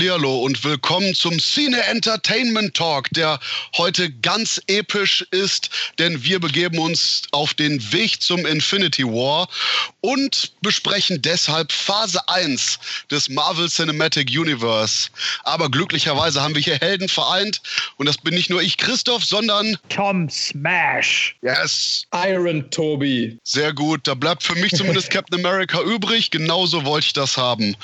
Hallihallo und willkommen zum Cine Entertainment Talk, der heute ganz episch ist, denn wir begeben uns auf den Weg zum Infinity War und besprechen deshalb Phase 1 des Marvel Cinematic Universe. Aber glücklicherweise haben wir hier Helden vereint und das bin nicht nur ich, Christoph, sondern Tom Smash. Yes. Iron Toby. Sehr gut, da bleibt für mich zumindest Captain America übrig. Genauso wollte ich das haben.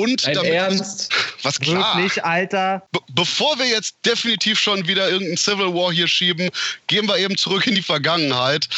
Und Ein damit Ernst? was klar. Wirklich, Alter. Be bevor wir jetzt definitiv schon wieder irgendeinen Civil War hier schieben, gehen wir eben zurück in die Vergangenheit.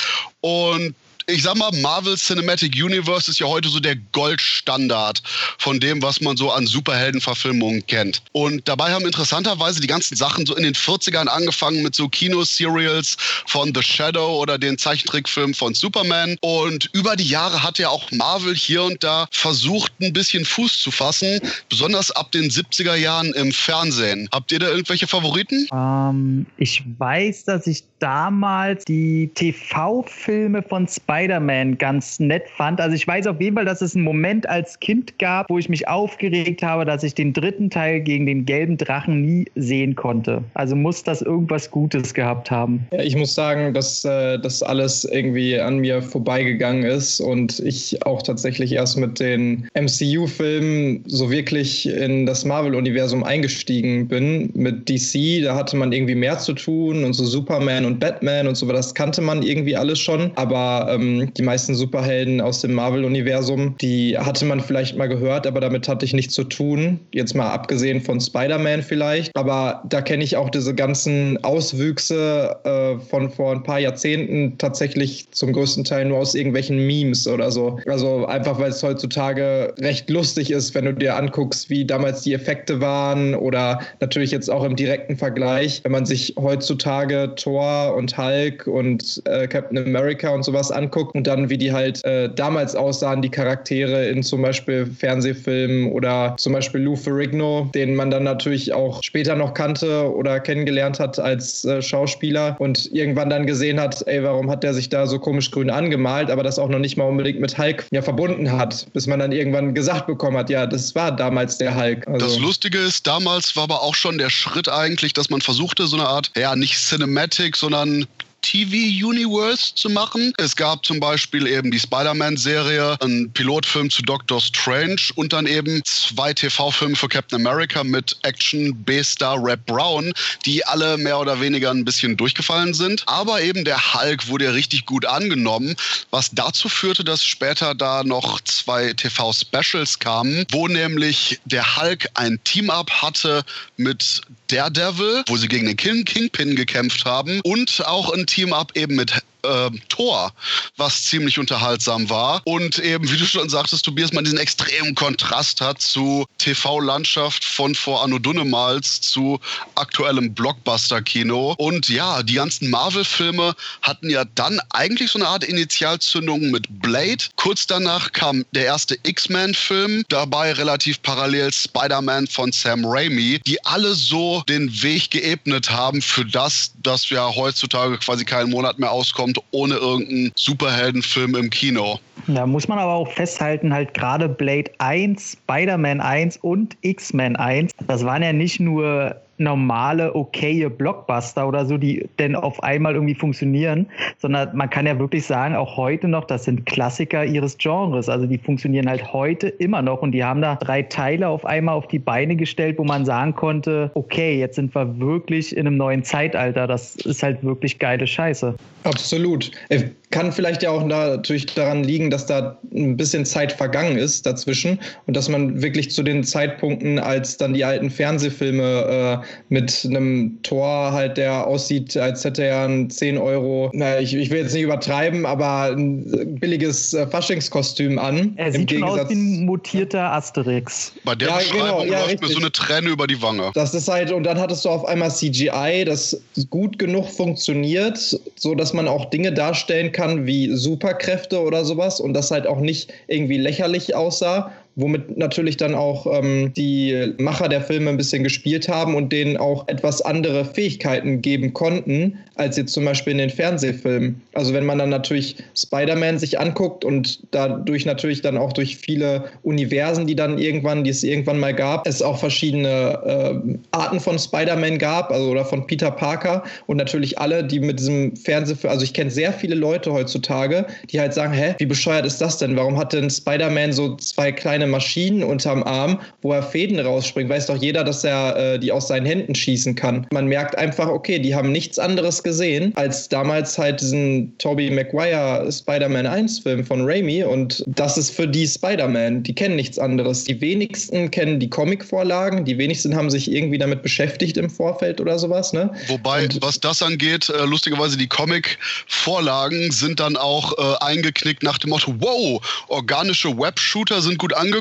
Und ich sag mal, Marvel Cinematic Universe ist ja heute so der Goldstandard von dem, was man so an Superheldenverfilmungen kennt. Und dabei haben interessanterweise die ganzen Sachen so in den 40ern angefangen mit so Kinoserials von The Shadow oder den Zeichentrickfilm von Superman. Und über die Jahre hat ja auch Marvel hier und da versucht, ein bisschen Fuß zu fassen, besonders ab den 70er Jahren im Fernsehen. Habt ihr da irgendwelche Favoriten? Ähm, ich weiß, dass ich damals die TV-Filme von Spider-Man ganz nett fand. Also ich weiß auf jeden Fall, dass es einen Moment als Kind gab, wo ich mich aufgeregt habe, dass ich den dritten Teil gegen den gelben Drachen nie sehen konnte. Also muss das irgendwas Gutes gehabt haben. Ja, ich muss sagen, dass äh, das alles irgendwie an mir vorbeigegangen ist und ich auch tatsächlich erst mit den MCU-Filmen so wirklich in das Marvel-Universum eingestiegen bin. Mit DC, da hatte man irgendwie mehr zu tun und so Superman und Batman und so, das kannte man irgendwie alles schon. Aber ähm, die meisten Superhelden aus dem Marvel-Universum, die hatte man vielleicht mal gehört, aber damit hatte ich nichts zu tun. Jetzt mal abgesehen von Spider-Man vielleicht. Aber da kenne ich auch diese ganzen Auswüchse äh, von vor ein paar Jahrzehnten tatsächlich zum größten Teil nur aus irgendwelchen Memes oder so. Also einfach, weil es heutzutage recht lustig ist, wenn du dir anguckst, wie damals die Effekte waren oder natürlich jetzt auch im direkten Vergleich, wenn man sich heutzutage Thor und Hulk und äh, Captain America und sowas anguckt und dann wie die halt äh, damals aussahen, die Charaktere in zum Beispiel Fernsehfilmen oder zum Beispiel Lou Ferrigno, den man dann natürlich auch später noch kannte oder kennengelernt hat als äh, Schauspieler und irgendwann dann gesehen hat, ey, warum hat der sich da so komisch grün angemalt, aber das auch noch nicht mal unbedingt mit Hulk ja verbunden hat, bis man dann irgendwann gesagt bekommen hat, ja, das war damals der Hulk. Also, Das Lustige ist, damals war aber auch schon der Schritt eigentlich, dass man versuchte, so eine Art, ja, nicht Cinematic, sondern Einwohnern TV-Universe zu machen. Es gab zum Beispiel eben die Spider-Man-Serie, einen Pilotfilm zu Doctor Strange und dann eben zwei TV-Filme für Captain America mit Action-B-Star Rap Brown, die alle mehr oder weniger ein bisschen durchgefallen sind. Aber eben der Hulk wurde richtig gut angenommen, was dazu führte, dass später da noch zwei TV-Specials kamen, wo nämlich der Hulk ein Team-Up hatte mit Daredevil, wo sie gegen den King Kingpin gekämpft haben und auch ein Team-Up eben mit äh, Thor, was ziemlich unterhaltsam war und eben, wie du schon sagtest, Tobias, man diesen extremen Kontrast hat zu TV-Landschaft von vor Anno Dunnemals zu aktuellem Blockbuster-Kino. Und ja, die ganzen Marvel-Filme hatten ja dann eigentlich so eine Art Initialzündung mit Blade. Kurz danach kam der erste X-Men-Film, dabei relativ parallel Spider-Man von Sam Raimi, die alle so den Weg geebnet haben für das, dass ja heutzutage quasi keinen Monat mehr auskommt ohne irgendeinen Superheldenfilm im Kino. Da muss man aber auch festhalten, halt gerade Blade 1, Spider-Man 1 und X-Men 1, das waren ja nicht nur normale, okaye Blockbuster oder so, die denn auf einmal irgendwie funktionieren, sondern man kann ja wirklich sagen, auch heute noch, das sind Klassiker ihres Genres. Also die funktionieren halt heute immer noch und die haben da drei Teile auf einmal auf die Beine gestellt, wo man sagen konnte, okay, jetzt sind wir wirklich in einem neuen Zeitalter. Das ist halt wirklich geile Scheiße. Absolut. Äh, Kann vielleicht ja auch natürlich daran liegen, dass da ein bisschen Zeit vergangen ist dazwischen und dass man wirklich zu den Zeitpunkten, als dann die alten Fernsehfilme äh, mit einem Tor halt, der aussieht, als hätte er ein 10 Euro, na, ich, ich will jetzt nicht übertreiben, aber ein billiges äh, Faschingskostüm an. Er sieht schon aus wie ein mutierter Asterix. Bei der Ja, Beschreibung genau, ja, läuft mir so eine Träne über die Wange. Das ist halt, und dann hattest du auf einmal CGI, das gut genug funktioniert, so dass man auch Dinge darstellen kann wie Superkräfte oder sowas und das halt auch nicht irgendwie lächerlich aussah. Womit natürlich dann auch ähm, die Macher der Filme ein bisschen gespielt haben und denen auch etwas andere Fähigkeiten geben konnten, als jetzt zum Beispiel in den Fernsehfilmen. Also wenn man dann natürlich Spider-Man sich anguckt und dadurch natürlich dann auch durch viele Universen, die dann irgendwann, die es irgendwann mal gab, es auch verschiedene äh, Arten von Spider-Man gab, also oder von Peter Parker und natürlich alle, die mit diesem Fernsehfilm, also ich kenne sehr viele Leute heutzutage, die halt sagen, hä, wie bescheuert ist das denn? Warum hat denn Spider-Man so zwei kleine Maschinen unterm Arm, wo er Fäden rausspringt? Weiß doch jeder, dass er äh, die aus seinen Händen schießen kann. Man merkt einfach, okay, die haben nichts anderes gesehen als damals halt diesen Tobey Maguire Spider-Man 1 Film von Raimi und das ist für die Spider-Man. Die kennen nichts anderes. Die wenigsten kennen die Comic-Vorlagen, die wenigsten haben sich irgendwie damit beschäftigt im Vorfeld oder sowas. Ne? Wobei, und, was das angeht, äh, lustigerweise die Comic-Vorlagen sind dann auch äh, eingeknickt nach dem Motto, wow, organische Web-Shooter sind gut angekommen.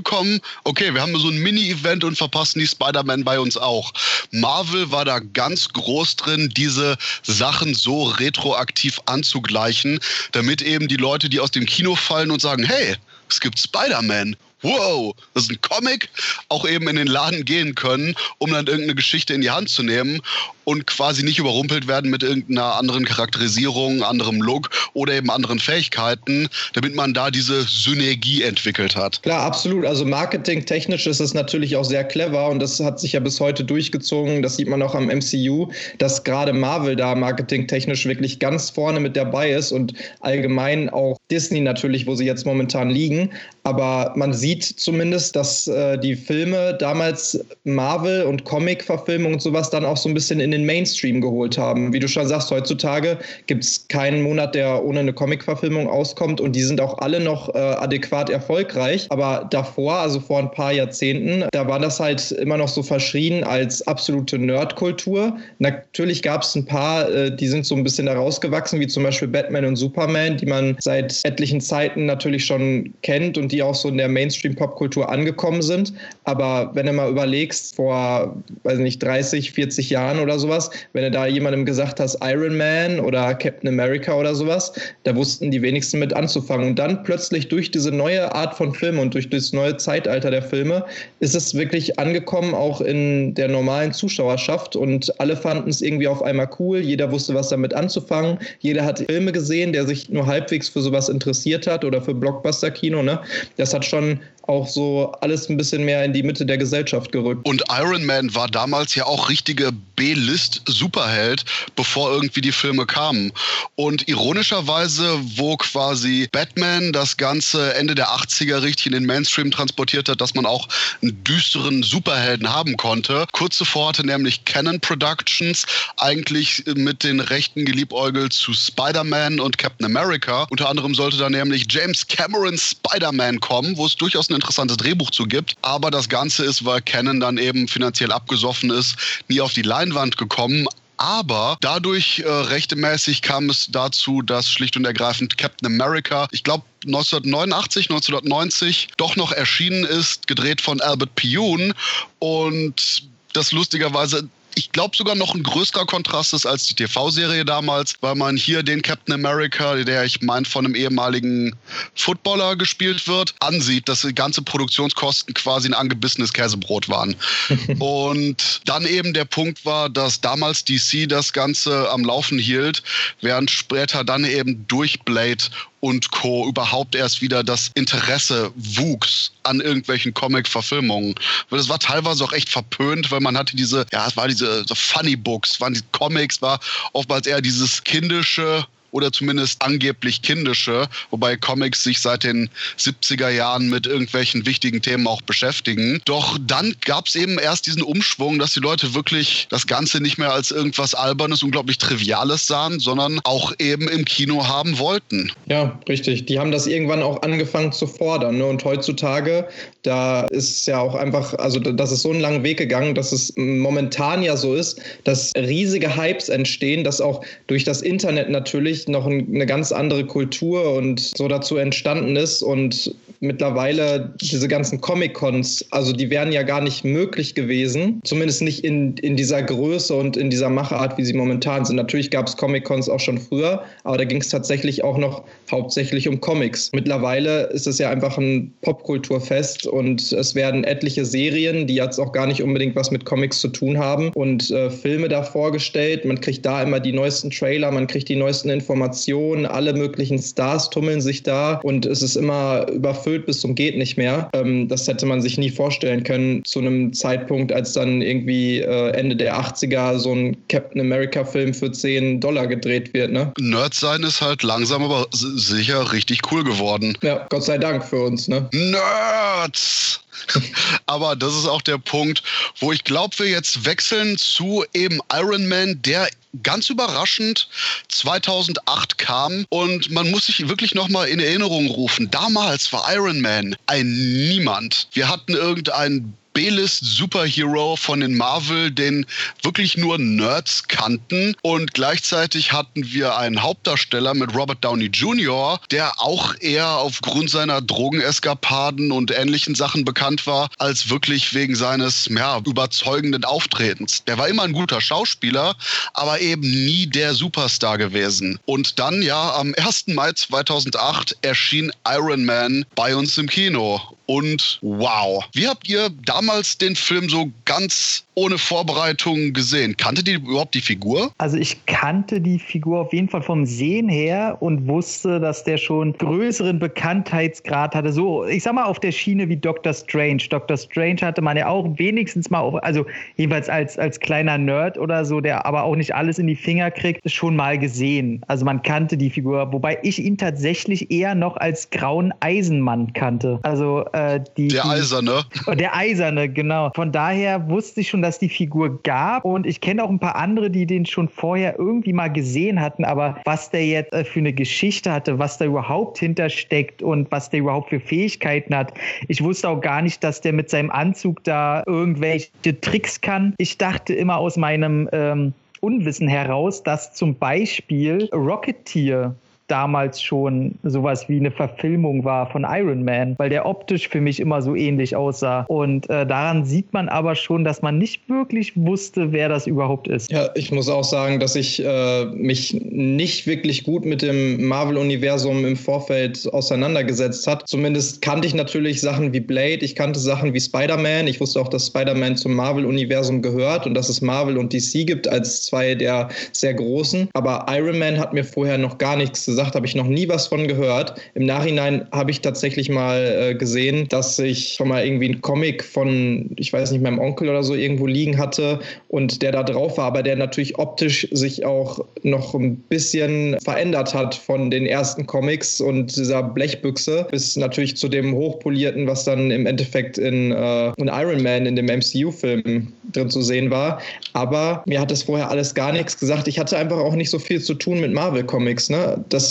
Okay, wir haben so ein Mini-Event und verpassen die Spider-Man bei uns auch. Marvel war da ganz groß drin, diese Sachen so retroaktiv anzugleichen, damit eben die Leute, die aus dem Kino fallen und sagen, hey, es gibt Spider-Man wow, das ist ein Comic, auch eben in den Laden gehen können, um dann irgendeine Geschichte in die Hand zu nehmen und quasi nicht überrumpelt werden mit irgendeiner anderen Charakterisierung, anderem Look oder eben anderen Fähigkeiten, damit man da diese Synergie entwickelt hat. Klar, absolut. Also marketingtechnisch ist es natürlich auch sehr clever und das hat sich ja bis heute durchgezogen. Das sieht man auch am MCU, dass gerade Marvel da marketingtechnisch wirklich ganz vorne mit dabei ist und allgemein auch Disney natürlich, wo sie jetzt momentan liegen. Aber man sieht zumindest, dass äh, die Filme damals Marvel und Comic-Verfilmung und sowas dann auch so ein bisschen in den Mainstream geholt haben. Wie du schon sagst, heutzutage gibt es keinen Monat, der ohne eine Comic-Verfilmung auskommt und die sind auch alle noch äh, adäquat erfolgreich. Aber davor, also vor ein paar Jahrzehnten, da war das halt immer noch so verschrien als absolute Nerdkultur. Natürlich gab es ein paar, äh, die sind so ein bisschen da rausgewachsen, wie zum Beispiel Batman und Superman, die man seit etlichen Zeiten natürlich schon kennt und die auch so in der Mainstream-Popkultur angekommen sind. Aber wenn du mal überlegst, vor, weiß nicht, 30, 40 Jahren oder sowas, wenn du da jemandem gesagt hast, Iron Man oder Captain America oder sowas, da wussten die wenigsten mit anzufangen. Und dann plötzlich durch diese neue Art von Film und durch das neue Zeitalter der Filme ist es wirklich angekommen, auch in der normalen Zuschauerschaft. Und alle fanden es irgendwie auf einmal cool. Jeder wusste, was damit anzufangen. Jeder hat Filme gesehen, der sich nur halbwegs für sowas interessiert hat oder für Blockbuster-Kino. Ne? Das hat schon auch so alles ein bisschen mehr in die Mitte der Gesellschaft gerückt. Und Iron Man war damals ja auch richtige B-List-Superheld, bevor irgendwie die Filme kamen. Und ironischerweise, wo quasi Batman das Ganze Ende der 80er richtig in den Mainstream transportiert hat, dass man auch einen düsteren Superhelden haben konnte. Kurz zuvor hatte nämlich Canon Productions eigentlich mit den Rechten geliebäugelt zu Spider-Man und Captain America. Unter anderem sollte da nämlich James Camerons Spider-Man kommen, wo es durchaus ein interessantes Drehbuch zu gibt. Aber das Ganze ist, weil Canon dann eben finanziell abgesoffen ist, nie auf die Leinwand gekommen. Aber dadurch äh, rechtemäßig kam es dazu, dass schlicht und ergreifend Captain America, ich glaube 1989, 1990 doch noch erschienen ist, gedreht von Albert Pune und das lustigerweise ich glaube sogar noch ein größerer Kontrast ist als die TV-Serie damals, weil man hier den Captain America, der ich meine von einem ehemaligen Footballer gespielt wird, ansieht, dass die ganze Produktionskosten quasi ein angebissenes Käsebrot waren. Und dann eben der Punkt war, dass damals DC das Ganze am Laufen hielt, während später dann eben durch Blade und Co. überhaupt erst wieder das Interesse wuchs an irgendwelchen Comic-Verfilmungen. Weil das war teilweise auch echt verpönt, weil man hatte diese, ja, es war diese so Funny Books, waren die Comics, war oftmals eher dieses kindische, oder zumindest angeblich kindische, wobei Comics sich seit den 70er Jahren mit irgendwelchen wichtigen Themen auch beschäftigen. Doch dann gab es eben erst diesen Umschwung, dass die Leute wirklich das Ganze nicht mehr als irgendwas Albernes, unglaublich Triviales sahen, sondern auch eben im Kino haben wollten. Ja, richtig. Die haben das irgendwann auch angefangen zu fordern. Ne? Und heutzutage, da ist ja auch einfach, also das ist so einen langen Weg gegangen, dass es momentan ja so ist, dass riesige Hypes entstehen, dass auch durch das Internet natürlich noch eine ganz andere Kultur und so dazu entstanden ist. Und mittlerweile diese ganzen Comic-Cons, also die wären ja gar nicht möglich gewesen, zumindest nicht in, in dieser Größe und in dieser Machart, wie sie momentan sind. Natürlich gab es Comic-Cons auch schon früher, aber da ging es tatsächlich auch noch hauptsächlich um Comics. Mittlerweile ist es ja einfach ein Popkulturfest und es werden etliche Serien, die jetzt auch gar nicht unbedingt was mit Comics zu tun haben und äh, Filme da vorgestellt. Man kriegt da immer die neuesten Trailer, man kriegt die neuesten Informationen, alle möglichen Stars tummeln sich da und es ist immer überfüllt bis zum geht nicht mehr. Ähm, das hätte man sich nie vorstellen können zu einem Zeitpunkt, als dann irgendwie äh, Ende der 80er so ein Captain America Film für 10 Dollar gedreht wird. Ne? Nerd sein ist halt langsam aber sicher richtig cool geworden. Ja, Gott sei Dank für uns. Ne? Nerds! Aber das ist auch der Punkt, wo ich glaube, wir jetzt wechseln zu eben Iron Man, der ganz überraschend 2008 kam und man muss sich wirklich noch mal in Erinnerung rufen. Damals war Iron Man ein Niemand. Wir hatten irgendeinen B-List Superhero von den Marvel, den wirklich nur Nerds kannten. Und gleichzeitig hatten wir einen Hauptdarsteller mit Robert Downey Jr., der auch eher aufgrund seiner Drogeneskapaden und ähnlichen Sachen bekannt war, als wirklich wegen seines ja, überzeugenden Auftretens. Der war immer ein guter Schauspieler, aber eben nie der Superstar gewesen. Und dann, ja, am 1. Mai 2008 erschien Iron Man bei uns im Kino. Und wow, wie habt ihr damals den Film so ganz ohne Vorbereitung gesehen? Kanntet ihr überhaupt die Figur? Also ich kannte die Figur auf jeden Fall vom Sehen her und wusste, dass der schon größeren Bekanntheitsgrad hatte. So, ich sag mal, auf der Schiene wie Doctor Strange. Doctor Strange hatte man ja auch wenigstens mal, auf, also jedenfalls als, als kleiner Nerd oder so, der aber auch nicht alles in die Finger kriegt, schon mal gesehen. Also man kannte die Figur, wobei ich ihn tatsächlich eher noch als grauen Eisenmann kannte. Also äh, die. Der Eiserne. Die, der Eiserne, genau. Von daher wusste ich schon, dass die Figur gab und ich kenne auch ein paar andere, die den schon vorher irgendwie mal gesehen hatten, aber was der jetzt äh, für eine Geschichte hatte, was da überhaupt hintersteckt und was der überhaupt für Fähigkeiten hat. Ich wusste auch gar nicht, dass der mit seinem Anzug da irgendwelche Tricks kann. Ich dachte immer aus meinem ähm, Unwissen heraus, dass zum Beispiel Rocketeer damals schon sowas wie eine Verfilmung war von Iron Man, weil der optisch für mich immer so ähnlich aussah. Und äh, daran sieht man aber schon, dass man nicht wirklich wusste, wer das überhaupt ist. Ja, ich muss auch sagen, dass ich äh, mich nicht wirklich gut mit dem Marvel-Universum im Vorfeld auseinandergesetzt hat. Zumindest kannte ich natürlich Sachen wie Blade, ich kannte Sachen wie Spider-Man. Ich wusste auch, dass Spider-Man zum Marvel-Universum gehört und dass es Marvel und DC gibt als zwei der sehr großen. Aber Iron Man hat mir vorher noch gar nichts gesagt gesagt, habe ich noch nie was von gehört. Im Nachhinein habe ich tatsächlich mal äh, gesehen, dass ich schon mal irgendwie einen Comic von, ich weiß nicht, meinem Onkel oder so irgendwo liegen hatte und der da drauf war, aber der natürlich optisch sich auch noch ein bisschen verändert hat von den ersten Comics und dieser Blechbüchse bis natürlich zu dem hochpolierten, was dann im Endeffekt in, äh, in Iron Man in dem MCU-Film drin zu sehen war. Aber mir hat das vorher alles gar nichts gesagt. Ich hatte einfach auch nicht so viel zu tun mit Marvel-Comics. Ne? Das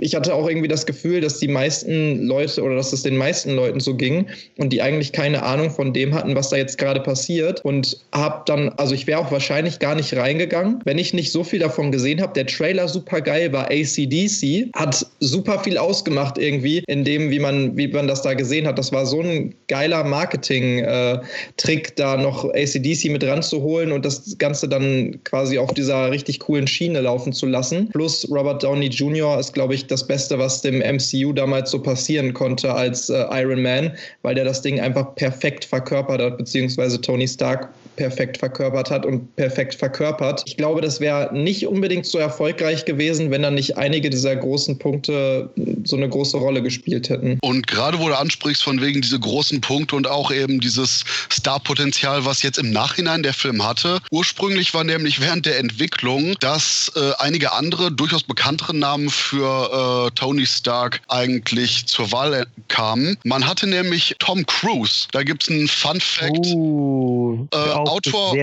ich hatte auch irgendwie das Gefühl, dass die meisten Leute oder dass es den meisten Leuten so ging und die eigentlich keine Ahnung von dem hatten, was da jetzt gerade passiert. Und habe dann, also ich wäre auch wahrscheinlich gar nicht reingegangen, wenn ich nicht so viel davon gesehen habe. Der Trailer super geil war ACDC, hat super viel ausgemacht irgendwie in dem, wie man, wie man das da gesehen hat. Das war so ein geiler Marketing-Trick, da noch ACDC mit ranzuholen und das Ganze dann quasi auf dieser richtig coolen Schiene laufen zu lassen. Plus Robert Downey Jr ist, glaube ich, das Beste, was dem MCU damals so passieren konnte als äh, Iron Man, weil der das Ding einfach perfekt verkörpert hat, beziehungsweise Tony Stark perfekt verkörpert hat und perfekt verkörpert. Ich glaube, das wäre nicht unbedingt so erfolgreich gewesen, wenn dann nicht einige dieser großen Punkte so eine große Rolle gespielt hätten. Und gerade wo du ansprichst von wegen diese großen Punkte und auch eben dieses Starpotenzial, was jetzt im Nachhinein der Film hatte. Ursprünglich war nämlich während der Entwicklung, dass äh, einige andere durchaus bekanntere Namen für äh, Tony Stark eigentlich zur Wahl kamen. Man hatte nämlich Tom Cruise. Da gibt es einen Fun Fact. Uh, äh, Autor,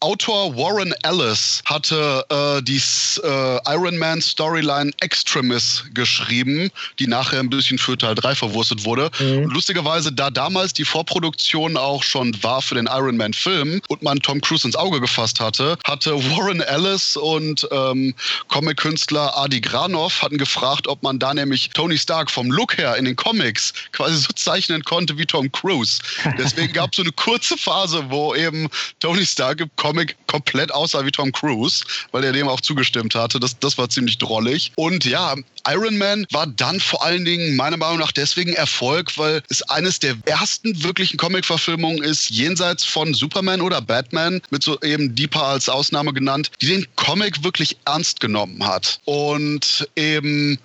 Autor Warren Ellis hatte äh, die äh, Iron Man Storyline Extremis geschrieben, die nachher ein bisschen für Teil 3 verwurstet wurde. Mhm. Lustigerweise, da damals die Vorproduktion auch schon war für den Iron Man Film, und man Tom Cruise ins Auge gefasst hatte, hatte Warren Ellis und ähm, Comic-Künstler Adi Granov hatten gefragt, ob man da nämlich Tony Stark vom Look her in den Comics quasi so zeichnen konnte wie Tom Cruise. Deswegen gab es so eine kurze Phase, wo eben Tony Stark im Comic komplett aussah wie Tom Cruise, weil er dem auch zugestimmt hatte. Das, das war ziemlich drollig. Und ja, Iron Man war dann vor allen Dingen meiner Meinung nach deswegen Erfolg, weil es eines der ersten wirklichen Comic-Verfilmungen ist, jenseits von Superman oder Batman, mit so eben Deeper als Ausnahme genannt, die den Comic wirklich ernst genommen hat und eben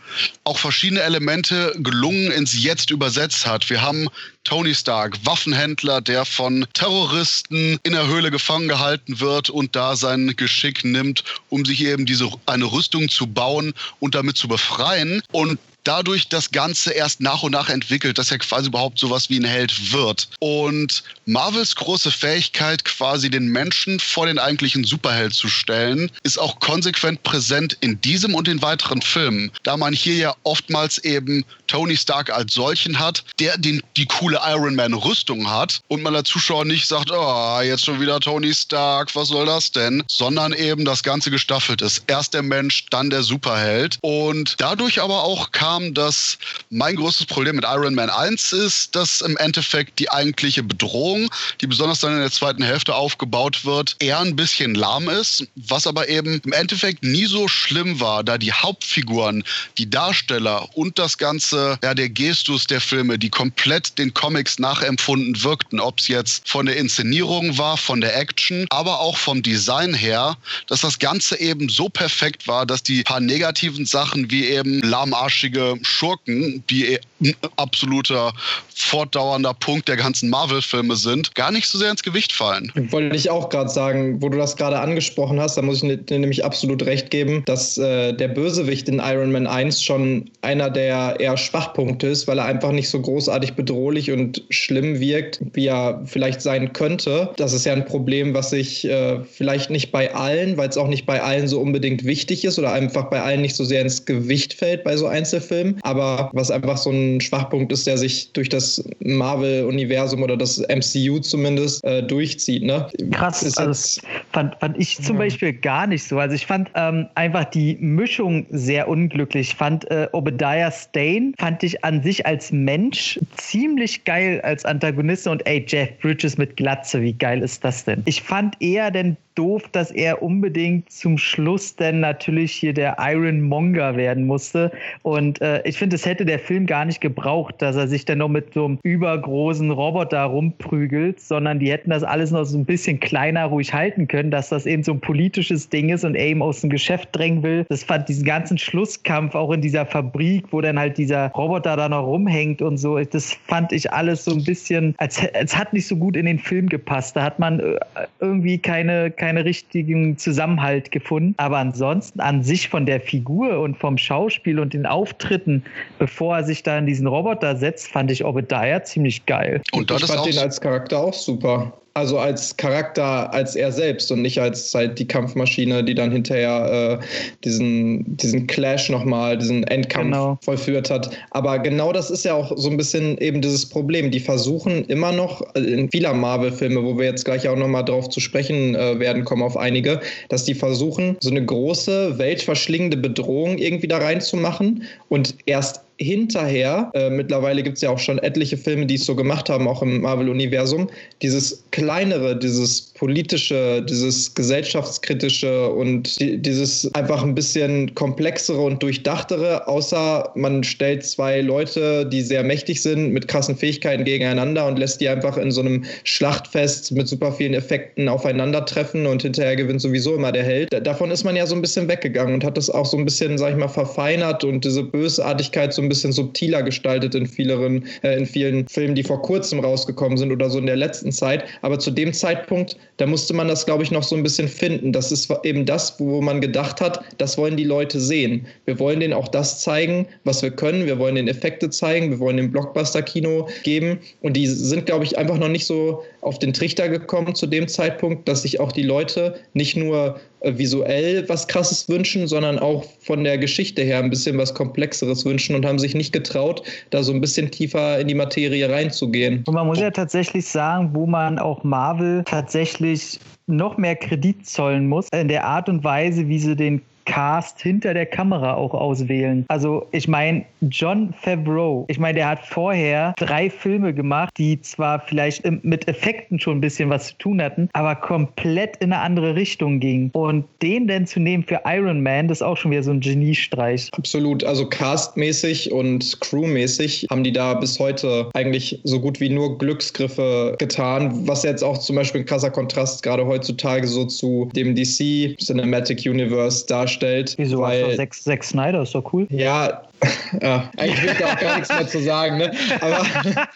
auch verschiedene Elemente gelungen ins Jetzt übersetzt hat. Wir haben Tony Stark, Waffenhändler, der von Terroristen in der Höhle gefangen gehalten wird und da sein Geschick nimmt, um sich eben diese eine Rüstung zu bauen und damit zu befreien. Und dadurch das Ganze erst nach und nach entwickelt, dass er quasi überhaupt sowas wie ein Held wird. Und Marvels große Fähigkeit, quasi den Menschen vor den eigentlichen Superheld zu stellen, ist auch konsequent präsent in diesem und den weiteren Filmen. Da man hier ja oftmals eben Tony Stark als solchen hat, der den, die coole Iron Man Rüstung hat und man als Zuschauer nicht sagt, oh, jetzt schon wieder Tony Stark, was soll das denn? Sondern eben das Ganze gestaffelt ist. Erst der Mensch, dann der Superheld. Und dadurch aber auch kam kam, dass mein großes Problem mit Iron Man 1 ist, dass im Endeffekt die eigentliche Bedrohung, die besonders dann in der zweiten Hälfte aufgebaut wird, eher ein bisschen lahm ist, was aber eben im Endeffekt nie so schlimm war, da die Hauptfiguren, die Darsteller und das ganze, ja, der Gestus der Filme, die komplett den Comics nachempfunden wirkten, ob es jetzt von der Inszenierung war, von der Action, aber auch vom Design her, dass das Ganze eben so perfekt war, dass die paar negativen Sachen wie eben lahmarschige Schurken, die ein absoluter fortdauernder Punkt der ganzen Marvel-Filme sind, gar nicht so sehr ins Gewicht fallen. Wollte ich auch gerade sagen, wo du das gerade angesprochen hast, da muss ich dir nämlich absolut recht geben, dass äh, der Bösewicht in Iron Man 1 schon einer der eher Schwachpunkte ist, weil er einfach nicht so großartig bedrohlich und schlimm wirkt, wie er vielleicht sein könnte. Das ist ja ein Problem, was sich äh, vielleicht nicht bei allen, weil es auch nicht bei allen so unbedingt wichtig ist oder einfach bei allen nicht so sehr ins Gewicht fällt bei so Einzelfilmen, aber was einfach so ein Schwachpunkt ist, der sich durch das Marvel-Universum oder das MCU zumindest äh, durchzieht. Ne? Krass, ist also fand, fand ich zum ja. Beispiel gar nicht so. Also ich fand ähm, einfach die Mischung sehr unglücklich. Ich fand äh, Obadiah Stane, fand ich an sich als Mensch ziemlich geil als Antagonist und ey, Jeff Bridges mit Glatze, wie geil ist das denn? Ich fand eher den doof, dass er unbedingt zum Schluss denn natürlich hier der Iron Monger werden musste. Und äh, ich finde, es hätte der Film gar nicht gebraucht, dass er sich dann noch mit so einem übergroßen Roboter rumprügelt, sondern die hätten das alles noch so ein bisschen kleiner ruhig halten können, dass das eben so ein politisches Ding ist und er ihm aus dem Geschäft drängen will. Das fand diesen ganzen Schlusskampf auch in dieser Fabrik, wo dann halt dieser Roboter da noch rumhängt und so. Das fand ich alles so ein bisschen, als, als hat nicht so gut in den Film gepasst. Da hat man äh, irgendwie keine keinen richtigen Zusammenhalt gefunden. Aber ansonsten an sich von der Figur und vom Schauspiel und den Auftritten, bevor er sich da in diesen Roboter setzt, fand ich Obadiah ziemlich geil. Und ich fand den als Charakter auch super. Also als Charakter, als er selbst und nicht als halt die Kampfmaschine, die dann hinterher äh, diesen, diesen Clash nochmal, diesen Endkampf genau. vollführt hat. Aber genau das ist ja auch so ein bisschen eben dieses Problem. Die versuchen immer noch äh, in vieler Marvel-Filme, wo wir jetzt gleich auch nochmal drauf zu sprechen äh, werden, kommen auf einige, dass die versuchen, so eine große, weltverschlingende Bedrohung irgendwie da reinzumachen und erst hinterher, äh, mittlerweile gibt es ja auch schon etliche Filme, die es so gemacht haben, auch im Marvel-Universum, dieses kleinere, dieses politische, dieses gesellschaftskritische und die, dieses einfach ein bisschen komplexere und durchdachtere, außer man stellt zwei Leute, die sehr mächtig sind, mit krassen Fähigkeiten gegeneinander und lässt die einfach in so einem Schlachtfest mit super vielen Effekten aufeinandertreffen und hinterher gewinnt sowieso immer der Held. Davon ist man ja so ein bisschen weggegangen und hat das auch so ein bisschen, sag ich mal, verfeinert und diese Bösartigkeit so ein bisschen subtiler gestaltet in, vieleren, äh, in vielen Filmen, die vor kurzem rausgekommen sind oder so in der letzten Zeit. Aber zu dem Zeitpunkt, da musste man das, glaube ich, noch so ein bisschen finden. Das ist eben das, wo man gedacht hat, das wollen die Leute sehen. Wir wollen denen auch das zeigen, was wir können. Wir wollen den Effekte zeigen. Wir wollen den Blockbuster-Kino geben. Und die sind, glaube ich, einfach noch nicht so auf den Trichter gekommen zu dem Zeitpunkt, dass sich auch die Leute nicht nur visuell was Krasses wünschen, sondern auch von der Geschichte her ein bisschen was Komplexeres wünschen und haben haben sich nicht getraut, da so ein bisschen tiefer in die Materie reinzugehen. Und man muss ja tatsächlich sagen, wo man auch Marvel tatsächlich noch mehr Kredit zollen muss, in der Art und Weise, wie sie den Cast hinter der Kamera auch auswählen. Also ich meine, John Favreau, ich meine, der hat vorher drei Filme gemacht, die zwar vielleicht mit Effekten schon ein bisschen was zu tun hatten, aber komplett in eine andere Richtung gingen. Und den denn zu nehmen für Iron Man, das ist auch schon wieder so ein Geniestreich. Absolut. Also castmäßig und crewmäßig haben die da bis heute eigentlich so gut wie nur Glücksgriffe getan, was jetzt auch zum Beispiel ein krasser Kontrast gerade heutzutage so zu dem DC Cinematic Universe darstellt darstellt. Wieso? Weil, Zack, Zack Snyder ist doch cool. Ja, ja, eigentlich will ich da auch gar nichts mehr zu sagen. Ne? Aber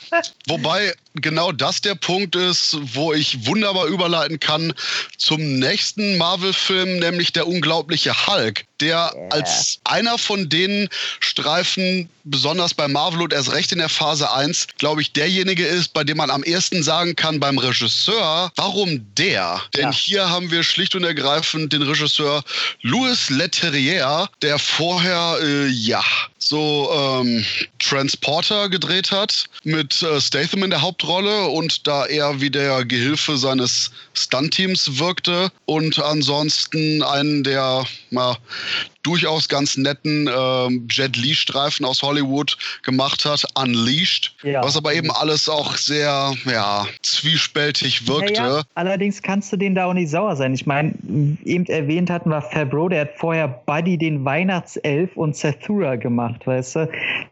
Wobei genau das der Punkt ist, wo ich wunderbar überleiten kann zum nächsten Marvel-Film, nämlich der unglaubliche Hulk, der yeah. als einer von den Streifen, besonders bei Marvel und erst recht in der Phase 1, glaube ich, derjenige ist, bei dem man am ersten sagen kann beim Regisseur, warum der? Denn ja. hier haben wir schlicht und ergreifend den Regisseur Louis Leterrier, der vorher, äh, ja, so ähm, Transporter gedreht hat mit äh, Statham in der Hauptrolle und da er wie der Gehilfe seines Stunt-Teams wirkte und ansonsten einen der mal durchaus ganz netten äh, Jet Li-Streifen aus Hollywood gemacht hat, Unleashed, ja. was aber eben alles auch sehr ja, zwiespältig wirkte. Ja. Allerdings kannst du den da auch nicht sauer sein. Ich meine, eben erwähnt hatten wir Fabro, der hat vorher Buddy den Weihnachtself und Zathura gemacht, weißt du?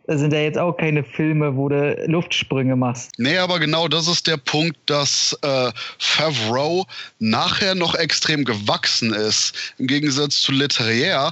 Das sind ja jetzt auch keine Filme, wo du Luftsprünge machst. Nee, aber genau das ist der Punkt, dass äh, Favreau nachher noch extrem gewachsen ist. Im Gegensatz zu Leterrier,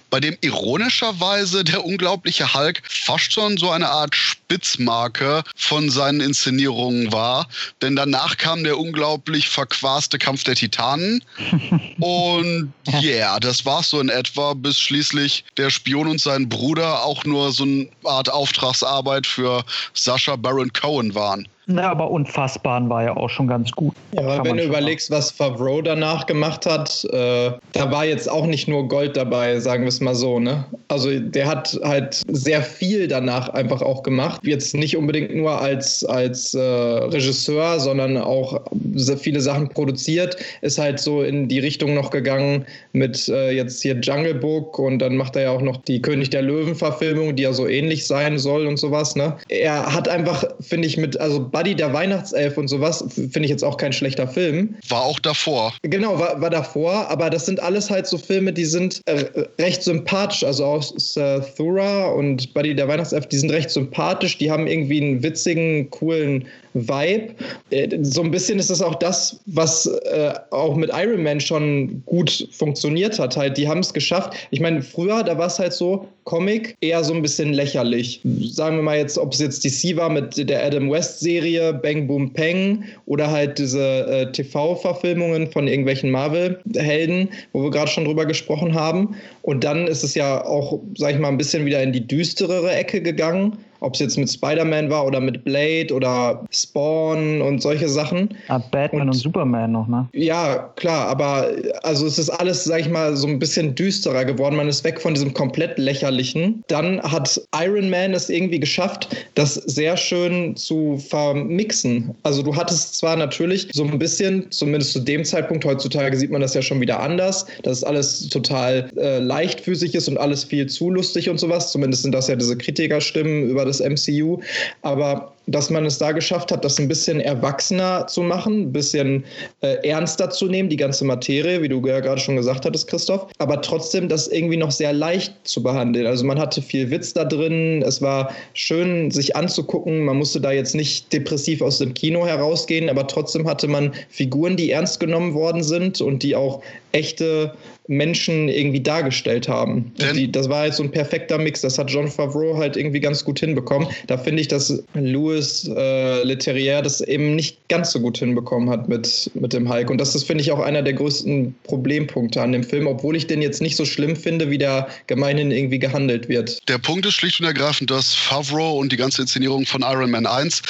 bei dem ironischerweise der unglaubliche Hulk fast schon so eine Art Spitzmarke von seinen Inszenierungen war. Denn danach kam der unglaublich verquaste Kampf der Titanen. und ja, yeah, das war so in etwa, bis schließlich der Spion und sein Bruder auch nur so eine Art Auftragsarbeit für Sascha Baron Cohen waren. Ja, aber Unfassbaren war ja auch schon ganz gut. Ja, aber wenn du überlegst, was Favreau danach gemacht hat, äh, da war jetzt auch nicht nur Gold dabei, sagen wir es mal so. Ne? Also der hat halt sehr viel danach einfach auch gemacht. Jetzt nicht unbedingt nur als, als äh, Regisseur, sondern auch sehr viele Sachen produziert. Ist halt so in die Richtung noch gegangen mit äh, jetzt hier Jungle Book und dann macht er ja auch noch die König der Löwen-Verfilmung, die ja so ähnlich sein soll und sowas. Ne? Er hat einfach, finde ich, mit, also Buddy der Weihnachtself und sowas, finde ich jetzt auch kein schlechter Film. War auch davor. Genau, war, war davor, aber das sind alles halt so Filme, die sind äh, recht sympathisch. Also auch Thura und Buddy der Weihnachtself, die sind recht sympathisch, die haben irgendwie einen witzigen, coolen Vibe. Äh, so ein bisschen ist das auch das, was äh, auch mit Iron Man schon gut funktioniert hat. Halt, die haben es geschafft. Ich meine, früher, da war es halt so, Comic eher so ein bisschen lächerlich. Sagen wir mal jetzt, ob es jetzt DC war mit der Adam West Serie Bang Boom Peng oder halt diese äh, TV-Verfilmungen von irgendwelchen Marvel-Helden, wo wir gerade schon drüber gesprochen haben. Und dann ist es ja auch, sag ich mal, ein bisschen wieder in die düsterere Ecke gegangen ob es jetzt mit Spider-Man war oder mit Blade oder Spawn und solche Sachen. Ah, Batman und, und, Superman noch, ne? Ja, klar, aber also es ist alles, sag ich mal, so ein bisschen düsterer geworden. Man ist weg von diesem komplett lächerlichen. Dann hat Iron Man es irgendwie geschafft, das sehr schön zu vermixen. Also du hattest zwar natürlich so ein bisschen, zumindest zu dem Zeitpunkt, heutzutage sieht man das ja schon wieder anders, dass alles total äh, leichtfüßig ist und alles viel zu lustig und sowas. Zumindest sind das ja diese Kritikerstimmen über das das MCU. Aber dass man es da geschafft hat, das ein bisschen erwachsener zu machen, ein bisschen äh, ernster zu nehmen, die ganze Materie, wie du ja gerade schon gesagt hattest, Christoph, aber trotzdem das irgendwie noch sehr leicht zu behandeln. Also man hatte viel Witz da drin, es war schön, sich anzugucken, man musste da jetzt nicht depressiv aus dem Kino herausgehen, aber trotzdem hatte man Figuren, die ernst genommen worden sind und die auch echte Menschen irgendwie dargestellt haben. Die, das war halt so ein perfekter Mix. Das hat John Favreau halt irgendwie ganz gut hinbekommen. Da finde ich, dass Louis Louis äh, Leterrier das eben nicht ganz so gut hinbekommen hat mit, mit dem Hulk. Und das ist, finde ich, auch einer der größten Problempunkte an dem Film, obwohl ich den jetzt nicht so schlimm finde, wie der gemeinhin irgendwie gehandelt wird. Der Punkt ist schlicht und ergreifend, dass Favreau und die ganze Inszenierung von Iron Man 1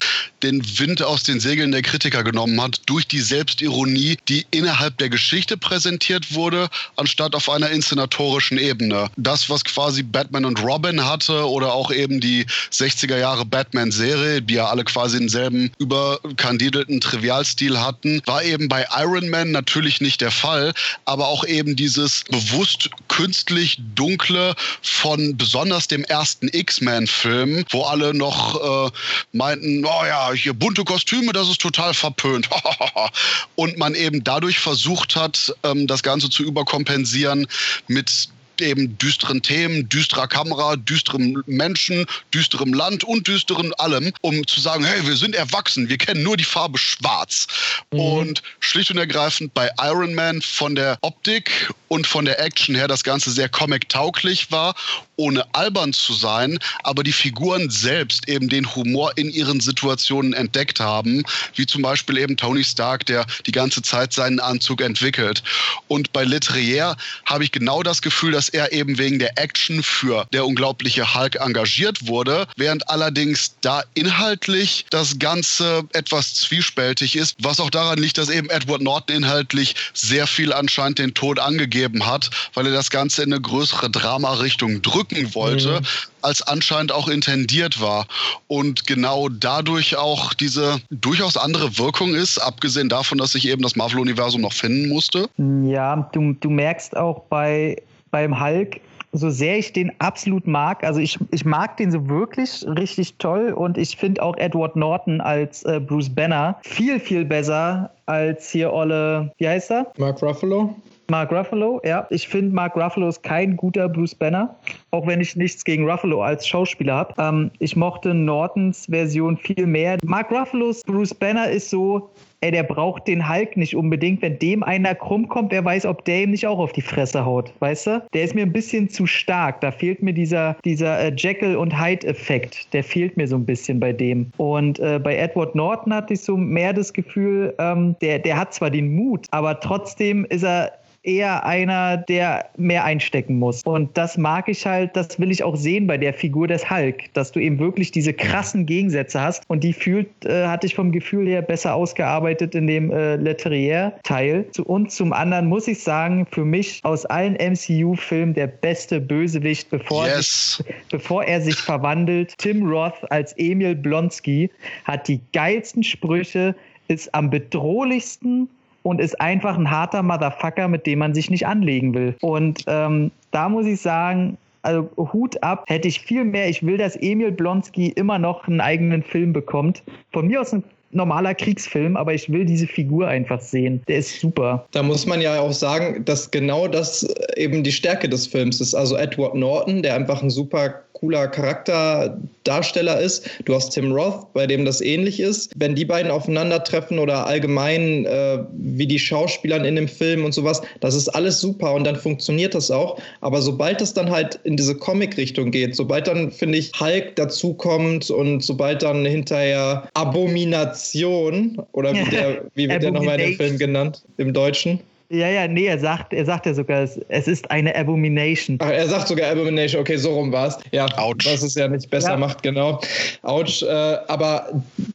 den Wind aus den Segeln der Kritiker genommen hat durch die Selbstironie, die innerhalb der Geschichte präsentiert wurde, anstatt auf einer inszenatorischen Ebene. Das, was quasi Batman und Robin hatte oder auch eben die 60er Jahre Batman-Serie, die ja alle quasi denselben überkandidelten Trivialstil hatten, war eben bei Iron Man natürlich nicht der Fall, aber auch eben dieses bewusst künstlich dunkle von besonders dem ersten X-Men-Film, wo alle noch äh, meinten, oh ja, hier bunte Kostüme, das ist total verpönt. und man eben dadurch versucht hat, ähm, das Ganze zu überkompensieren mit eben düsteren Themen, düsterer Kamera, düsterem Menschen, düsterem Land und düsteren allem, um zu sagen, hey, wir sind erwachsen, wir kennen nur die Farbe schwarz. Mhm. Und schlicht und ergreifend bei Iron Man von der Optik und von der Action her das Ganze sehr comic-tauglich war, ohne albern zu sein, aber die Figuren selbst eben den Humor in ihren Situationen entdeckt haben, wie zum Beispiel eben Tony Stark, der die ganze Zeit seinen Anzug entwickelt. Und bei Leterrier habe ich genau das Gefühl, dass er eben wegen der Action für der unglaubliche Hulk engagiert wurde, während allerdings da inhaltlich das Ganze etwas zwiespältig ist, was auch daran liegt, dass eben Edward Norton inhaltlich sehr viel anscheinend den Tod angegeben hat, weil er das Ganze in eine größere Drama-Richtung drücken wollte, mhm. als anscheinend auch intendiert war. Und genau dadurch auch diese durchaus andere Wirkung ist, abgesehen davon, dass sich eben das Marvel-Universum noch finden musste. Ja, du, du merkst auch bei beim Hulk, so sehr ich den absolut mag, also ich, ich mag den so wirklich richtig toll und ich finde auch Edward Norton als äh, Bruce Banner viel, viel besser als hier Olle, wie heißt er? Mark Ruffalo. Mark Ruffalo, ja. Ich finde, Mark Ruffalo ist kein guter Bruce Banner, auch wenn ich nichts gegen Ruffalo als Schauspieler habe. Ähm, ich mochte Nortons Version viel mehr. Mark Ruffalos Bruce Banner ist so, ey, der braucht den Hulk nicht unbedingt. Wenn dem einer krumm kommt, wer weiß, ob der ihm nicht auch auf die Fresse haut, weißt du? Der ist mir ein bisschen zu stark. Da fehlt mir dieser, dieser äh, Jekyll und Hyde-Effekt. Der fehlt mir so ein bisschen bei dem. Und äh, bei Edward Norton hatte ich so mehr das Gefühl, ähm, der, der hat zwar den Mut, aber trotzdem ist er eher einer, der mehr einstecken muss. Und das mag ich halt, das will ich auch sehen bei der Figur des Hulk, dass du eben wirklich diese krassen Gegensätze hast. Und die fühlt, äh, hatte ich vom Gefühl her besser ausgearbeitet in dem äh, Leterrier-Teil. Und zum anderen muss ich sagen, für mich aus allen MCU-Filmen der beste Bösewicht, bevor, yes. sich, bevor er sich verwandelt. Tim Roth als Emil Blonsky hat die geilsten Sprüche, ist am bedrohlichsten und ist einfach ein harter Motherfucker, mit dem man sich nicht anlegen will. Und ähm, da muss ich sagen, also Hut ab, hätte ich viel mehr. Ich will, dass Emil Blonsky immer noch einen eigenen Film bekommt. Von mir aus ein normaler Kriegsfilm, aber ich will diese Figur einfach sehen. Der ist super. Da muss man ja auch sagen, dass genau das eben die Stärke des Films ist. Also Edward Norton, der einfach ein super cooler Charakterdarsteller ist. Du hast Tim Roth, bei dem das ähnlich ist. Wenn die beiden aufeinandertreffen oder allgemein äh, wie die Schauspieler in dem Film und sowas, das ist alles super und dann funktioniert das auch. Aber sobald es dann halt in diese Comic-Richtung geht, sobald dann, finde ich, Hulk dazukommt und sobald dann hinterher Abomination oder wie, der, wie wird der nochmal in dem Film genannt, im Deutschen? Ja, ja, nee, er sagt, er sagt ja sogar, es, es ist eine Abomination. Ach, er sagt sogar Abomination, okay, so rum war es. Ja, Ouch. was es ja nicht besser ja. macht, genau. Autsch, äh, aber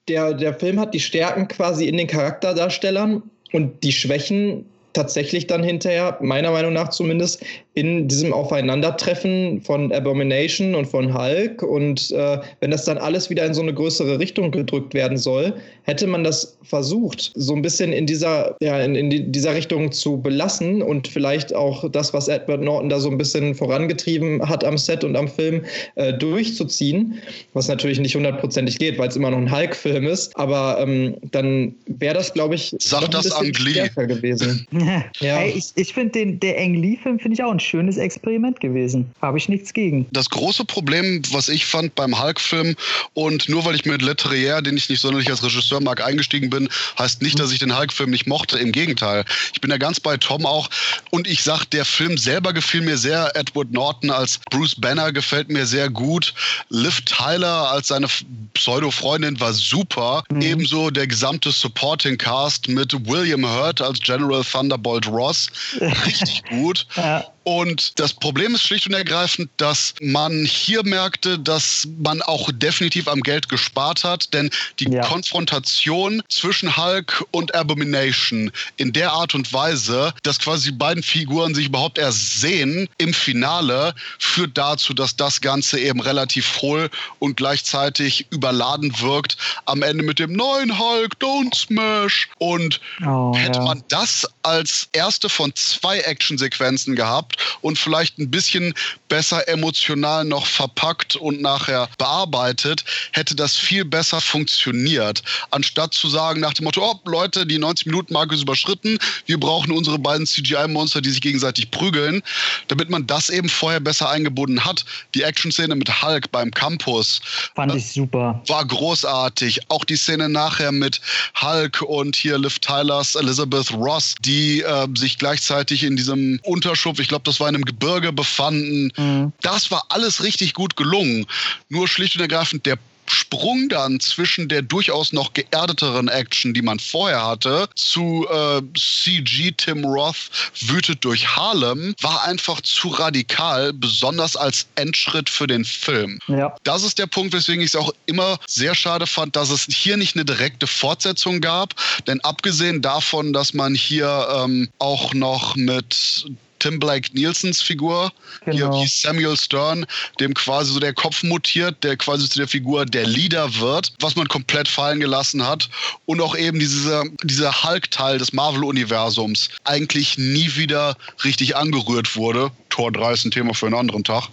der, der Film hat die Stärken quasi in den Charakterdarstellern und die Schwächen tatsächlich dann hinterher, meiner Meinung nach zumindest, in diesem Aufeinandertreffen von Abomination und von Hulk. Und äh, wenn das dann alles wieder in so eine größere Richtung gedrückt werden soll, hätte man das versucht, so ein bisschen in dieser, ja, in, in dieser Richtung zu belassen und vielleicht auch das, was Edward Norton da so ein bisschen vorangetrieben hat am Set und am Film, äh, durchzuziehen. Was natürlich nicht hundertprozentig geht, weil es immer noch ein Hulk-Film ist. Aber ähm, dann wäre das, glaube ich, Sag das an Glee. gewesen. ja. Hey, ich ich finde den der Ang Lee-Film finde ich auch ein schönes Experiment gewesen. Habe ich nichts gegen. Das große Problem, was ich fand beim Hulk-Film und nur weil ich mit Leterrier, den ich nicht sonderlich als Regisseur mag, eingestiegen bin, heißt nicht, dass ich den Hulk-Film nicht mochte. Im Gegenteil. Ich bin da ganz bei Tom auch. Und ich sag, der Film selber gefiel mir sehr. Edward Norton als Bruce Banner gefällt mir sehr gut. Liv Tyler als seine Pseudo-Freundin war super. Mhm. Ebenso der gesamte Supporting Cast mit William Hurt als General Thunderbolt Ross. Richtig gut. Ja. Und das Problem ist schlicht und ergreifend, dass man hier merkte, dass man auch definitiv am Geld gespart hat, denn die ja. Konfrontation zwischen Hulk und Abomination in der Art und Weise, dass quasi die beiden Figuren sich überhaupt erst sehen im Finale, führt dazu, dass das Ganze eben relativ hohl und gleichzeitig überladen wirkt. Am Ende mit dem neuen Hulk, Don't Smash. Und oh, hätte ja. man das als erste von zwei Actionsequenzen gehabt, und vielleicht ein bisschen besser emotional noch verpackt und nachher bearbeitet, hätte das viel besser funktioniert. Anstatt zu sagen nach dem Motto, oh Leute, die 90-Minuten-Marke ist überschritten, wir brauchen unsere beiden CGI-Monster, die sich gegenseitig prügeln, damit man das eben vorher besser eingebunden hat. Die Action-Szene mit Hulk beim Campus fand ich super. War großartig. Auch die Szene nachher mit Hulk und hier Liv Tylers Elizabeth Ross, die äh, sich gleichzeitig in diesem Unterschupf, ich glaube, das war in einem Gebirge befanden. Mhm. Das war alles richtig gut gelungen. Nur schlicht und ergreifend der Sprung dann zwischen der durchaus noch geerdeteren Action, die man vorher hatte, zu äh, CG Tim Roth wütet durch Harlem, war einfach zu radikal, besonders als Endschritt für den Film. Ja. Das ist der Punkt, weswegen ich es auch immer sehr schade fand, dass es hier nicht eine direkte Fortsetzung gab. Denn abgesehen davon, dass man hier ähm, auch noch mit Tim Blake Nielsens Figur, genau. hier wie Samuel Stern, dem quasi so der Kopf mutiert, der quasi zu der Figur der Leader wird, was man komplett fallen gelassen hat. Und auch eben dieser, dieser Hulk-Teil des Marvel-Universums eigentlich nie wieder richtig angerührt wurde. Tor 3 ist ein Thema für einen anderen Tag.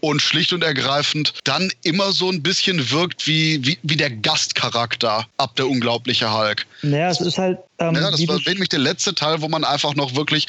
Und schlicht und ergreifend dann immer so ein bisschen wirkt wie, wie, wie der Gastcharakter ab der unglaubliche Hulk. Naja, es ist halt. Ähm, ja, das war nämlich der letzte Teil, wo man einfach noch wirklich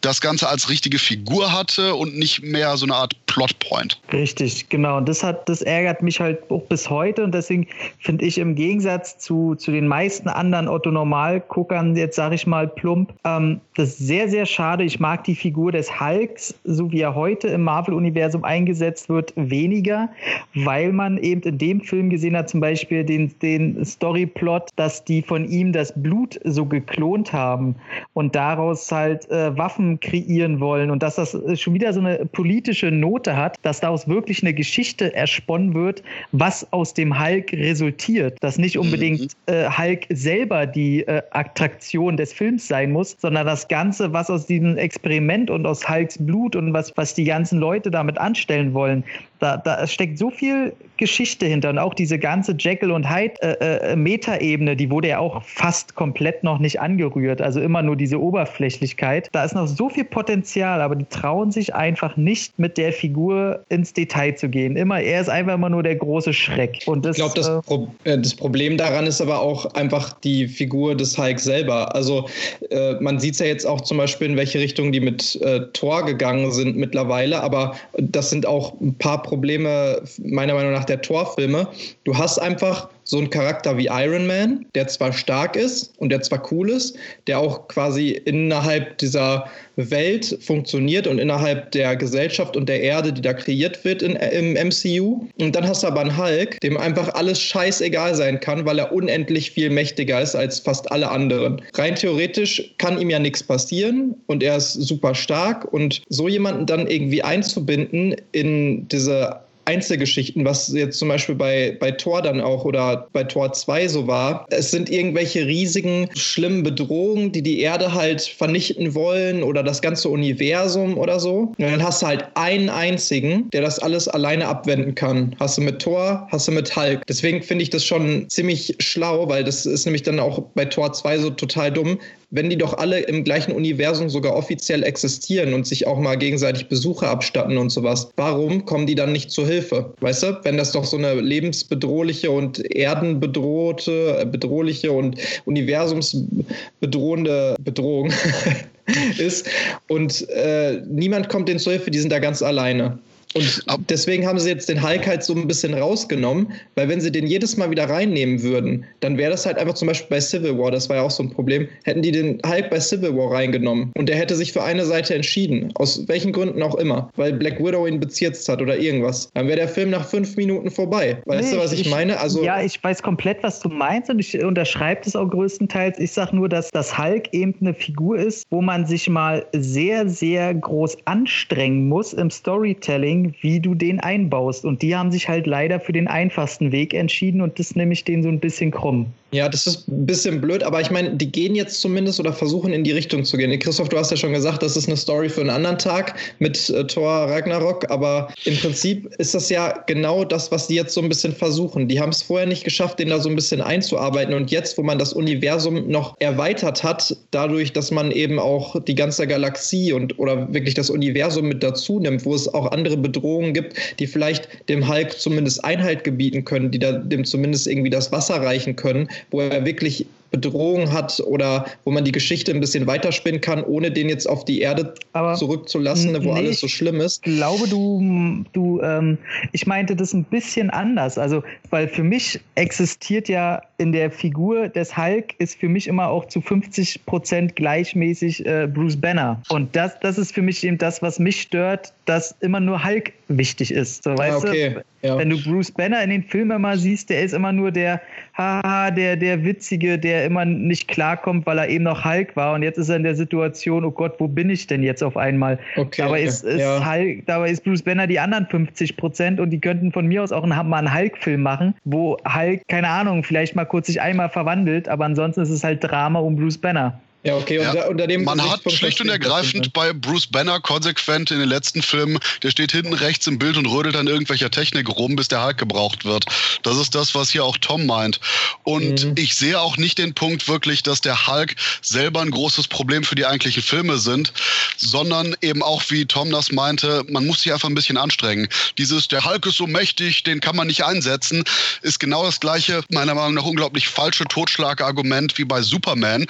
das Ganze als richtige Figur hatte und nicht mehr so eine Art Plotpoint. Richtig, genau. Und das hat, das ärgert mich halt auch bis heute. Und deswegen finde ich im Gegensatz zu, zu den meisten anderen Otto-Normal-Guckern, jetzt sage ich mal plump, ähm, das ist sehr, sehr schade. Ich mag die Figur des Hulks, so wie er heute im Marvel-Universum eingesetzt wird, weniger, weil man eben in dem Film gesehen hat, zum Beispiel den, den Storyplot, dass die von ihm das Blut so geklont haben und daraus halt äh, Waffen kreieren wollen und dass das schon wieder so eine politische Note hat, dass daraus wirklich eine Geschichte ersponnen wird, was aus dem Hulk resultiert. Dass nicht unbedingt mhm. äh, Hulk selber die äh, Attraktion des Films sein muss, sondern das Ganze, was aus diesem Experiment und aus Hulks Blut und was, was die ganzen Leute damit anstellen wollen, da, da steckt so viel Geschichte hinter und auch diese ganze Jekyll und Hyde äh, äh, Metaebene, die wurde ja auch fast komplett noch nicht angerührt, also immer nur diese Oberflächlichkeit. Da ist noch so viel Potenzial, aber die trauen sich einfach nicht mit der Figur ins Detail zu gehen. Immer er ist einfach immer nur der große Schreck. Und das, ich glaube, das, äh, Pro äh, das, Problem daran ist aber auch einfach die Figur des Hulk selber. Also äh, man sieht es ja jetzt auch zum Beispiel in welche Richtung die mit äh, Thor gegangen sind mittlerweile, aber das sind auch ein paar Probleme meiner Meinung nach der Torfilme. Du hast einfach so einen Charakter wie Iron Man, der zwar stark ist und der zwar cool ist, der auch quasi innerhalb dieser Welt funktioniert und innerhalb der Gesellschaft und der Erde, die da kreiert wird in, im MCU. Und dann hast du aber einen Hulk, dem einfach alles scheißegal sein kann, weil er unendlich viel mächtiger ist als fast alle anderen. Rein theoretisch kann ihm ja nichts passieren und er ist super stark und so jemanden dann irgendwie einzubinden in diese Einzelgeschichten, was jetzt zum Beispiel bei, bei Tor dann auch oder bei Tor 2 so war. Es sind irgendwelche riesigen, schlimmen Bedrohungen, die die Erde halt vernichten wollen oder das ganze Universum oder so. Und dann hast du halt einen einzigen, der das alles alleine abwenden kann. Hast du mit Tor, hast du mit Hulk. Deswegen finde ich das schon ziemlich schlau, weil das ist nämlich dann auch bei Tor 2 so total dumm wenn die doch alle im gleichen Universum sogar offiziell existieren und sich auch mal gegenseitig Besuche abstatten und sowas, warum kommen die dann nicht zur Hilfe? Weißt du, wenn das doch so eine lebensbedrohliche und erdenbedrohte, bedrohliche und universumsbedrohende Bedrohung ist. Und äh, niemand kommt denen zu Hilfe, die sind da ganz alleine. Und deswegen haben sie jetzt den Hulk halt so ein bisschen rausgenommen, weil wenn sie den jedes Mal wieder reinnehmen würden, dann wäre das halt einfach zum Beispiel bei Civil War, das war ja auch so ein Problem, hätten die den Hulk bei Civil War reingenommen und der hätte sich für eine Seite entschieden, aus welchen Gründen auch immer, weil Black Widow ihn bezirzt hat oder irgendwas, dann wäre der Film nach fünf Minuten vorbei. Weißt nee, du, was ich, ich, meine? Also, ja, ich weiß komplett, was du meinst und ich unterschreibe das auch größtenteils. Ich sage nur, dass das Hulk eben eine Figur ist, wo man sich mal sehr, sehr groß anstrengen muss im Storytelling, wie du den einbaust. Und die haben sich halt leider für den einfachsten Weg entschieden und das nehme ich denen so ein bisschen krumm. Ja, das ist ein bisschen blöd, aber ich meine, die gehen jetzt zumindest oder versuchen in die Richtung zu gehen. Christoph, du hast ja schon gesagt, das ist eine Story für einen anderen Tag mit äh, Thor Ragnarok, aber im Prinzip ist das ja genau das, was die jetzt so ein bisschen versuchen. Die haben es vorher nicht geschafft, den da so ein bisschen einzuarbeiten und jetzt, wo man das Universum noch erweitert hat, dadurch, dass man eben auch die ganze Galaxie und oder wirklich das Universum mit dazu nimmt, wo es auch andere Bedrohungen gibt, die vielleicht dem Hulk zumindest Einhalt gebieten können, die da dem zumindest irgendwie das Wasser reichen können, wo er wirklich Bedrohung hat oder wo man die Geschichte ein bisschen weiterspinnen kann, ohne den jetzt auf die Erde Aber zurückzulassen, wo nee, alles so schlimm ist. Ich glaube, du, du ähm, ich meinte das ein bisschen anders. Also, weil für mich existiert ja in der Figur des Hulk ist für mich immer auch zu 50 Prozent gleichmäßig äh, Bruce Banner. Und das, das ist für mich eben das, was mich stört, dass immer nur Hulk wichtig ist. So, weißt ah, okay. du? Ja. Wenn du Bruce Banner in den Filmen immer siehst, der ist immer nur der, haha, der, der Witzige, der immer nicht klarkommt, weil er eben noch Hulk war. Und jetzt ist er in der Situation, oh Gott, wo bin ich denn jetzt auf einmal? Okay, dabei, ist, ist ja. Hulk, dabei ist Bruce Banner die anderen 50 Prozent und die könnten von mir aus auch einen, mal einen Hulk-Film machen, wo Hulk, keine Ahnung, vielleicht mal kurz sich einmal verwandelt, aber ansonsten ist es halt Drama um Bruce Banner. Ja, okay. Ja. Unter, unter dem Man hat schlicht und ergreifend bei Bruce Banner konsequent in den letzten Filmen, der steht hinten rechts im Bild und rödelt an irgendwelcher Technik rum, bis der Hulk gebraucht wird. Das ist das, was hier auch Tom meint. Und mhm. ich sehe auch nicht den Punkt wirklich, dass der Hulk selber ein großes Problem für die eigentlichen Filme sind, sondern eben auch, wie Tom das meinte, man muss sich einfach ein bisschen anstrengen. Dieses, der Hulk ist so mächtig, den kann man nicht einsetzen, ist genau das gleiche, meiner Meinung nach unglaublich falsche Totschlagargument wie bei Superman.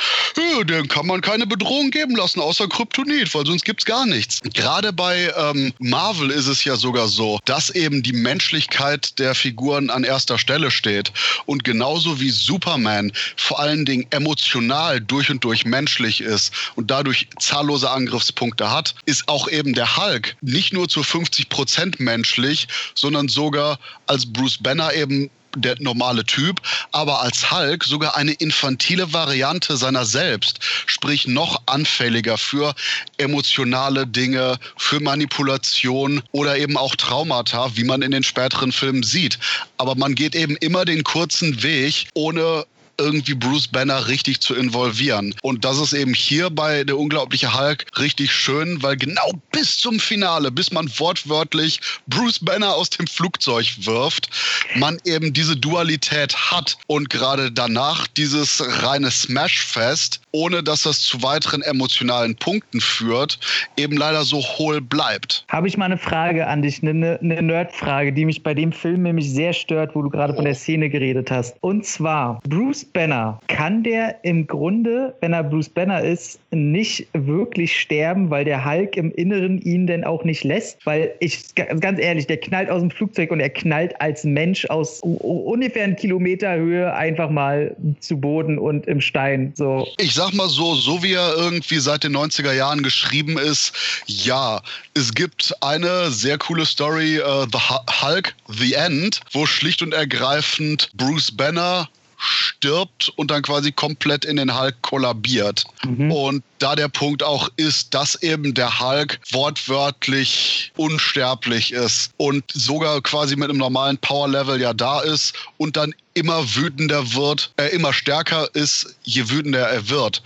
Der denen kann man keine Bedrohung geben lassen, außer Kryptonit, weil sonst gibt es gar nichts. Gerade bei ähm, Marvel ist es ja sogar so, dass eben die Menschlichkeit der Figuren an erster Stelle steht. Und genauso wie Superman vor allen Dingen emotional durch und durch menschlich ist und dadurch zahllose Angriffspunkte hat, ist auch eben der Hulk nicht nur zu 50 Prozent menschlich, sondern sogar als Bruce Banner eben der normale Typ, aber als Hulk sogar eine infantile Variante seiner selbst, sprich noch anfälliger für emotionale Dinge, für Manipulation oder eben auch Traumata, wie man in den späteren Filmen sieht. Aber man geht eben immer den kurzen Weg, ohne irgendwie Bruce Banner richtig zu involvieren. Und das ist eben hier bei der unglaubliche Hulk richtig schön, weil genau bis zum Finale, bis man wortwörtlich Bruce Banner aus dem Flugzeug wirft, man eben diese Dualität hat und gerade danach dieses reine Smashfest, ohne dass das zu weiteren emotionalen Punkten führt, eben leider so hohl bleibt. Habe ich mal eine Frage an dich, eine, eine Nerdfrage, die mich bei dem Film nämlich sehr stört, wo du gerade von der Szene geredet hast. Und zwar, Bruce Banner, kann der im Grunde, wenn er Bruce Banner ist, nicht wirklich sterben, weil der Hulk im Inneren ihn denn auch nicht lässt? Weil ich, ganz ehrlich, der knallt aus dem Flugzeug und er knallt als Mensch aus ungefähr einen Kilometer Höhe einfach mal zu Boden und im Stein. So. Ich sag mal so, so wie er irgendwie seit den 90er Jahren geschrieben ist, ja, es gibt eine sehr coole Story, uh, The Hulk, The End, wo schlicht und ergreifend Bruce Banner stirbt und dann quasi komplett in den Hulk kollabiert. Mhm. Und da der Punkt auch ist, dass eben der Hulk wortwörtlich unsterblich ist und sogar quasi mit einem normalen Power-Level ja da ist und dann immer wütender wird, er äh, immer stärker ist, je wütender er wird.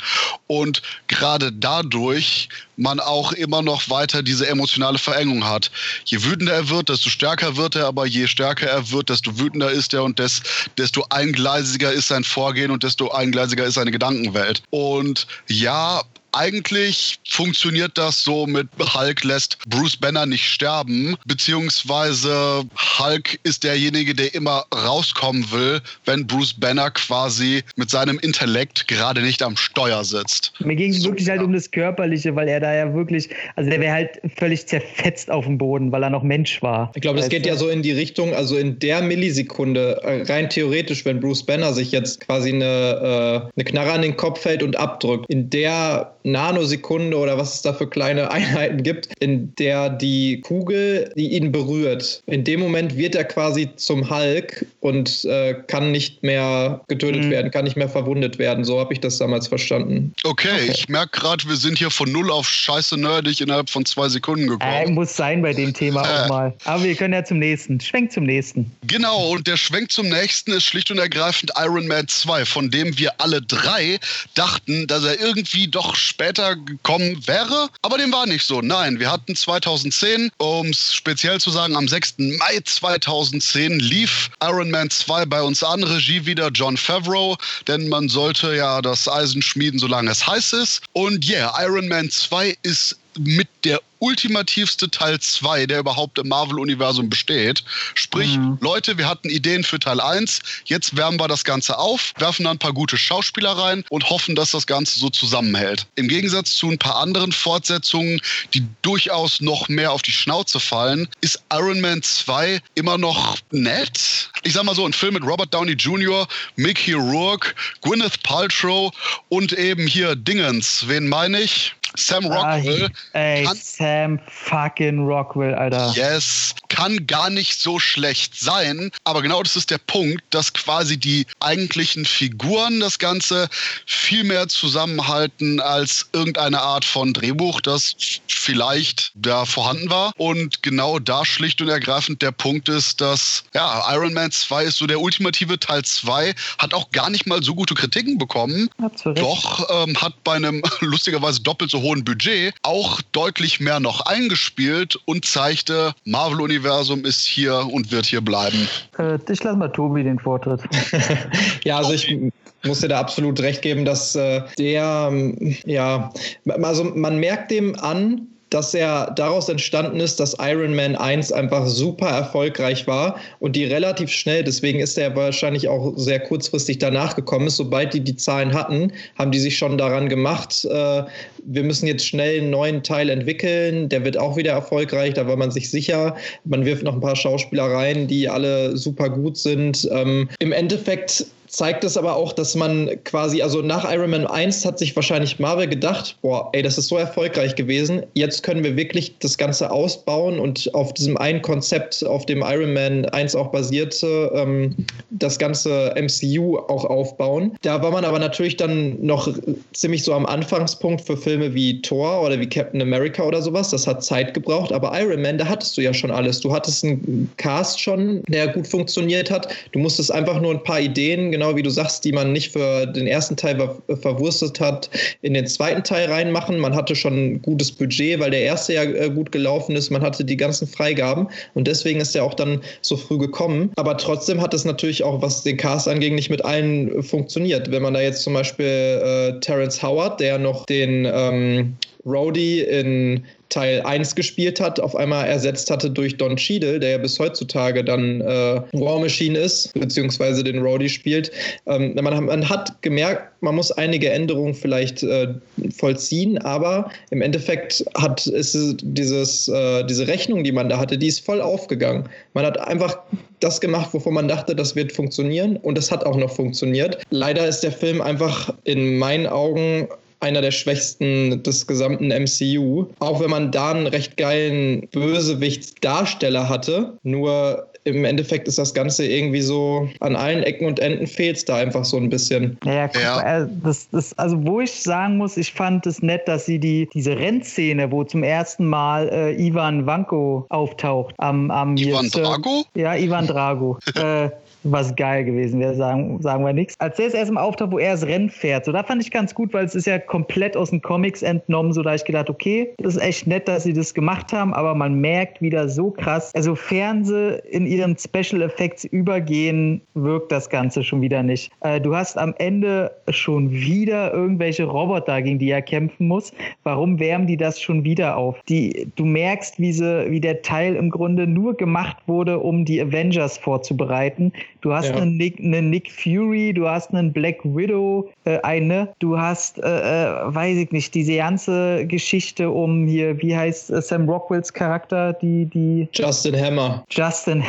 Und gerade dadurch man auch immer noch weiter diese emotionale Verengung hat. Je wütender er wird, desto stärker wird er, aber je stärker er wird, desto wütender ist er und des, desto eingleisiger ist sein Vorgehen und desto eingleisiger ist seine Gedankenwelt. Und ja, eigentlich funktioniert das so mit Hulk lässt Bruce Banner nicht sterben, beziehungsweise Hulk ist derjenige, der immer rauskommen will, wenn Bruce Banner quasi mit seinem Intellekt gerade nicht am Steuer sitzt. Mir ging es So, wirklich halt ja. um das Körperliche, weil er da ja wirklich, also der wäre halt völlig zerfetzt auf dem Boden, weil er noch Mensch war. Ich glaube, das geht ja so in die Richtung, also in der Millisekunde, äh, rein theoretisch, wenn Bruce Banner sich jetzt quasi eine, äh, eine Knarre an den Kopf hält und abdrückt, in der Nanosekunde oder was es da für kleine Einheiten gibt, in der die Kugel, die ihn berührt, in dem Moment wird er quasi zum Hulk und äh, kann nicht mehr getötet Mhm. werden, kann nicht mehr verwundet werden. So habe ich das damals verstanden. Okay, ich merke gerade, wir sind hier von null auf scheiße nerdig innerhalb von zwei Sekunden Äh, gekommen. muss sein bei dem Thema Äh. auch mal. Aber wir können ja zum nächsten. Schwenk zum nächsten. Genau, und der Schwenk zum nächsten ist schlicht und ergreifend Iron Man 2, von dem wir alle drei dachten, dass er irgendwie doch später gekommen wäre. Aber dem war nicht so. Nein, wir hatten 2010, um es speziell zu sagen, am 6. Mai 2010 lief Iron Man 2 bei uns an. Regie wieder John Favreau, denn man sollte ja das Eisen schmieden, solange es heiß ist. Und yeah, Iron Man 2 ist mit der ultimativste Teil 2, der überhaupt im Marvel-Universum besteht. Sprich, Mhm. Leute, wir hatten Ideen für Teil 1, jetzt wärmen wir das Ganze auf, werfen da ein paar gute Schauspieler rein und hoffen, dass das Ganze so zusammenhält. Im Gegensatz zu ein paar anderen Fortsetzungen, die durchaus noch mehr auf die Schnauze fallen, ist Iron Man 2 immer noch nett. Ich sag mal so, ein Film mit Robert Downey Jr., Mickey Rourke, Gwyneth Paltrow und eben hier Dingens. Wen meine ich? Sam Rockwell. Ah, ey, Sam fucking Rockwell, Alter. Yes, kann gar nicht so schlecht sein. Aber genau das ist der Punkt, dass quasi die eigentlichen Figuren das Ganze viel mehr zusammenhalten als irgendeine Art von Drehbuch, das vielleicht da vorhanden war. Und genau da schlicht und ergreifend der Punkt ist, dass ja, Iron Man 2 ist so der ultimative Teil 2, hat auch gar nicht mal so gute Kritiken bekommen. Doch ähm, hat bei einem lustigerweise doppelt so hohen Budget auch deutlich mehr noch eingespielt und zeigte, Marvel-Universum ist hier und wird hier bleiben. Äh, ich lasse mal Tobi den Vortritt. Ja, also ich muss dir da absolut recht geben, dass äh, der, ähm, ja, also man merkt dem an, dass er daraus entstanden ist, dass Iron Man 1 einfach super erfolgreich war und die relativ schnell, deswegen ist er wahrscheinlich auch sehr kurzfristig danach gekommen ist, sobald die die Zahlen hatten, haben die sich schon daran gemacht, äh, wir müssen jetzt schnell einen neuen Teil entwickeln, der wird auch wieder erfolgreich, da war man sich sicher. Man wirft noch ein paar Schauspieler rein, die alle super gut sind. Ähm, Im Endeffekt zeigt es aber auch, dass man quasi, also nach Iron Man 1 hat sich wahrscheinlich Marvel gedacht, boah, ey, das ist so erfolgreich gewesen, jetzt können wir wirklich das Ganze ausbauen und auf diesem einen Konzept, auf dem Iron Man 1 auch basierte, ähm, das ganze MCU auch aufbauen. Da war man aber natürlich dann noch ziemlich so am Anfangspunkt für Filme wie Thor oder wie Captain America oder sowas. Das hat Zeit gebraucht, aber Iron Man, da hattest du ja schon alles. Du hattest einen Cast schon, der gut funktioniert hat. Du musstest einfach nur ein paar Ideen, genau wie du sagst, die man nicht für den ersten Teil ver verwurstet hat, in den zweiten Teil reinmachen. Man hatte schon ein gutes Budget, weil der erste ja äh, gut gelaufen ist. Man hatte die ganzen Freigaben und deswegen ist er auch dann so früh gekommen. Aber trotzdem hat es natürlich auch, was den Cast angeht, nicht mit allen äh, funktioniert. Wenn man da jetzt zum Beispiel äh, Terrence Howard, der noch den ähm, Rhodey in Teil 1 gespielt hat, auf einmal ersetzt hatte durch Don Cheadle, der ja bis heutzutage dann äh, War Machine ist, beziehungsweise den Rhodey spielt. Ähm, man, man, hat gemerkt, man muss einige Änderungen vielleicht äh, vollziehen, aber im Endeffekt hat ist dieses, äh, diese Rechnung, die man da hatte, die ist voll aufgegangen. Man hat einfach das gemacht, wovon man dachte, das wird funktionieren und das hat auch noch funktioniert. Leider ist der Film einfach in meinen Augen einer der schwächsten des gesamten MCU. Auch wenn man da einen recht geilen Bösewicht-Darsteller hatte. Nur im Endeffekt ist das Ganze irgendwie so, an allen Ecken und Enden fehlt es da einfach so ein bisschen. Naja, guck Ja. äh, das, das, also wo ich sagen muss, ich fand es nett, dass sie die, diese Rennszene, wo zum ersten Mal äh, Ivan Vanko auftaucht, am, am Ivan jetzt, äh, Drago? Ja, Ivan Drago. äh, was geil gewesen wäre, sagen, sagen wir nichts. Als der es erst im auftaucht, wo er das Rennen fährt, so da fand ich ganz gut, weil es ist ja komplett aus den Comics entnommen, so da ich gedacht, okay, das ist echt nett, dass sie das gemacht haben, aber man merkt wieder so krass, also sie in ihren Special Effects übergehen, wirkt das Ganze schon wieder nicht. Äh, du hast am Ende schon wieder irgendwelche Roboter, gegen die er kämpfen muss. Warum wärmen die das schon wieder auf? Die, du merkst, wie, sie, wie der Teil im Grunde nur gemacht wurde, um die Avengers vorzubereiten. Du hast ja. einen, Nick, einen, Nick, Fury, du hast einen Black Widow, äh, eine, du hast, äh, äh, weiß ich nicht, diese ganze Geschichte um hier, wie heißt äh, Sam Rockwells Charakter, die, die. Justin Hammer. Justin.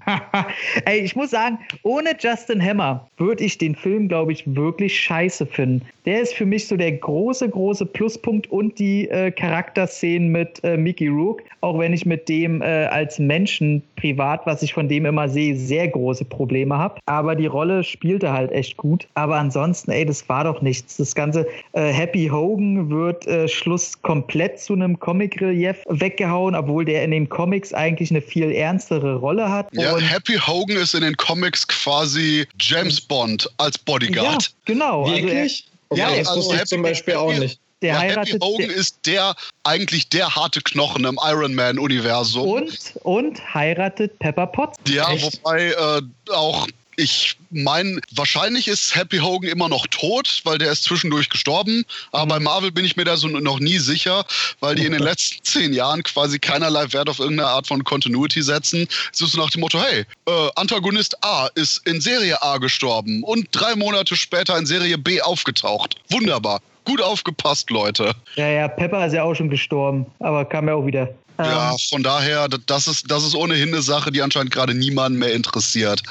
Ey, ich muss sagen, ohne Justin Hammer würde ich den Film, glaube ich, wirklich scheiße finden. Der ist für mich so der große, große Pluspunkt und die äh, Charakterszenen mit äh, Mickey Rook, auch wenn ich mit dem äh, als Menschen privat, was ich von dem immer sehe, sehr große Probleme habe. Aber die Rolle spielte halt echt gut. Aber ansonsten, ey, das war doch nichts. Das ganze äh, Happy Hogan wird äh, Schluss komplett zu einem Comic-Relief weggehauen, obwohl der in den Comics eigentlich eine viel ernstere Rolle hat. Ja, und Happy Hogan ist in den Comics quasi James Bond als Bodyguard. Ja, genau. Also Wirklich? Also er, ja, das wusste ich zum Beispiel auch nicht. Der ja, heiratet Happy Hogan ist der eigentlich der harte Knochen im Iron Man Universum. Und und heiratet Pepper Potts. Ja, Echt? wobei äh, auch ich meine, wahrscheinlich ist Happy Hogan immer noch tot, weil der ist zwischendurch gestorben. Aber bei Marvel bin ich mir da so noch nie sicher, weil die in den letzten zehn Jahren quasi keinerlei Wert auf irgendeine Art von Continuity setzen. Es ist so nach dem Motto, hey, äh, Antagonist A ist in Serie A gestorben und drei Monate später in Serie B aufgetaucht. Wunderbar. Gut aufgepasst, Leute. Ja, ja, Pepper ist ja auch schon gestorben, aber kam ja auch wieder. Ja, von daher, das ist, das ist ohnehin eine Sache, die anscheinend gerade niemanden mehr interessiert.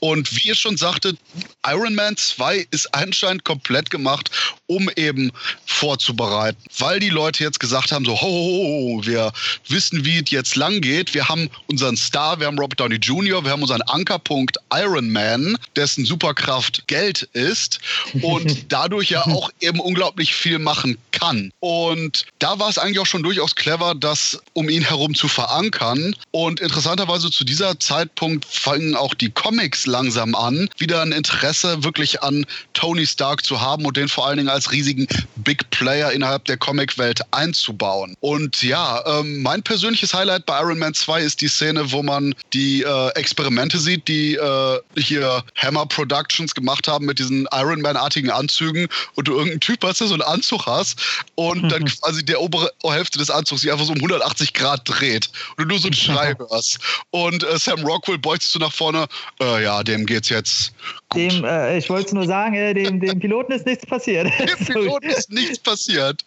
Und wie ihr schon sagtet, Iron Man 2 ist anscheinend komplett gemacht, um eben vorzubereiten. Weil die Leute jetzt gesagt haben, so, ho, ho, ho, wir wissen, wie es jetzt lang geht. Wir haben unseren Star, wir haben Robert Downey Jr., wir haben unseren Ankerpunkt Iron Man, dessen Superkraft Geld ist und dadurch ja auch eben unglaublich viel machen kann. Und da war es eigentlich auch schon durchaus clever, dass um ihn herum zu verankern. Und interessanterweise zu dieser Zeitpunkt fangen auch die Comics langsam an, wieder ein Interesse wirklich an Tony Stark zu haben und den vor allen Dingen als riesigen Big Player innerhalb der Comicwelt einzubauen. Und ja, ähm, mein persönliches Highlight bei Iron Man 2 ist die Szene, wo man die äh, Experimente sieht, die äh, hier Hammer Productions gemacht haben mit diesen Iron Man-artigen Anzügen und du irgendeinen Typ hast, der so einen Anzug hast und dann quasi der obere Hälfte des Anzugs sich einfach so um 180 Grad dreht und du nur so einen Schrei hörst. Und äh, Sam Rockwell beugst so nach vorne, äh, ja, dem geht's jetzt gut. Dem, äh, ich wollte nur sagen, äh, dem, dem Piloten ist nichts passiert. Dem Piloten ist nichts passiert.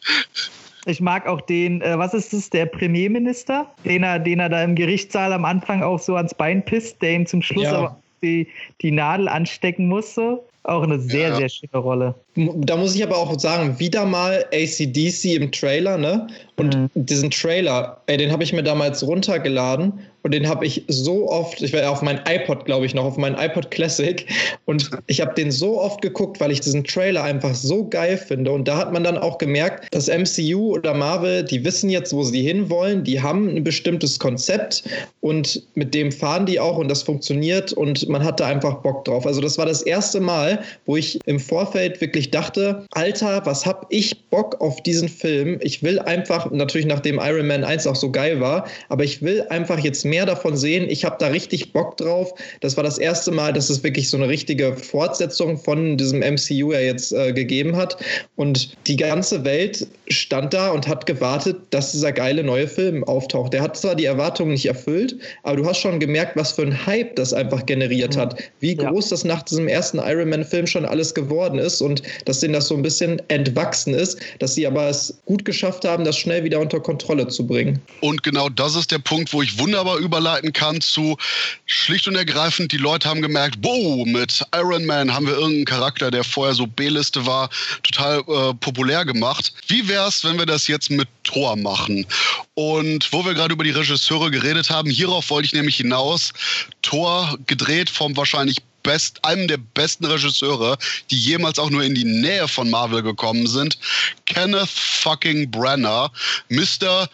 Ich mag auch den, äh, was ist das, der Premierminister, den er, den er da im Gerichtssaal am Anfang auch so ans Bein pisst, der ihm zum Schluss ja. aber die, die Nadel anstecken musste. Auch eine sehr, ja. sehr schöne Rolle. Da muss ich aber auch sagen, wieder mal ACDC im Trailer, ne? Und mhm. diesen Trailer, ey, den habe ich mir damals runtergeladen und den habe ich so oft, ich war ja auf mein iPod, glaube ich, noch, auf meinen iPod Classic. Und ich habe den so oft geguckt, weil ich diesen Trailer einfach so geil finde. Und da hat man dann auch gemerkt, dass MCU oder Marvel, die wissen jetzt, wo sie hinwollen, die haben ein bestimmtes Konzept und mit dem fahren die auch und das funktioniert und man hat da einfach Bock drauf. Also das war das erste Mal, wo ich im Vorfeld wirklich dachte, Alter, was hab ich Bock auf diesen Film? Ich will einfach, natürlich nachdem Iron Man 1 auch so geil war, aber ich will einfach jetzt mehr mehr davon sehen. Ich habe da richtig Bock drauf. Das war das erste Mal, dass es wirklich so eine richtige Fortsetzung von diesem MCU ja jetzt äh, gegeben hat. Und die ganze Welt stand da und hat gewartet, dass dieser geile neue Film auftaucht. Der hat zwar die Erwartungen nicht erfüllt, aber du hast schon gemerkt, was für ein Hype das einfach generiert hat. Wie groß ja. das nach diesem ersten Iron Man-Film schon alles geworden ist und dass denen das so ein bisschen entwachsen ist, dass sie aber es gut geschafft haben, das schnell wieder unter Kontrolle zu bringen. Und genau das ist der Punkt, wo ich wunderbar überleiten kann zu schlicht und ergreifend, die Leute haben gemerkt, wow, mit Iron Man haben wir irgendeinen Charakter, der vorher so B-Liste war, total äh, populär gemacht. Wie wäre es, wenn wir das jetzt mit Thor machen? Und wo wir gerade über die Regisseure geredet haben, hierauf wollte ich nämlich hinaus. Thor gedreht vom wahrscheinlich best, einem der besten Regisseure, die jemals auch nur in die Nähe von Marvel gekommen sind. Kenneth fucking Brenner, Mr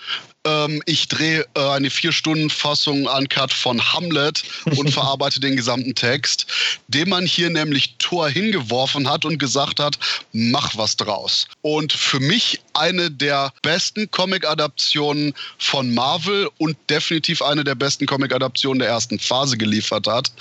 ähm, ich drehe äh, eine Vier-Stunden-Fassung uncut von Hamlet und verarbeite den gesamten Text, den man hier nämlich Thor hingeworfen hat und gesagt hat, mach was draus. Und für mich eine der besten Comic-Adaptionen von Marvel und definitiv eine der besten Comic-Adaptionen der ersten Phase geliefert hat,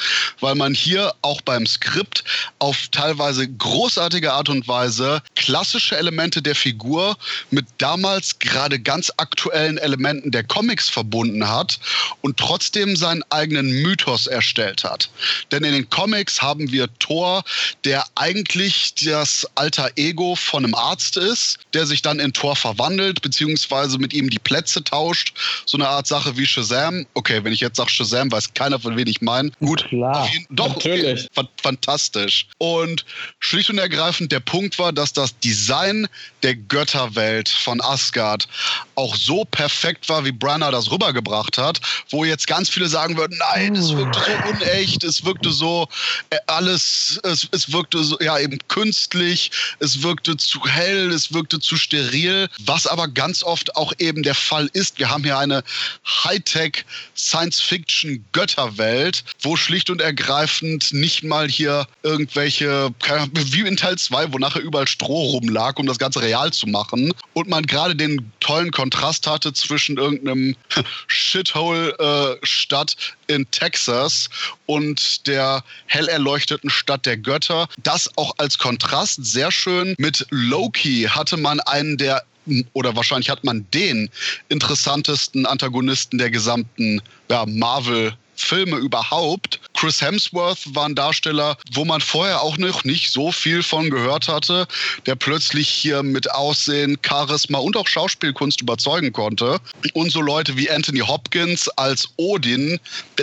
weil man hier auch beim Skript auf teilweise großartige Art und Weise klassische Elemente der Figur mit damals gerade ganz aktuellen Elementen der Comics verbunden hat und trotzdem seinen eigenen Mythos erstellt hat. Denn in den Comics haben wir Thor, der eigentlich das alter Ego von einem Arzt ist, der sich dann in Thor verwandelt, beziehungsweise mit ihm die Plätze tauscht. So eine Art Sache wie Shazam. Okay, wenn ich jetzt sage Shazam, weiß keiner, von wen ich meine. Gut, Klar. Jeden, doch, Natürlich. Okay, fantastisch. Und schlicht und ergreifend der Punkt war, dass das Design der Götterwelt von Asgard auch so perfekt war, wie Branagh das rübergebracht hat, wo jetzt ganz viele sagen würden, nein, es wirkte so unecht, es wirkte so äh, alles, es, es wirkte so, ja eben künstlich, es wirkte zu hell, es wirkte zu steril, was aber ganz oft auch eben der Fall ist. Wir haben hier eine Hightech Science-Fiction-Götterwelt, wo schlicht und ergreifend nicht mal hier irgendwelche, wie in Teil 2, wo nachher überall Stroh rumlag, um das Ganze real zu machen. Und man gerade den tollen Kontrast hatte zwischen irgendeinem Shithole-Stadt äh, in Texas und der hell erleuchteten Stadt der Götter. Das auch als Kontrast sehr schön. Mit Loki hatte man einen der oder wahrscheinlich hat man den interessantesten Antagonisten der gesamten ja, Marvel Filme überhaupt. Chris Hemsworth war ein Darsteller, wo man vorher auch noch nicht so viel von gehört hatte, der plötzlich hier mit Aussehen, Charisma und auch Schauspielkunst überzeugen konnte. Und so Leute wie Anthony Hopkins als Odin,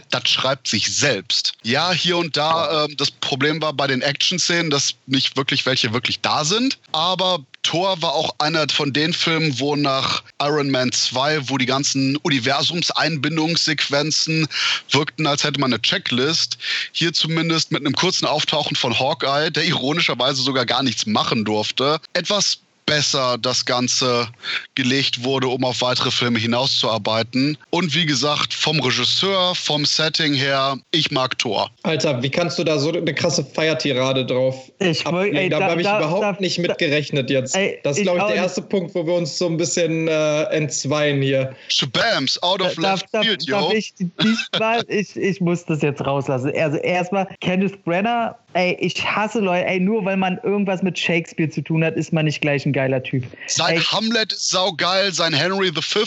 das schreibt sich selbst. Ja, hier und da, äh, das Problem war bei den Action-Szenen, dass nicht wirklich welche wirklich da sind, aber Thor war auch einer von den Filmen, wo nach Iron Man 2, wo die ganzen Universumseinbindungssequenzen wirkten, als hätte man eine Checklist. Hier zumindest mit einem kurzen Auftauchen von Hawkeye, der ironischerweise sogar gar nichts machen durfte. Etwas besser das Ganze gelegt wurde, um auf weitere Filme hinauszuarbeiten. Und wie gesagt, vom Regisseur, vom Setting her, ich mag Thor. Alter, wie kannst du da so eine krasse Feiertirade drauf Ich wollt- ey, Da da- habe ich da- überhaupt da- nicht mit gerechnet jetzt. Ey, das ist, glaube ich, der erste Punkt, wo wir uns so ein bisschen äh, entzweien hier. Shabams, out of left field, yo. ich diesmal, ich, ich muss das jetzt rauslassen. Also erstmal, Kenneth Brenner, ey, ich hasse Leute, ey, nur weil man irgendwas mit Shakespeare zu tun hat, ist man nicht gleich ein geiler Typ. Sein Ey, Hamlet ist saugeil, sein Henry V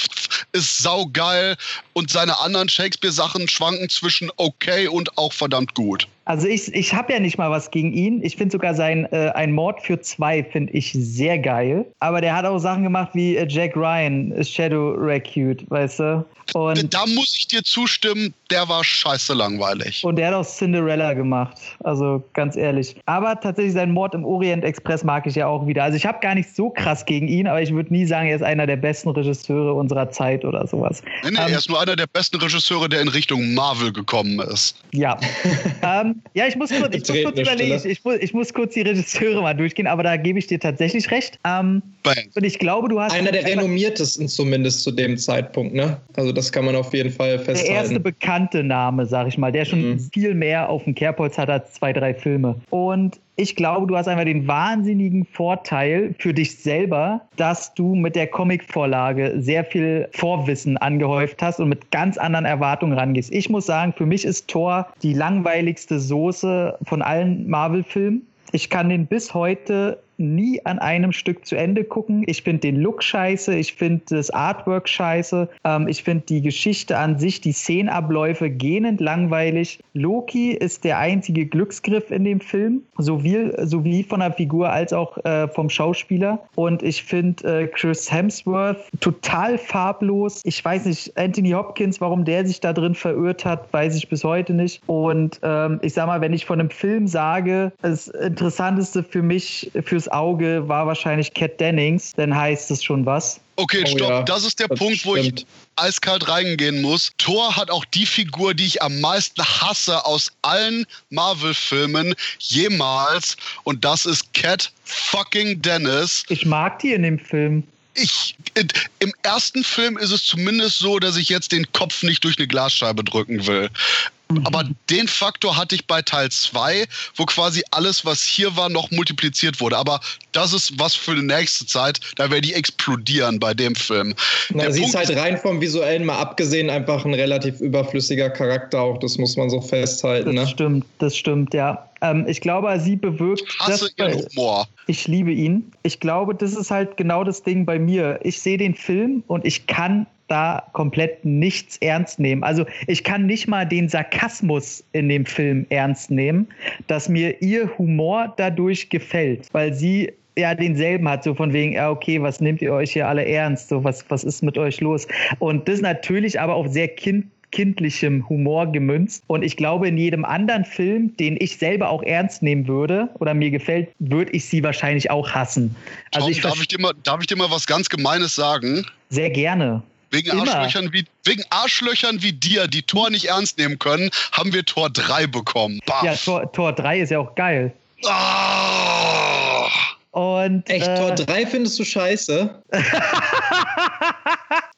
ist saugeil und seine anderen Shakespeare-Sachen schwanken zwischen okay und auch verdammt gut. Also ich, ich habe ja nicht mal was gegen ihn. Ich finde sogar sein äh, Ein Mord für zwei finde ich sehr geil. Aber der hat auch Sachen gemacht wie äh, Jack Ryan, Shadow Recute, weißt du? Und, Da muss ich dir zustimmen, der war scheiße langweilig. und der hat auch Cinderella gemacht. Also ganz ehrlich. Aber tatsächlich sein Mord im Orient Express mag ich ja auch wieder. Also ich habe gar nicht so krass gegen ihn, aber ich würde nie sagen, er ist einer der besten Regisseure unserer Zeit oder sowas. Nee, nee, Ähm, er ist nur einer der besten Regisseure, der in Richtung Marvel gekommen ist. Ja. ähm, ja, ich muss kurz, ich muss kurz überlegen. Stille. Ich muss, ich muss kurz die Regisseure mal durchgehen, aber da gebe ich dir tatsächlich recht. Ähm, Bang. und ich glaube, du hast Einer der renommiertesten zumindest zu dem Zeitpunkt, ne? Also das kann man auf jeden Fall der erste festhalten. bekannte Name, sag ich mal, der schon Mhm. viel mehr auf dem Kerbholz hat als zwei, drei Filme. Und ich glaube, du hast einfach den wahnsinnigen Vorteil für dich selber, dass du mit der Comicvorlage sehr viel Vorwissen angehäuft hast und mit ganz anderen Erwartungen rangehst. Ich muss sagen, für mich ist Thor die langweiligste Soße von allen Marvel-Filmen. Ich kann den bis heute nie an einem Stück zu Ende gucken. Ich finde den Look scheiße, ich finde das Artwork scheiße, ähm, ich finde die Geschichte an sich, die Szenenabläufe gähnend langweilig. Loki ist der einzige Glücksgriff in dem Film, sowie, sowie von der Figur als auch äh, vom Schauspieler. Und ich finde äh, Chris Hemsworth total farblos. Ich weiß nicht, Anthony Hopkins, warum der sich da drin verirrt hat, weiß ich bis heute nicht. Und ähm, ich sag mal, wenn ich von einem Film sage, das Interessanteste für mich, fürs Auge, war wahrscheinlich Cat Dennings, dann heißt es schon was. Okay, Oh stopp. ja, das ist der das Punkt, wo ich eiskalt reingehen muss. Thor hat auch die Figur, die ich am meisten hasse aus allen Marvel-Filmen jemals. Und das ist Cat fucking Dennis. Ich mag die in dem Film. Ich, im ersten Film ist es zumindest so, dass ich jetzt den Kopf nicht durch eine Glasscheibe drücken will. Mhm. Aber den Faktor hatte ich bei Teil 2, wo quasi alles, was hier war, noch multipliziert wurde. Aber das ist was für die nächste Zeit. Da werde ich explodieren bei dem Film. Na, sie ist halt rein vom Visuellen mal abgesehen einfach ein relativ überflüssiger Charakter auch. Das muss man so festhalten. Das ne? stimmt, das stimmt, ja. Ähm, ich glaube, sie bewirkt. Ich hasse das, ihren Humor. Ich liebe ihn. Ich glaube, das ist halt genau das Ding bei mir. Ich sehe den Film und ich kann da komplett nichts ernst nehmen. Also ich kann nicht mal den Sarkasmus in dem Film ernst nehmen, dass mir ihr Humor dadurch gefällt, weil sie ja denselben hat, so von wegen, ja, okay, was nehmt ihr euch hier alle ernst? So, was, was ist mit euch los? Und das natürlich aber auch sehr kind, kindlichem Humor gemünzt. Und ich glaube, in jedem anderen Film, den ich selber auch ernst nehmen würde oder mir gefällt, würde ich sie wahrscheinlich auch hassen. Also Tom, ich darf, ich dir mal, darf ich dir mal was ganz Gemeines sagen? Sehr gerne. Wegen Arschlöchern, wie, wegen Arschlöchern wie dir, die Tor nicht ernst nehmen können, haben wir Tor 3 bekommen. Baff. Ja, Tor, Tor 3 ist ja auch geil. Oh. Und, Echt, äh, Tor 3 findest du scheiße?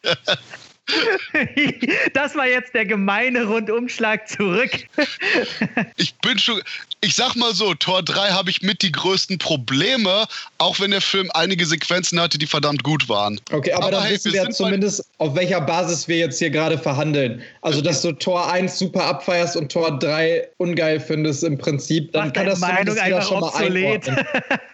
Das war jetzt der gemeine Rundumschlag zurück. Ich bin schon, ich sag mal so, Tor 3 habe ich mit die größten Probleme, auch wenn der Film einige Sequenzen hatte, die verdammt gut waren. Okay, aber, aber dann hey, wissen wir, wir zumindest, auf welcher Basis wir jetzt hier gerade verhandeln. Also, dass du Tor 1 super abfeierst und Tor 3 ungeil findest im Prinzip, dann kann das Meinung einfach schon obsolet. mal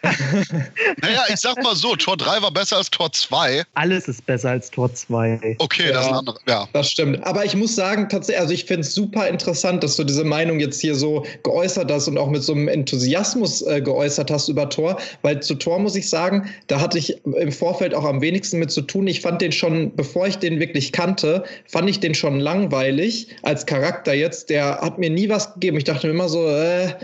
Naja, ich sag mal so, Tor 3 war besser als Tor 2. Alles ist besser als Tor 2. Okay, ja, das ist ein anderes, ja. Das stimmt. Aber ich muss sagen, tatsächlich, also ich finde es super interessant, dass du diese Meinung jetzt hier so geäußert hast und auch mit so einem Enthusiasmus äh, geäußert hast über Tor, weil zu Tor muss ich sagen, da hatte ich im Vorfeld auch am wenigsten mit zu tun. Ich fand den schon, bevor ich den wirklich kannte, fand ich den schon langweilig als Charakter jetzt. Der hat mir nie was gegeben. Ich dachte mir immer so, äh,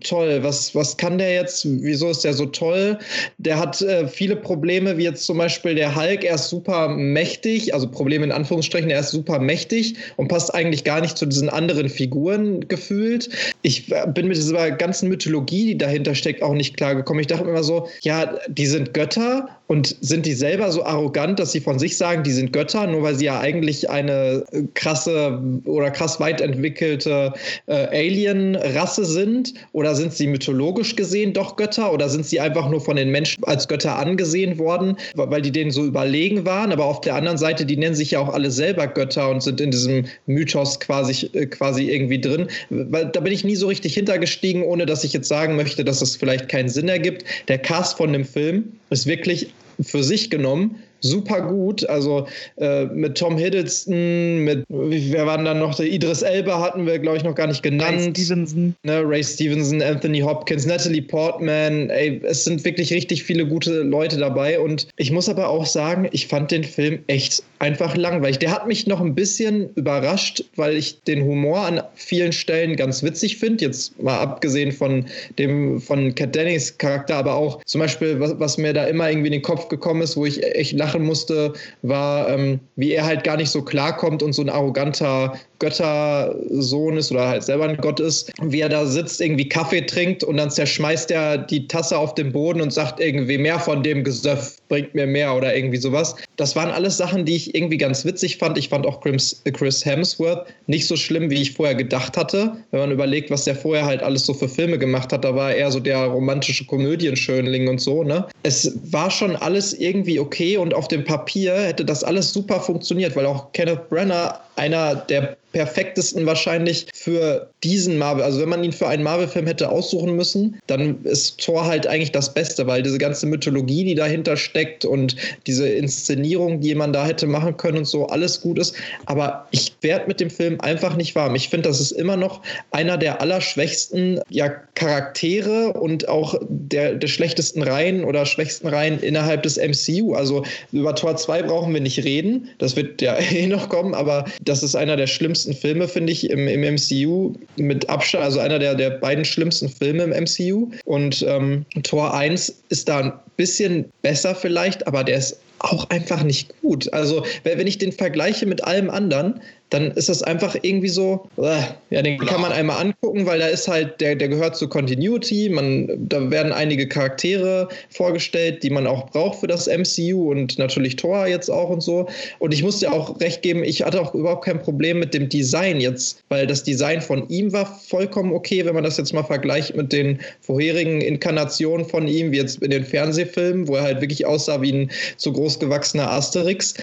toll, was, was kann der jetzt? Wieso ist der so toll? Der hat äh, viele Probleme, wie jetzt zum Beispiel der Hulk. Er ist super mächtig, also Probleme in Anführungsstrichen, er ist super mächtig und passt eigentlich gar nicht zu diesen anderen Figuren gefühlt. Ich äh, bin mit dieser ganzen Mythologie, die dahinter steckt, auch nicht klargekommen. Ich dachte immer so, ja, die sind Götter und sind die selber so arrogant, dass sie von sich sagen, die sind Götter, nur weil sie ja eigentlich eine krasse oder krass weit entwickelte äh, Alien-Rasse sind? Oder sind sie mythologisch gesehen doch Götter? Oder sind sie einfach nur von den Menschen als Götter angesehen worden, weil die denen so überlegen waren? Aber auf der anderen Seite, die nennen sich ja auch alle selber Götter und sind in diesem Mythos quasi, äh, quasi irgendwie drin. Da bin ich nie so richtig hintergestiegen, ohne dass ich jetzt sagen möchte, dass es vielleicht keinen Sinn ergibt. Der Cast von dem Film ist wirklich für sich genommen super gut. Also äh, mit Tom Hiddleston, mit wer waren dann noch? Der Idris Elba hatten wir, glaube ich, noch gar nicht genannt. Ray Stevenson. Ne, Ray Stevenson, Anthony Hopkins, Natalie Portman. Ey, es sind wirklich richtig viele gute Leute dabei. Und ich muss aber auch sagen, ich fand den Film echt einfach langweilig. Der hat mich noch ein bisschen überrascht, weil ich den Humor an vielen Stellen ganz witzig finde. Jetzt mal abgesehen von dem von Cat Dennings Charakter, aber auch zum Beispiel, was, was mir da immer irgendwie in den Kopf gekommen ist, wo ich echt lachen musste, war, ähm, wie er halt gar nicht so klarkommt und so ein arroganter Göttersohn ist oder halt selber ein Gott ist, wie er da sitzt, irgendwie Kaffee trinkt und dann zerschmeißt er die Tasse auf den Boden und sagt irgendwie mehr von dem Gesöff bringt mir mehr oder irgendwie sowas. Das waren alles Sachen, die ich irgendwie ganz witzig fand. Ich fand auch Chris Hemsworth nicht so schlimm, wie ich vorher gedacht hatte. Wenn man überlegt, was der vorher halt alles so für Filme gemacht hat, da war er so der romantische Komödienschönling und so, ne? Es war schon alles irgendwie okay und auf dem Papier hätte das alles super funktioniert, weil auch Kenneth Brenner einer der perfektesten wahrscheinlich für diesen Marvel. Also wenn man ihn für einen Marvel-Film hätte aussuchen müssen, dann ist Thor halt eigentlich das Beste, weil diese ganze Mythologie, die dahinter steckt und diese Inszenierung, die man da hätte machen können und so, alles gut ist. Aber ich werde mit dem Film einfach nicht warm. Ich finde, das ist immer noch einer der allerschwächsten ja, Charaktere und auch der, der schlechtesten Reihen oder schwächsten Reihen innerhalb des MCU. Also über Tor 2 brauchen wir nicht reden. Das wird ja eh noch kommen, aber das ist einer der schlimmsten Filme, finde ich, im, im MCU mit Abstand, also einer der, der beiden schlimmsten Filme im MCU. Und ähm, Tor 1 ist da ein bisschen besser vielleicht, aber der ist auch einfach nicht gut. Also, wenn ich den vergleiche mit allem anderen, dann ist das einfach irgendwie so, äh, ja, den kann man einmal angucken, weil da ist halt, der, der gehört zur Continuity, man, da werden einige Charaktere vorgestellt, die man auch braucht für das MCU und natürlich Thor jetzt auch und so. Und ich muss dir auch recht geben, ich hatte auch überhaupt kein Problem mit dem Design jetzt, weil das Design von ihm war vollkommen okay, wenn man das jetzt mal vergleicht mit den vorherigen Inkarnationen von ihm, wie jetzt in den Fernsehfilmen, wo er halt wirklich aussah wie ein zu groß gewachsener Asterix.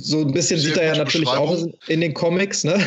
So ein bisschen sieht er ja natürlich auch in den Comics, ne?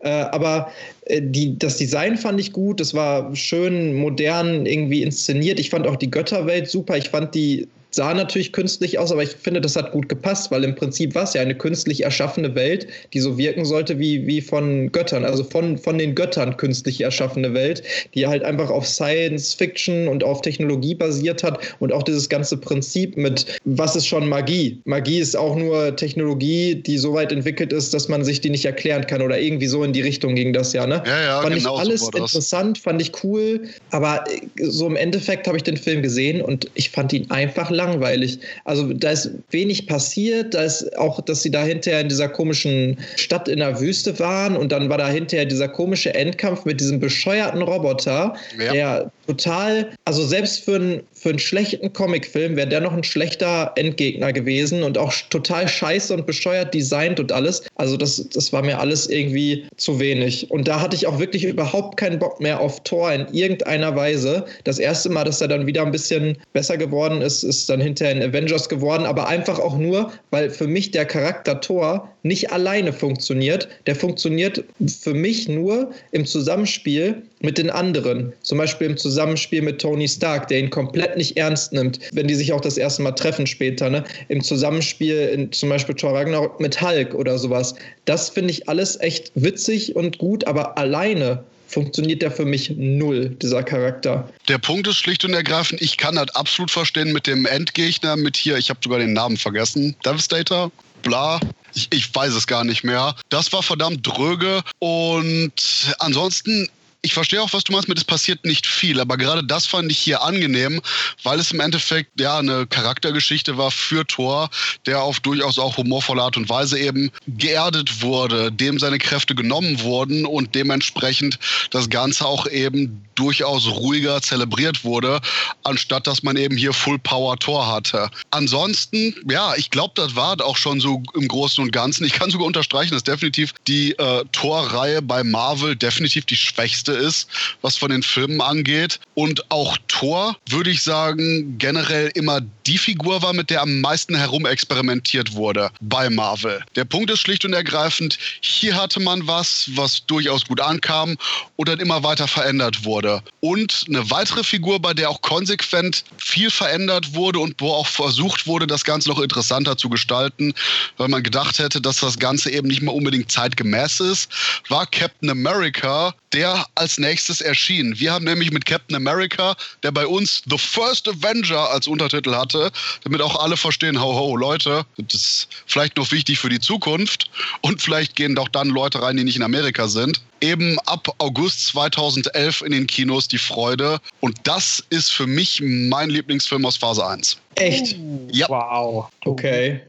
Äh, aber äh, die, das Design fand ich gut, es war schön modern irgendwie inszeniert. Ich fand auch die Götterwelt super. Ich fand die sah natürlich künstlich aus, aber ich finde, das hat gut gepasst, weil im Prinzip war es ja eine künstlich erschaffene Welt, die so wirken sollte wie, wie von Göttern, also von, von den Göttern künstlich erschaffene Welt, die halt einfach auf Science Fiction und auf Technologie basiert hat und auch dieses ganze Prinzip mit, was ist schon Magie? Magie ist auch nur Technologie, die so weit entwickelt ist, dass man sich die nicht erklären kann oder irgendwie so in die Richtung ging das ja, ne? Ja, ja, fand genau ich alles so interessant, fand ich cool, aber so im Endeffekt habe ich den Film gesehen und ich fand ihn einfach langweilig. Also da ist wenig passiert, da ist auch, dass sie da hinterher in dieser komischen Stadt in der Wüste waren und dann war da hinterher dieser komische Endkampf mit diesem bescheuerten Roboter, ja. der total, also selbst für, ein, für einen schlechten Comicfilm wäre der noch ein schlechter Endgegner gewesen und auch total scheiße und bescheuert designt und alles. Also das, das war mir alles irgendwie zu wenig. Und da hatte ich auch wirklich überhaupt keinen Bock mehr auf Thor in irgendeiner Weise. Das erste Mal, dass er dann wieder ein bisschen besser geworden ist, ist dann hinterher in Avengers geworden, aber einfach auch nur, weil für mich der Charakter Thor nicht alleine funktioniert. Der funktioniert für mich nur im Zusammenspiel mit den anderen. Zum Beispiel im Zusammenspiel mit Tony Stark, der ihn komplett nicht ernst nimmt, wenn die sich auch das erste Mal treffen später. Ne? Im Zusammenspiel in, zum Beispiel Thor Ragnarok mit Hulk oder sowas. Das finde ich alles echt witzig und gut, aber alleine funktioniert der für mich null, dieser Charakter. Der Punkt ist schlicht und ergreifend, ich kann das absolut verstehen mit dem Endgegner, mit hier, ich habe sogar den Namen vergessen, Devastator, bla. Ich, ich, weiß es gar nicht mehr. Das war verdammt dröge und ansonsten ich verstehe auch, was du meinst mit, es passiert nicht viel, aber gerade das fand ich hier angenehm, weil es im Endeffekt ja eine Charaktergeschichte war für Thor, der auf durchaus auch humorvolle Art und Weise eben geerdet wurde, dem seine Kräfte genommen wurden und dementsprechend das Ganze auch eben durchaus ruhiger zelebriert wurde, anstatt dass man eben hier Full Power Thor hatte. Ansonsten, ja, ich glaube, das war auch schon so im Großen und Ganzen. Ich kann sogar unterstreichen, dass definitiv die äh, Thor-Reihe bei Marvel definitiv die schwächste ist, was von den Filmen angeht. Und auch Thor, würde ich sagen, generell immer die Figur war, mit der am meisten herumexperimentiert wurde bei Marvel. Der Punkt ist schlicht und ergreifend, hier hatte man was, was durchaus gut ankam und dann immer weiter verändert wurde. Und eine weitere Figur, bei der auch konsequent viel verändert wurde und wo auch versucht wurde, das Ganze noch interessanter zu gestalten, weil man gedacht hätte, dass das Ganze eben nicht mal unbedingt zeitgemäß ist, war Captain America, der als nächstes erschien. Wir haben nämlich mit Captain America, der bei uns The First Avenger als Untertitel hatte, damit auch alle verstehen, ho ho, Leute, das ist vielleicht noch wichtig für die Zukunft und vielleicht gehen doch dann Leute rein, die nicht in Amerika sind. Eben ab August 2011 in den Kinos die Freude und das ist für mich mein Lieblingsfilm aus Phase 1. Echt? Ja. Wow. Okay.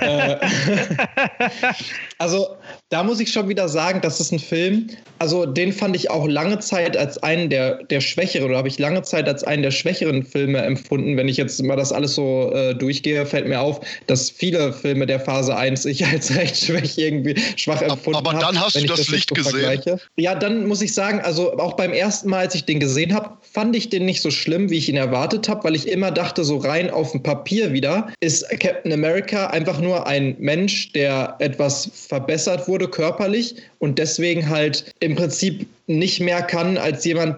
Äh, also da muss ich schon wieder sagen, das ist ein Film, also den fand ich auch lange Zeit als einen der, der schwächeren, oder habe ich lange Zeit als einen der schwächeren Filme empfunden. Wenn ich jetzt mal das alles so äh, durchgehe, fällt mir auf, dass viele Filme der Phase 1 ich als recht schwach irgendwie schwach empfunden habe. Aber dann hast du das, das Licht so gesehen. Vergleiche. Ja, dann muss ich sagen, also auch beim ersten Mal, als ich den gesehen habe, fand ich den nicht so schlimm, wie ich ihn erwartet habe, weil ich immer dachte, so rein auf dem Papier wieder, ist Captain America einfach nur ein Mensch, der etwas verbessert wurde körperlich und deswegen halt im Prinzip nicht mehr kann als jemand,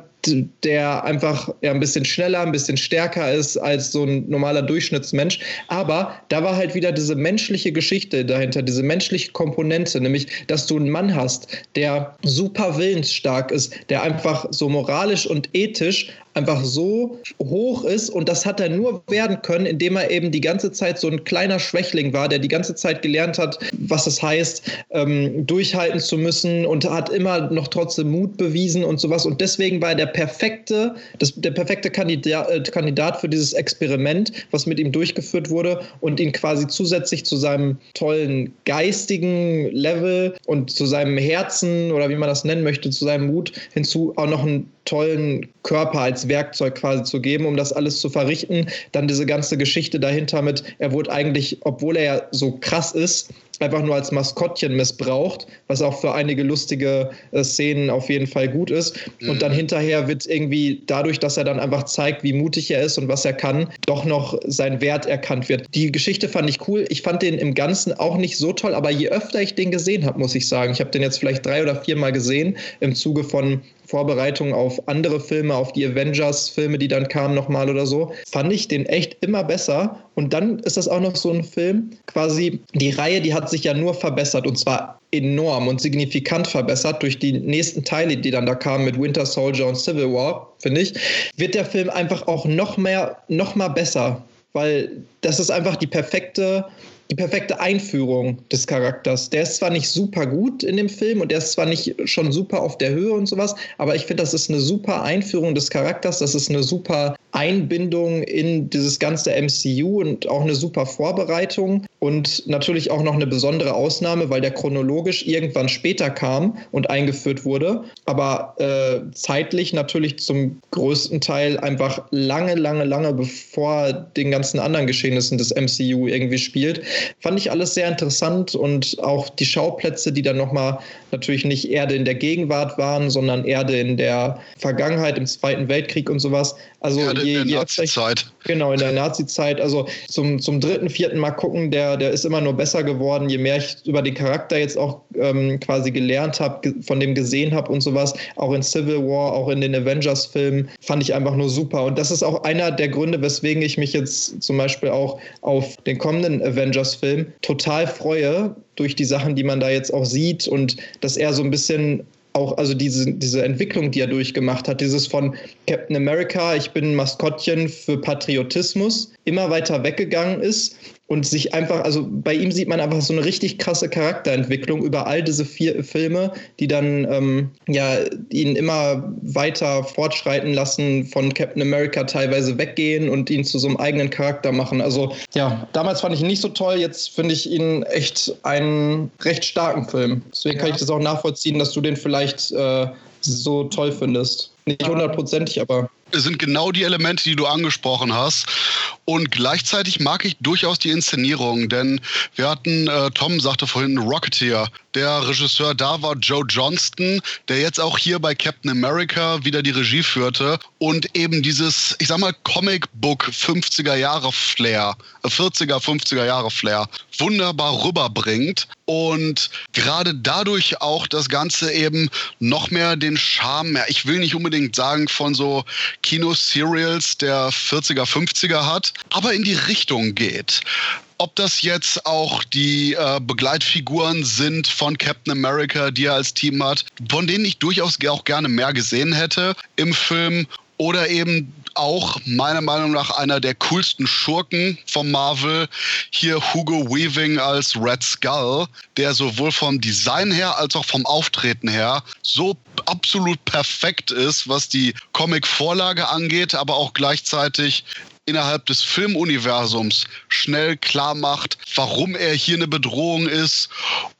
der einfach ja, ein bisschen schneller, ein bisschen stärker ist als so ein normaler Durchschnittsmensch. Aber da war halt wieder diese menschliche Geschichte dahinter, diese menschliche Komponente, nämlich, dass du einen Mann hast, der super willensstark ist, der einfach so moralisch und ethisch einfach so hoch ist und das hat er nur werden können, indem er eben die ganze Zeit so ein kleiner Schwächling war, der die ganze Zeit gelernt hat, was es heißt, ähm, durchhalten zu müssen und hat immer noch trotzdem Mut bewiesen und sowas und deswegen war er der perfekte, das, der perfekte Kandidat, äh, Kandidat für dieses Experiment, was mit ihm durchgeführt wurde und ihn quasi zusätzlich zu seinem tollen geistigen Level und zu seinem Herzen oder wie man das nennen möchte, zu seinem Mut hinzu auch noch einen tollen Körper als Werkzeug quasi zu geben, um das alles zu verrichten. Dann diese ganze Geschichte dahinter mit, er wurde eigentlich, obwohl er ja so krass ist, einfach nur als Maskottchen missbraucht, was auch für einige lustige äh, Szenen auf jeden Fall gut ist. Mhm. Und dann hinterher wird irgendwie dadurch, dass er dann einfach zeigt, wie mutig er ist und was er kann, doch noch sein Wert erkannt wird. Die Geschichte fand ich cool. Ich fand den im Ganzen auch nicht so toll, aber je öfter ich den gesehen habe, muss ich sagen, ich habe den jetzt vielleicht drei oder vier Mal gesehen im Zuge von Vorbereitung auf andere Filme, auf die Avengers-Filme, die dann kamen nochmal oder so, fand ich den echt immer besser. Und dann ist das auch noch so ein Film, quasi die Reihe, die hat sich ja nur verbessert und zwar enorm und signifikant verbessert durch die nächsten Teile, die dann da kamen mit Winter Soldier und Civil War, finde ich, wird der Film einfach auch noch mehr, noch mal besser, weil das ist einfach die perfekte die perfekte Einführung des Charakters. Der ist zwar nicht super gut in dem Film und der ist zwar nicht schon super auf der Höhe und sowas, aber ich finde, das ist eine super Einführung des Charakters, das ist eine super Einbindung in dieses ganze MCU und auch eine super Vorbereitung und natürlich auch noch eine besondere Ausnahme, weil der chronologisch irgendwann später kam und eingeführt wurde, aber äh, zeitlich natürlich zum größten Teil einfach lange, lange, lange bevor den ganzen anderen Geschehnissen des MCU irgendwie spielt. Fand ich alles sehr interessant und auch die Schauplätze, die dann nochmal natürlich nicht Erde in der Gegenwart waren, sondern Erde in der Vergangenheit, im Zweiten Weltkrieg und sowas. Also Erde je, in der Nazi-Zeit. Genau, in der Nazi-Zeit. Also zum, zum dritten, vierten Mal gucken, der, der ist immer nur besser geworden, je mehr ich über den Charakter jetzt auch ähm, quasi gelernt habe, von dem gesehen habe und sowas. Auch in Civil War, auch in den Avengers-Filmen, fand ich einfach nur super. Und das ist auch einer der Gründe, weswegen ich mich jetzt zum Beispiel auch auf den kommenden Avengers-Film total freue, durch die Sachen, die man da jetzt auch sieht und dass er so ein bisschen auch, also diese, diese Entwicklung, die er durchgemacht hat, dieses von Captain America, ich bin Maskottchen für Patriotismus, immer weiter weggegangen ist und sich einfach, also bei ihm sieht man einfach so eine richtig krasse Charakterentwicklung über all diese vier Filme, die dann ähm, ja ihn immer weiter fortschreiten lassen, von Captain America teilweise weggehen und ihn zu so einem eigenen Charakter machen. Also ja, damals fand ich ihn nicht so toll, jetzt finde ich ihn echt einen recht starken Film. Deswegen ja. kann ich das auch nachvollziehen, dass du den vielleicht äh, so toll findest. Nicht hundertprozentig, aber sind genau die Elemente, die du angesprochen hast. Und gleichzeitig mag ich durchaus die Inszenierung, denn wir hatten, äh, Tom sagte vorhin, Rocketeer. Der Regisseur da war Joe Johnston, der jetzt auch hier bei Captain America wieder die Regie führte und eben dieses, ich sag mal, Comic-Book 50er Jahre Flair, 40er, 50er Jahre Flair wunderbar rüberbringt und gerade dadurch auch das Ganze eben noch mehr den Charme, ja, ich will nicht unbedingt sagen von so Kino-Serials der 40er, 50er hat, aber in die Richtung geht. Ob das jetzt auch die äh, Begleitfiguren sind von Captain America, die er als Team hat, von denen ich durchaus auch gerne mehr gesehen hätte im Film oder eben auch meiner Meinung nach einer der coolsten Schurken von Marvel. Hier Hugo Weaving als Red Skull, der sowohl vom Design her als auch vom Auftreten her so absolut perfekt ist, was die Comic-Vorlage angeht, aber auch gleichzeitig innerhalb des Filmuniversums schnell klar macht, warum er hier eine Bedrohung ist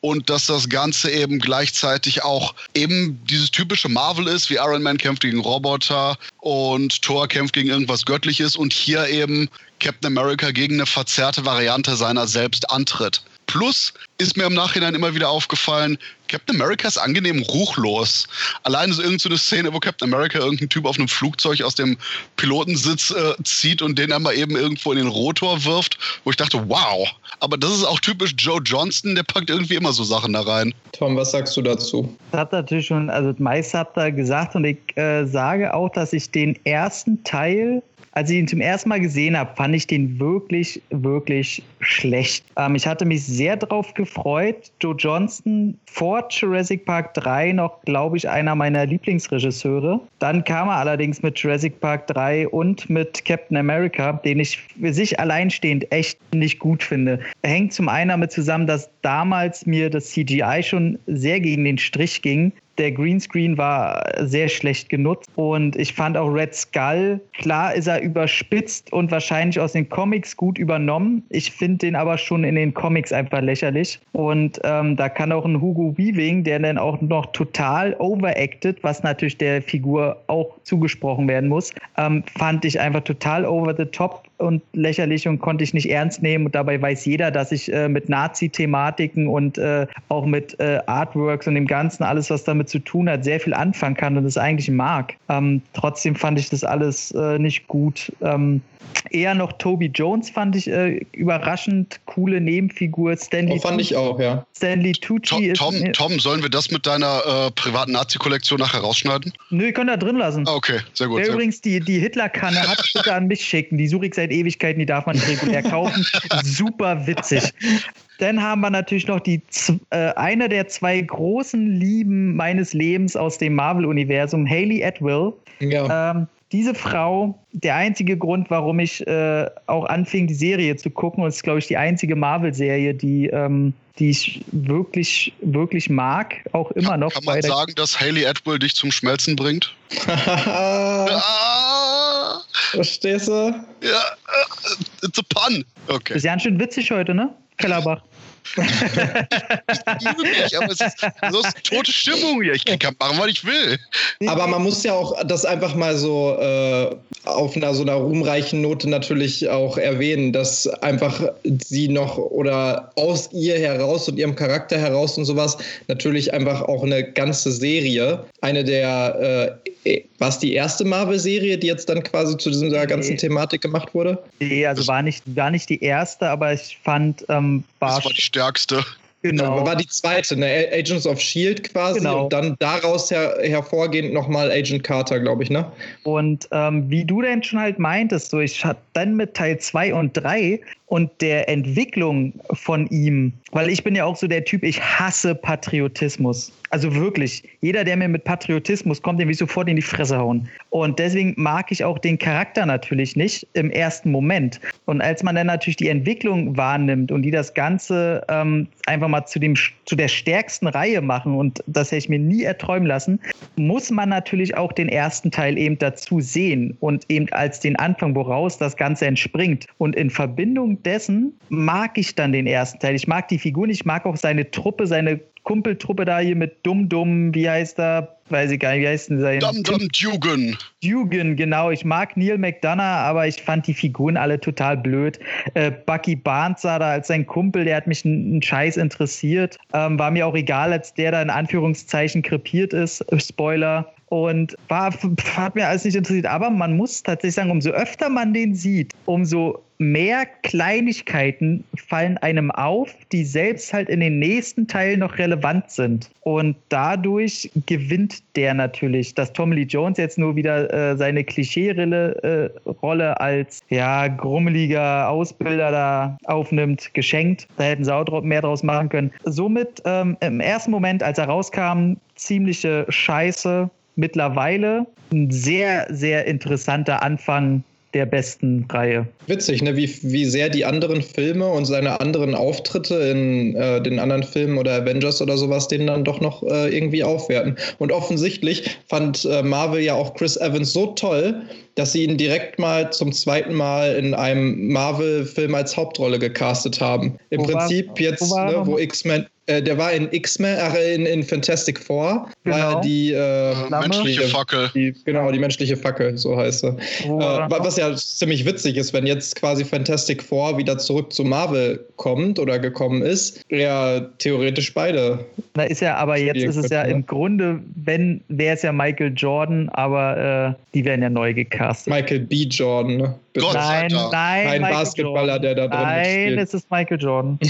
und dass das Ganze eben gleichzeitig auch eben dieses typische Marvel ist, wie Iron Man kämpft gegen Roboter und Thor kämpft gegen irgendwas Göttliches und hier eben Captain America gegen eine verzerrte Variante seiner selbst antritt. Plus ist mir im Nachhinein immer wieder aufgefallen, Captain America ist angenehm ruchlos. Alleine so irgendeine so Szene, wo Captain America irgendeinen Typ auf einem Flugzeug aus dem Pilotensitz äh, zieht und den dann mal eben irgendwo in den Rotor wirft, wo ich dachte, wow. Aber das ist auch typisch Joe Johnston, der packt irgendwie immer so Sachen da rein. Tom, was sagst du dazu? Das hat natürlich schon, also das meiste habt ihr gesagt und ich äh, sage auch, dass ich den ersten Teil als ich ihn zum ersten Mal gesehen habe, fand ich den wirklich, wirklich schlecht. Ähm, ich hatte mich sehr darauf gefreut. Joe Johnston vor Jurassic Park 3 noch, glaube ich, einer meiner Lieblingsregisseure. Dann kam er allerdings mit Jurassic Park 3 und mit Captain America, den ich für sich alleinstehend echt nicht gut finde. Hängt zum einen damit zusammen, dass damals mir das CGI schon sehr gegen den Strich ging der Greenscreen war sehr schlecht genutzt. Und ich fand auch Red Skull, klar ist er überspitzt und wahrscheinlich aus den Comics gut übernommen. Ich finde den aber schon in den Comics einfach lächerlich. Und ähm, da kann auch ein Hugo Weaving, der dann auch noch total overacted, was natürlich der Figur auch zugesprochen werden muss, ähm, fand ich einfach total over the top und lächerlich und konnte ich nicht ernst nehmen. Und dabei weiß jeder, dass ich äh, mit Nazi-Thematiken und äh, auch mit äh, Artworks und dem Ganzen, alles, was damit zu tun hat, sehr viel anfangen kann und es eigentlich mag. Ähm, trotzdem fand ich das alles äh, nicht gut. Ähm, eher noch Toby Jones fand ich äh, überraschend coole Nebenfigur. Stanley oh, fand Tucci, ich auch, ja. Stanley Tucci Tom, ist. Tom, Tom, sollen wir das mit deiner äh, privaten Nazi-Kollektion nachher rausschneiden? Nö, ihr könnt da drin lassen. Ah, okay, sehr gut. Wer Sehr gut. übrigens die, die Hitler-Kanne hat, bitte an mich schicken. Die suche ich seit Ewigkeiten, die darf man nicht regulär kaufen. Super witzig. Dann haben wir natürlich noch die äh, eine der zwei großen Lieben meines Lebens aus dem Marvel-Universum, Hayley Atwell. Ja. Ähm, diese Frau, der einzige Grund, warum ich äh, auch anfing, die Serie zu gucken, und es ist, glaube ich, die einzige Marvel-Serie, die, ähm, die ich wirklich, wirklich mag, auch immer noch. Kann man der- sagen, dass Haley Atwell dich zum Schmelzen bringt? Ah, Verstehst du? ja, äh, it's a pun. Okay. ist ganz schön witzig heute, ne? Kellerbach. Möglich, aber es ist so tote Stimmung hier. Ich kann machen, was ich will. Aber man muss ja auch das einfach mal so äh, auf einer so einer ruhmreichen Note natürlich auch erwähnen, dass einfach sie noch oder aus ihr heraus und ihrem Charakter heraus und sowas natürlich einfach auch eine ganze Serie, eine der, äh, was die erste Marvel-Serie, die jetzt dann quasi zu dieser ganzen Nee. Thematik gemacht wurde? Nee, also war nicht, war nicht die erste, aber ich fand, ähm, war, Das war die stärkste. genau. War die zweite, ne? Agents of Shield quasi Genau. und dann daraus her hervorgehend nochmal Agent Carter, glaube ich, ne? Und ähm, wie du denn schon halt meintest, so ich hatte dann mit Teil 2 und 3 und der Entwicklung von ihm, weil ich bin ja auch so der Typ, ich hasse Patriotismus. Also wirklich, jeder, der mir mit Patriotismus kommt, den will ich sofort in die Fresse hauen. Und deswegen mag ich auch den Charakter natürlich nicht im ersten Moment. Und als man dann natürlich die Entwicklung wahrnimmt und die das Ganze ähm, einfach mal zu, dem, zu der stärksten Reihe machen, und das hätte ich mir nie erträumen lassen, muss man natürlich auch den ersten Teil eben dazu sehen und eben als den Anfang, woraus das Ganze entspringt. Und in Verbindung dessen mag ich dann den ersten Teil. Ich mag die Figuren, ich mag auch seine Truppe, seine Kumpeltruppe da hier mit Dumm Dumm, wie heißt er? Weiß ich gar nicht, wie heißt denn sein? Dum Dum Dugan. Dugan, genau. Ich mag Neil McDonough, aber ich fand die Figuren alle total blöd. Äh, Bucky Barnes sah da als sein Kumpel, der hat mich einen Scheiß interessiert. Ähm, war mir auch egal, als der da in Anführungszeichen krepiert ist. Äh, Spoiler. Und war, hat mir alles nicht interessiert. Aber man muss tatsächlich sagen, umso öfter man den sieht, umso mehr Kleinigkeiten fallen einem auf, die selbst halt in den nächsten Teilen noch relevant sind. Und dadurch gewinnt der natürlich, dass Tom Lee Jones jetzt nur wieder äh, seine Klischee-Rolle äh, als ja, grummeliger Ausbilder da aufnimmt, geschenkt. Da hätten sie auch mehr draus machen können. Somit ähm, im ersten Moment, als er rauskam, ziemliche Scheiße. Mittlerweile ein sehr, sehr interessanter Anfang der besten Reihe. Witzig, ne? wie, wie sehr die anderen Filme und seine anderen Auftritte in äh, den anderen Filmen oder Avengers oder sowas den dann doch noch äh, irgendwie aufwerten. Und offensichtlich fand äh, Marvel ja auch Chris Evans so toll, dass sie ihn direkt mal zum zweiten Mal in einem Marvel-Film als Hauptrolle gecastet haben. Im Wo war- Prinzip jetzt, wo war ne, wo? X-Men, äh, der war in X-Men, ach, in, in Fantastic Four, war Genau. er die, äh. Menschliche die- Fackel. die, genau, die menschliche Fackel, so heißt er. Wo Äh, war was ja ziemlich witzig ist, wenn jetzt quasi Fantastic Four wieder zurück zu Marvel kommt oder gekommen ist, ja theoretisch beide. Da ist ja, aber jetzt ist es ja ne? im Grunde, wenn, wäre es ja Michael Jordan, aber äh, die werden ja neu gecastet. Michael B. Jordan, ne? Gott sei nein, Dank. nein, Kein Michael Basketballer, Jordan. der da drin Nein, mitspielt. es ist Michael Jordan.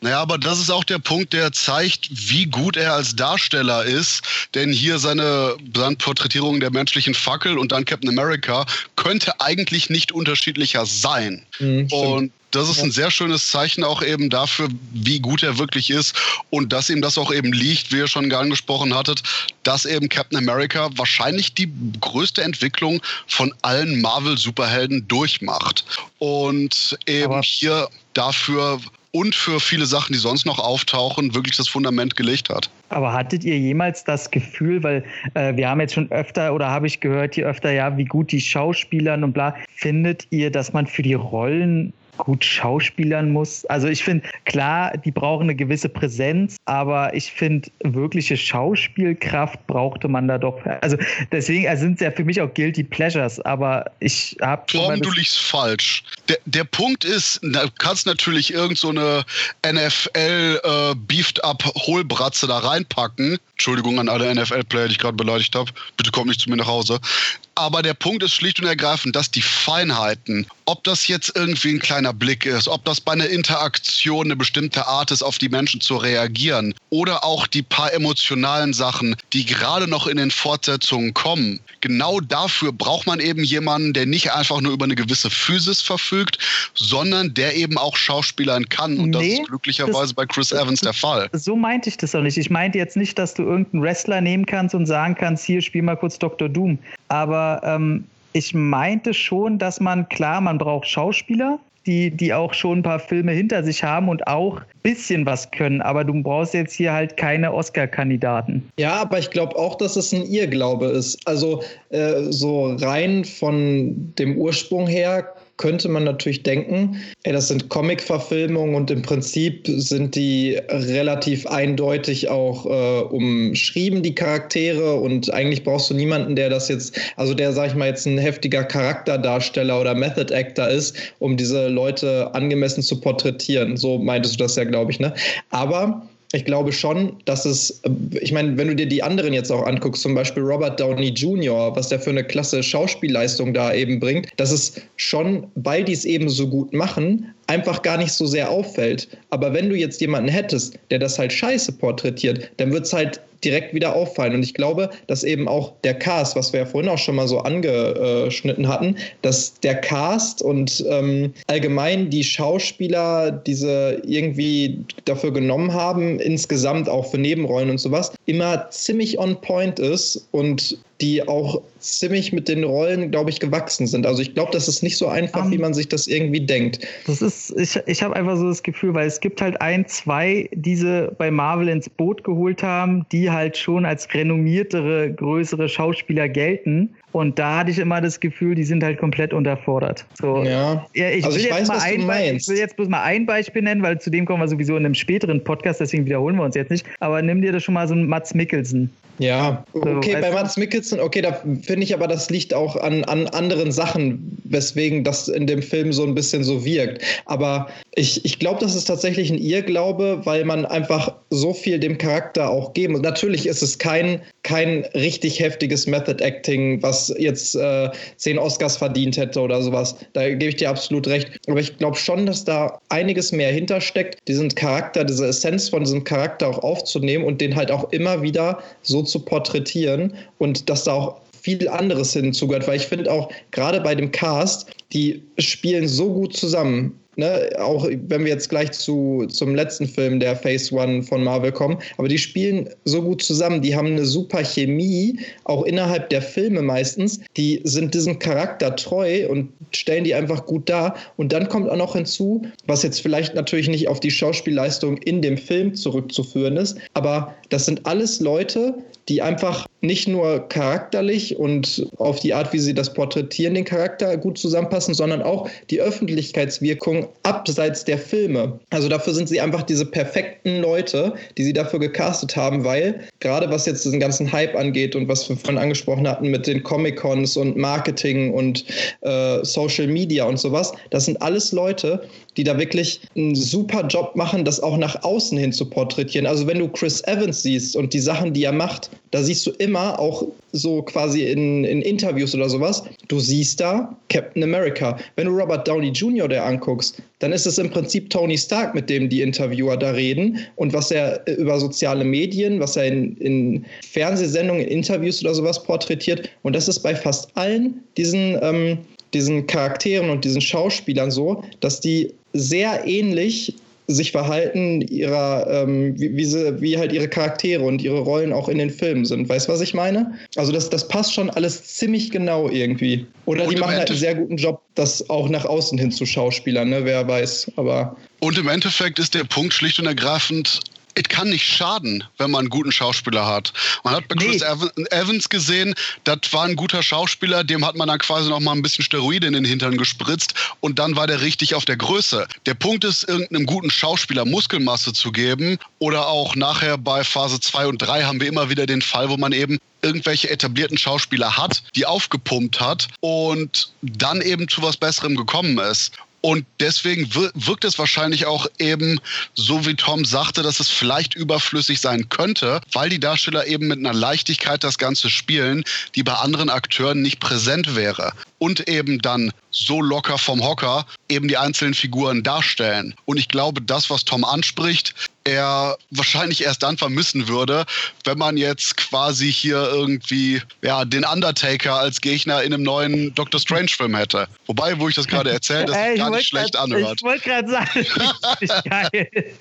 Naja, aber das ist auch der Punkt, der zeigt, wie gut er als Darsteller ist. Denn hier seine, seine Porträtierung der menschlichen Fackel und dann Captain America könnte eigentlich nicht unterschiedlicher sein. Mhm, stimmt. Und das ist ein sehr schönes Zeichen auch eben dafür, wie gut er wirklich ist und dass ihm das auch eben liegt, wie ihr schon angesprochen hattet, dass eben Captain America wahrscheinlich die größte Entwicklung von allen Marvel-Superhelden durchmacht. Und eben Aber- hier dafür und für viele Sachen, die sonst noch auftauchen, wirklich das Fundament gelegt hat. Aber hattet ihr jemals das Gefühl, weil äh, wir haben jetzt schon öfter oder habe ich gehört hier öfter, ja, wie gut die Schauspielern und bla, findet ihr, dass man für die Rollen gut schauspielern muss. Also ich finde, klar, die brauchen eine gewisse Präsenz, aber ich finde, wirkliche Schauspielkraft brauchte man da doch. Also deswegen also sind es ja für mich auch Guilty Pleasures, aber ich habe Tom, du liegst falsch. Der, der Punkt ist, du kannst natürlich irgend so eine NFL äh, beefed up Hohlbratze da reinpacken. Entschuldigung an alle NFL-Player, die ich gerade beleidigt habe. Bitte komm nicht zu mir nach Hause. Aber der Punkt ist schlicht und ergreifend, dass die Feinheiten, ob das jetzt irgendwie ein kleiner Blick ist, ob das bei einer Interaktion eine bestimmte Art ist, auf die Menschen zu reagieren, oder auch die paar emotionalen Sachen, die gerade noch in den Fortsetzungen kommen, genau dafür braucht man eben jemanden, der nicht einfach nur über eine gewisse Physis verfügt, sondern der eben auch Schauspielern kann. Und nee, das ist glücklicherweise das, bei Chris Evans der Fall. So meinte ich das auch nicht. Ich meinte jetzt nicht, dass du irgendeinen Wrestler nehmen kannst und sagen kannst, hier spiel mal kurz Dr. Doom. Aber ähm, ich meinte schon, dass man, klar, man braucht Schauspieler, die, die auch schon ein paar Filme hinter sich haben und auch ein bisschen was können. Aber du brauchst jetzt hier halt keine Oscar-Kandidaten. Ja, aber ich glaube auch, dass es ein Irrglaube ist. Also äh, so rein von dem Ursprung her könnte man natürlich denken, ey, das sind Comic-Verfilmungen und im Prinzip sind die relativ eindeutig auch äh, umschrieben, die Charaktere. Und eigentlich brauchst du niemanden, der das jetzt, also der, sag ich mal, jetzt ein heftiger Charakterdarsteller oder Method Actor ist, um diese Leute angemessen zu porträtieren. So meintest du das ja, glaube ich, ne? Aber ich glaube schon, dass es, ich meine, wenn du dir die anderen jetzt auch anguckst, zum Beispiel Robert Downey Jr., was der für eine klasse Schauspielleistung da eben bringt, dass es schon, weil die es eben so gut machen, einfach gar nicht so sehr auffällt. Aber wenn du jetzt jemanden hättest, der das halt scheiße porträtiert, dann wird es halt direkt wieder auffallen. Und ich glaube, dass eben auch der Cast, was wir ja vorhin auch schon mal so angeschnitten hatten, dass der Cast und ähm, allgemein die Schauspieler diese irgendwie dafür genommen haben, insgesamt auch für Nebenrollen und sowas, immer ziemlich on point ist und die auch ziemlich mit den Rollen, glaube ich, gewachsen sind. Also ich glaube, das ist nicht so einfach, um, wie ähm, man sich das irgendwie denkt. Das ist, ich, ich habe einfach so das Gefühl, weil es gibt halt ein, zwei, die sie bei Marvel ins Boot geholt haben, die halt schon als renommiertere, größere Schauspieler gelten. Und da hatte ich immer das Gefühl, die sind halt komplett unterfordert. So, ja. ja ich, also will ich, weiß, mal ein ich will jetzt bloß mal ein Beispiel nennen, weil zu dem kommen wir sowieso in einem späteren Podcast, deswegen wiederholen wir uns jetzt nicht. Aber nimm dir das schon mal so einen Mats Mikkelsen. Ja, okay, so, bei Mats Mikkelsen, okay, da finde ich aber, das liegt auch an, an anderen Sachen, weswegen das in dem Film so ein bisschen so wirkt. Aber ich, ich glaube, das ist tatsächlich ein Irrglaube, weil man einfach so viel dem Charakter auch geben muss. Natürlich ist es kein, kein richtig heftiges Method Acting, was jetzt äh, zehn Oscars verdient hätte oder sowas. Da gebe ich dir absolut recht. Aber ich glaube schon, dass da einiges mehr hintersteckt, diesen Charakter, diese Essenz von diesem Charakter auch aufzunehmen und den halt auch immer wieder so zu porträtieren und dass da auch viel anderes hinzugehört, weil ich finde auch gerade bei dem Cast, die spielen so gut zusammen. Ne, auch wenn wir jetzt gleich zu, zum letzten Film der Phase One von Marvel kommen, aber die spielen so gut zusammen, die haben eine super Chemie, auch innerhalb der Filme meistens, die sind diesem Charakter treu und stellen die einfach gut dar. Und dann kommt auch noch hinzu, was jetzt vielleicht natürlich nicht auf die Schauspielleistung in dem Film zurückzuführen ist, aber das sind alles Leute, die einfach nicht nur charakterlich und auf die Art, wie sie das porträtieren, den Charakter gut zusammenpassen, sondern auch die Öffentlichkeitswirkung abseits der Filme. Also dafür sind sie einfach diese perfekten Leute, die sie dafür gecastet haben, weil gerade was jetzt diesen ganzen Hype angeht und was wir vorhin angesprochen hatten mit den Comic-Cons und Marketing und äh, Social Media und sowas, das sind alles Leute, die da wirklich einen super Job machen, das auch nach außen hin zu porträtieren. Also wenn du Chris Evans siehst und die Sachen, die er macht, da siehst du immer auch so quasi in, in Interviews oder sowas, du siehst da Captain America. Wenn du Robert Downey Jr. der anguckst, dann ist es im Prinzip Tony Stark, mit dem die Interviewer da reden und was er über soziale Medien, was er in, in Fernsehsendungen, in Interviews oder sowas porträtiert. Und das ist bei fast allen diesen, ähm, diesen Charakteren und diesen Schauspielern so, dass die sehr ähnlich sich verhalten, ihrer, ähm, wie, wie, sie, wie halt ihre Charaktere und ihre Rollen auch in den Filmen sind. Weißt du, was ich meine? Also das, das passt schon alles ziemlich genau irgendwie. Oder und die machen halt einen sehr guten Job, das auch nach außen hin zu Schauspielern, ne? wer weiß. Aber und im Endeffekt ist der Punkt schlicht und ergreifend, es kann nicht schaden, wenn man einen guten Schauspieler hat. Man hat bei Chris nee. Evans gesehen, das war ein guter Schauspieler, dem hat man dann quasi noch mal ein bisschen Steroide in den Hintern gespritzt und dann war der richtig auf der Größe. Der Punkt ist, irgendeinem guten Schauspieler Muskelmasse zu geben oder auch nachher bei Phase 2 und 3 haben wir immer wieder den Fall, wo man eben irgendwelche etablierten Schauspieler hat, die aufgepumpt hat und dann eben zu was Besserem gekommen ist. Und deswegen wirkt es wahrscheinlich auch eben so, wie Tom sagte, dass es vielleicht überflüssig sein könnte, weil die Darsteller eben mit einer Leichtigkeit das Ganze spielen, die bei anderen Akteuren nicht präsent wäre. Und eben dann so locker vom Hocker eben die einzelnen Figuren darstellen. Und ich glaube, das, was Tom anspricht, er wahrscheinlich erst dann vermissen würde, wenn man jetzt quasi hier irgendwie ja, den Undertaker als Gegner in einem neuen Doctor Strange Film hätte. Wobei, wo ich das gerade erzähle, das sich gar nicht schlecht grad, anhört. Ich wollte gerade sagen, das ist geil.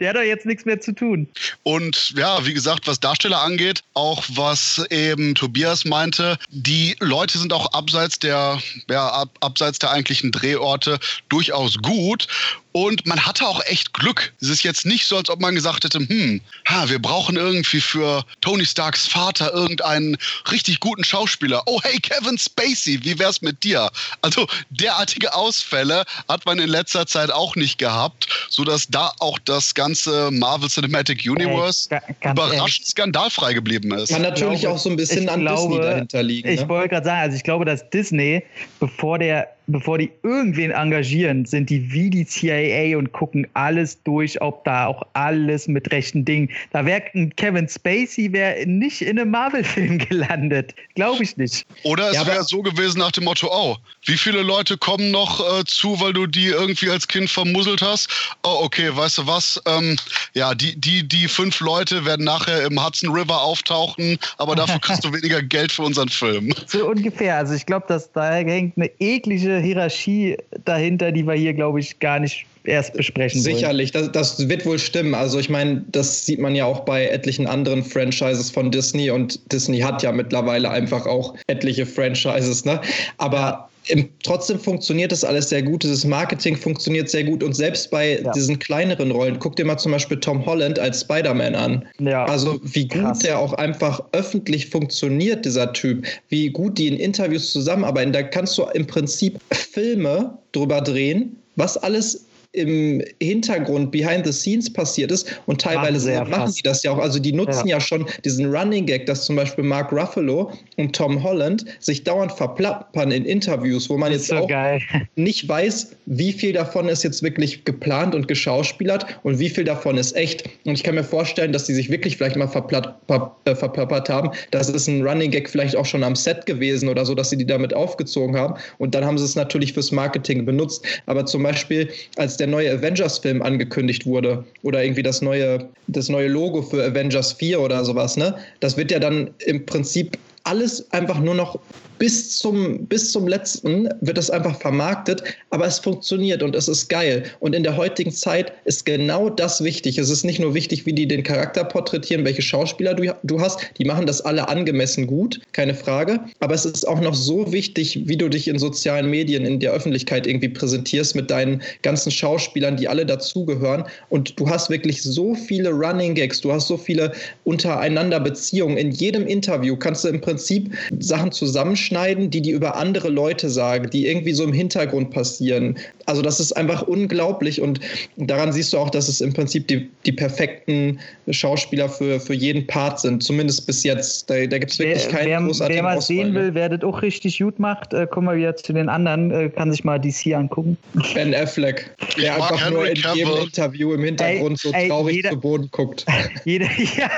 Der hat doch jetzt nichts mehr zu tun. Und ja, wie gesagt, was Darsteller angeht, auch was eben Tobias meinte, die Leute sind auch abseits der, ja, ab, abseits der eigentlichen Drehorte durchaus gut. Und man hatte auch echt Glück. Es ist jetzt nicht so, als ob man gesagt hätte, hm, ha, wir brauchen irgendwie für Tony Starks Vater irgendeinen richtig guten Schauspieler. Oh, hey, Kevin Spacey, wie wär's mit dir? Also derartige Ausfälle hat man in letzter Zeit auch nicht gehabt, sodass da auch das ganze Marvel Cinematic Universe äh, überraschend skandalfrei geblieben ist. Kann natürlich glaube, auch so ein bisschen an glaube, Disney dahinter liegen. Ich ne? wollte gerade sagen, also ich glaube, dass Disney, bevor der bevor die irgendwen engagieren, sind die wie die CIA und gucken alles durch, ob da auch alles mit rechten Dingen. Da wäre Kevin Spacey wäre nicht in einem Marvel-Film gelandet. Glaube ich nicht. Oder es ja, wäre so gewesen nach dem Motto, oh, wie viele Leute kommen noch äh, zu, weil du die irgendwie als Kind vermusselt hast? Oh, okay, weißt du was? Ähm, ja, die, die, die fünf Leute werden nachher im Hudson River auftauchen, aber dafür kriegst du weniger Geld für unseren Film. So ungefähr. Also ich glaube, dass da hängt eine eklige Hierarchie dahinter, die wir hier, glaube ich, gar nicht erst besprechen Sicherlich, das, das, wird wohl stimmen. Also ich meine, das sieht man ja auch bei etlichen anderen Franchises von Disney und Disney hat ja mittlerweile einfach auch etliche Franchises, ne? Aber im, trotzdem funktioniert das alles sehr gut. Dieses Marketing funktioniert sehr gut und selbst bei ja. diesen kleineren Rollen, guck dir mal zum Beispiel Tom Holland als Spider-Man an. Ja. Also wie gut Krass. der auch einfach öffentlich funktioniert, dieser Typ, wie gut die in Interviews zusammenarbeiten. Da kannst du im Prinzip Filme drüber drehen, was alles im Hintergrund, behind the scenes passiert ist. Und teilweise machen fast. sie das ja auch. Also die nutzen ja. ja. schon diesen Running Gag, dass zum Beispiel Mark Ruffalo und Tom Holland sich dauernd verplappern in Interviews, wo man jetzt so auch geil. nicht weiß, wie viel davon ist jetzt wirklich geplant und geschauspielert und wie viel davon ist echt. Und ich kann mir vorstellen, dass sie sich wirklich vielleicht mal äh, verplappert haben. Das ist ein Running Gag vielleicht auch schon am Set gewesen oder so, dass sie die damit aufgezogen haben. Und dann haben sie es natürlich fürs Marketing benutzt. Aber zum Beispiel, als der neue Avengers-Film angekündigt wurde oder irgendwie das neue, das neue Logo für Avengers 4 oder sowas, ne? Das wird ja dann im Prinzip alles einfach nur noch bis zum, bis zum letzten wird das einfach vermarktet, aber es funktioniert und es ist geil. Und in der heutigen Zeit ist genau das wichtig. Es ist nicht nur wichtig, wie die den Charakter porträtieren, welche Schauspieler du, du hast, die machen das alle angemessen gut, keine Frage. Aber es ist auch noch so wichtig, wie du dich in sozialen Medien, in der Öffentlichkeit irgendwie präsentierst mit deinen ganzen Schauspielern, die alle dazugehören. Und du hast wirklich so viele Running Gags, du hast so viele untereinander Beziehungen. In jedem Interview kannst du im Prinzip Sachen zusammenstellen rausschneiden, die die über andere Leute sagen, die irgendwie so im Hintergrund passieren. Also das ist einfach unglaublich und daran siehst du auch, dass es im Prinzip die, die perfekten Schauspieler für, für jeden Part sind, zumindest bis jetzt. Da, da gibt es wirklich keinen wer, großartigen Wer mal sehen will, wer das auch richtig gut macht, äh, kommen wir wieder zu den anderen, äh, kann sich mal DC angucken. Ben Affleck, der einfach Henry nur in Cavill. jedem Interview im Hintergrund ey, so ey, traurig jeder, zu Boden guckt. Jeder, ja.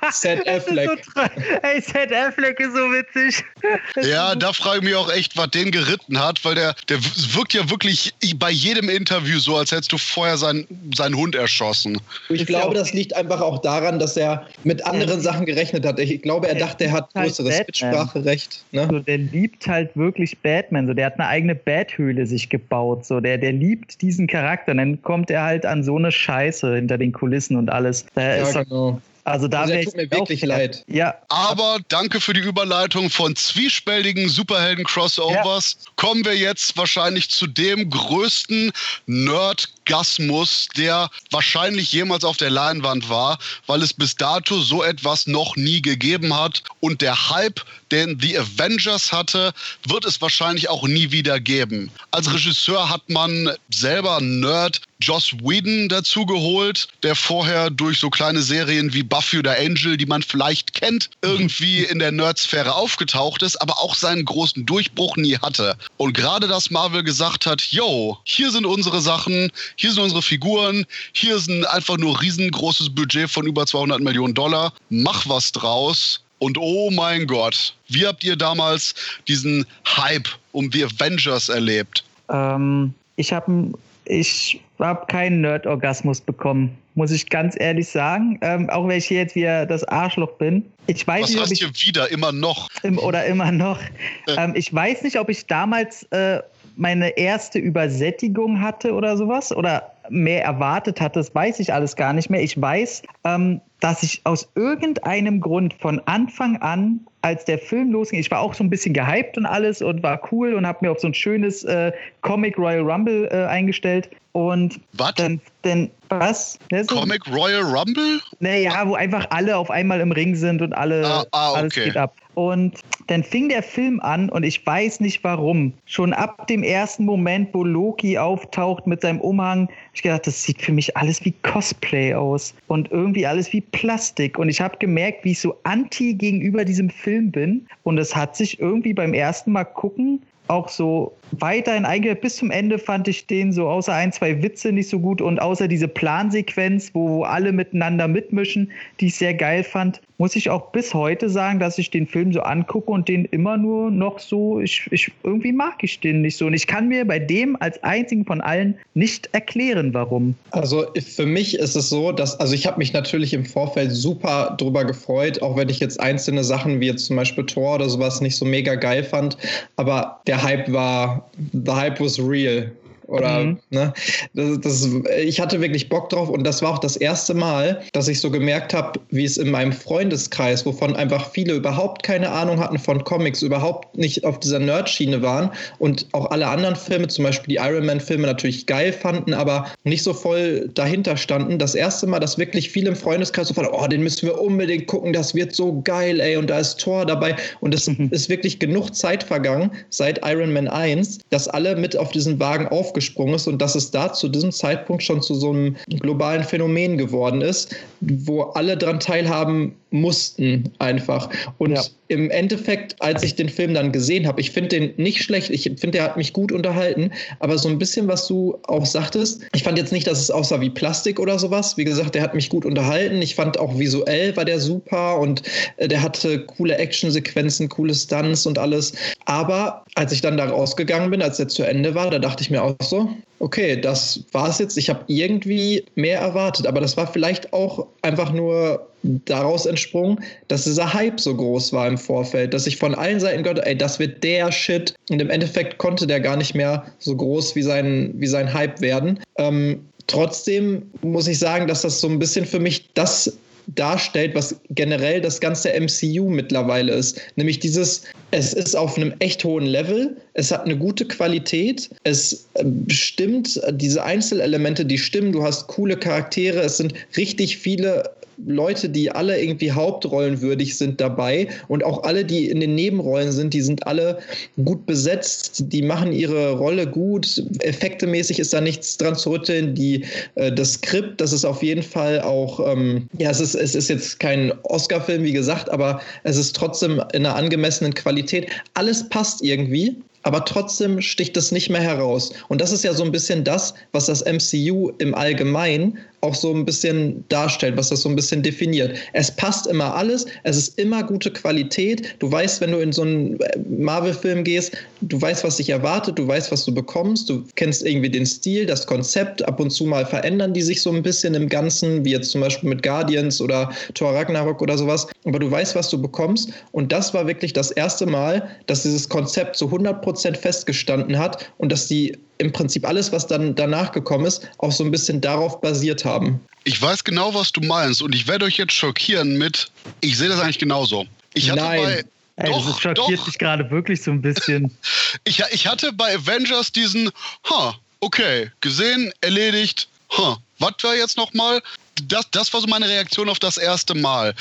Seth Affleck. So ey, Seth Affleck ist so witzig. Ja, da frage ich mich auch echt, was den geritten hat, weil der, der wirkt ja wirklich bei jedem Interview so, als hättest du vorher seinen, seinen Hund erschossen. Ich glaube, das liegt einfach auch daran, dass er mit anderen Sachen gerechnet hat. Ich glaube, er dachte, er hat halt größeres Mitspracherecht. Ne? So, der liebt halt wirklich Batman. So, der hat eine eigene Bathöhle sich gebaut. So, der, der liebt diesen Charakter. Und dann kommt er halt an so eine Scheiße hinter den Kulissen und alles. Da ja, genau. Also da also wäre tut mir wirklich leid. Ja. Aber danke für die Überleitung von zwiespältigen Superhelden-Crossovers. Ja. Kommen wir jetzt wahrscheinlich zu dem größten Nerdgasmus, der wahrscheinlich jemals auf der Leinwand war, weil es bis dato so etwas noch nie gegeben hat. Und der Hype, den The Avengers hatte, wird es wahrscheinlich auch nie wieder geben. Als Regisseur hat man selber Nerd Joss Whedon dazugeholt, der vorher durch so kleine Serien wie Buffy oder Angel, die man vielleicht kennt, irgendwie in der Nerdsphäre aufgetaucht ist, aber auch seinen großen Durchbruch nie hatte. Und gerade dass Marvel gesagt hat, yo, hier sind unsere Sachen, hier sind unsere Figuren, hier ist ein einfach nur riesengroßes Budget von über 200 Millionen Dollar, mach was draus. Und oh mein Gott, wie habt ihr damals diesen Hype um The Avengers erlebt? Ähm, ich habe ich habe keinen Nerd-Orgasmus bekommen, muss ich ganz ehrlich sagen. Ähm, auch wenn ich hier jetzt wieder das Arschloch bin. Ich weiß Was nicht, hast du ich, wieder immer noch? Im, oder immer noch. Ähm, ich weiß nicht, ob ich damals äh, meine erste Übersättigung hatte oder sowas oder mehr erwartet hatte. Das weiß ich alles gar nicht mehr. Ich weiß, ähm, dass ich aus irgendeinem Grund von Anfang an, als der Film losging, ich war auch so ein bisschen gehypt und alles und war cool und habe mir auf so ein schönes äh, Comic Royal Rumble äh, eingestellt. Und was? dann, dann was? Ja, so, Comic Royal Rumble? Naja, wo einfach alle auf einmal im Ring sind und alle ah, ah, okay. alles geht ab. Und dann fing der Film an und ich weiß nicht warum. Schon ab dem ersten Moment, wo Loki auftaucht mit seinem Umhang, ich gedacht, das sieht für mich alles wie Cosplay aus und irgendwie alles wie Plastik. Und ich habe gemerkt, wie ich so anti gegenüber diesem Film bin. Und es hat sich irgendwie beim ersten Mal gucken auch so weiterhin eingeführt. Bis zum Ende fand ich den so außer ein, zwei Witze nicht so gut und außer diese Plansequenz, wo, wo alle miteinander mitmischen, die ich sehr geil fand, muss ich auch bis heute sagen, dass ich den Film so angucke und den immer nur noch so, ich, ich irgendwie mag ich den nicht so. Und ich kann mir bei dem als einzigen von allen nicht erklären, warum. Also für mich ist es so, dass, also ich habe mich natürlich im Vorfeld super drüber gefreut, auch wenn ich jetzt einzelne Sachen wie jetzt zum Beispiel Tor oder sowas nicht so mega geil fand. Aber der Hype war, the Hype was real. Oder, mhm. ne? Das, das, ich hatte wirklich Bock drauf und das war auch das erste Mal, dass ich so gemerkt habe, wie es in meinem Freundeskreis, wovon einfach viele überhaupt keine Ahnung hatten von Comics, überhaupt nicht auf dieser Nerd-Schiene waren und auch alle anderen Filme, zum Beispiel die Iron Man-Filme, natürlich geil fanden, aber nicht so voll dahinter standen. Das erste Mal, dass wirklich viele im Freundeskreis so fanden, oh, den müssen wir unbedingt gucken, das wird so geil, ey, und da ist Thor dabei. Und es mhm. ist wirklich genug Zeit vergangen seit Iron Man 1, dass alle mit auf diesen Wagen aufgekommen aufgesprungen ist und dass es da zu diesem Zeitpunkt schon zu so einem globalen Phänomen geworden ist, wo alle daran teilhaben mussten einfach. Und ja. im Endeffekt, als ich den Film dann gesehen habe, ich finde den nicht schlecht, ich finde, der hat mich gut unterhalten, aber so ein bisschen, was du auch sagtest, ich fand jetzt nicht, dass es aussah wie Plastik oder sowas. Wie gesagt, der hat mich gut unterhalten. Ich fand auch visuell war der super und äh, der hatte coole Actionsequenzen, coole Stunts und alles. Aber als ich dann da rausgegangen bin, als er zu Ende war, da dachte ich mir auch so, okay, das war es jetzt. Ich habe irgendwie mehr erwartet, aber das war vielleicht auch einfach nur daraus entsprungen, dass dieser Hype so groß war im Vorfeld, dass ich von allen Seiten gehört ey, das wird der Shit. Und im Endeffekt konnte der gar nicht mehr so groß wie sein, wie sein Hype werden. Ähm, trotzdem muss ich sagen, dass das so ein bisschen für mich das darstellt, was generell das ganze MCU mittlerweile ist. Nämlich dieses, es ist auf einem echt hohen Level, es hat eine gute Qualität, es äh, stimmt, diese Einzelelemente, die stimmen, du hast coole Charaktere, es sind richtig viele Leute, die alle irgendwie hauptrollenwürdig sind dabei und auch alle, die in den Nebenrollen sind, die sind alle gut besetzt, die machen ihre Rolle gut, effektemäßig ist da nichts dran zu rütteln, die, äh, das Skript, das ist auf jeden Fall auch, ähm, ja, es ist, es ist jetzt kein Oscar-Film, wie gesagt, aber es ist trotzdem in einer angemessenen Qualität. Alles passt irgendwie aber trotzdem sticht es nicht mehr heraus. Und das ist ja so ein bisschen das, was das MCU im Allgemeinen auch so ein bisschen darstellt, was das so ein bisschen definiert. Es passt immer alles, es ist immer gute Qualität. Du weißt, wenn du in so einen äh, Marvel-Film gehst, du weißt, was dich erwartet, du weißt, was du bekommst, du kennst irgendwie den Stil, das Konzept. Ab und zu mal verändern die sich so ein bisschen im Ganzen, wie jetzt zum Beispiel mit Guardians oder Thor Ragnarok oder sowas. Aber du weißt, was du bekommst. Und das war wirklich das erste Mal, dass dieses Konzept zu 100% festgestanden hat und dass die im Prinzip alles, was dann danach gekommen ist, auch so ein bisschen darauf basiert haben. Ich weiß genau, was du meinst und ich werde euch jetzt schockieren mit, ich sehe das eigentlich genauso. Ich hatte Nein. bei Ey, Doch, das schockiert doch. mich gerade wirklich so ein bisschen. ich, ich hatte bei Avengers diesen, ha, okay, gesehen, erledigt, ha, was war jetzt nochmal? Das, das war so meine Reaktion auf das erste Mal.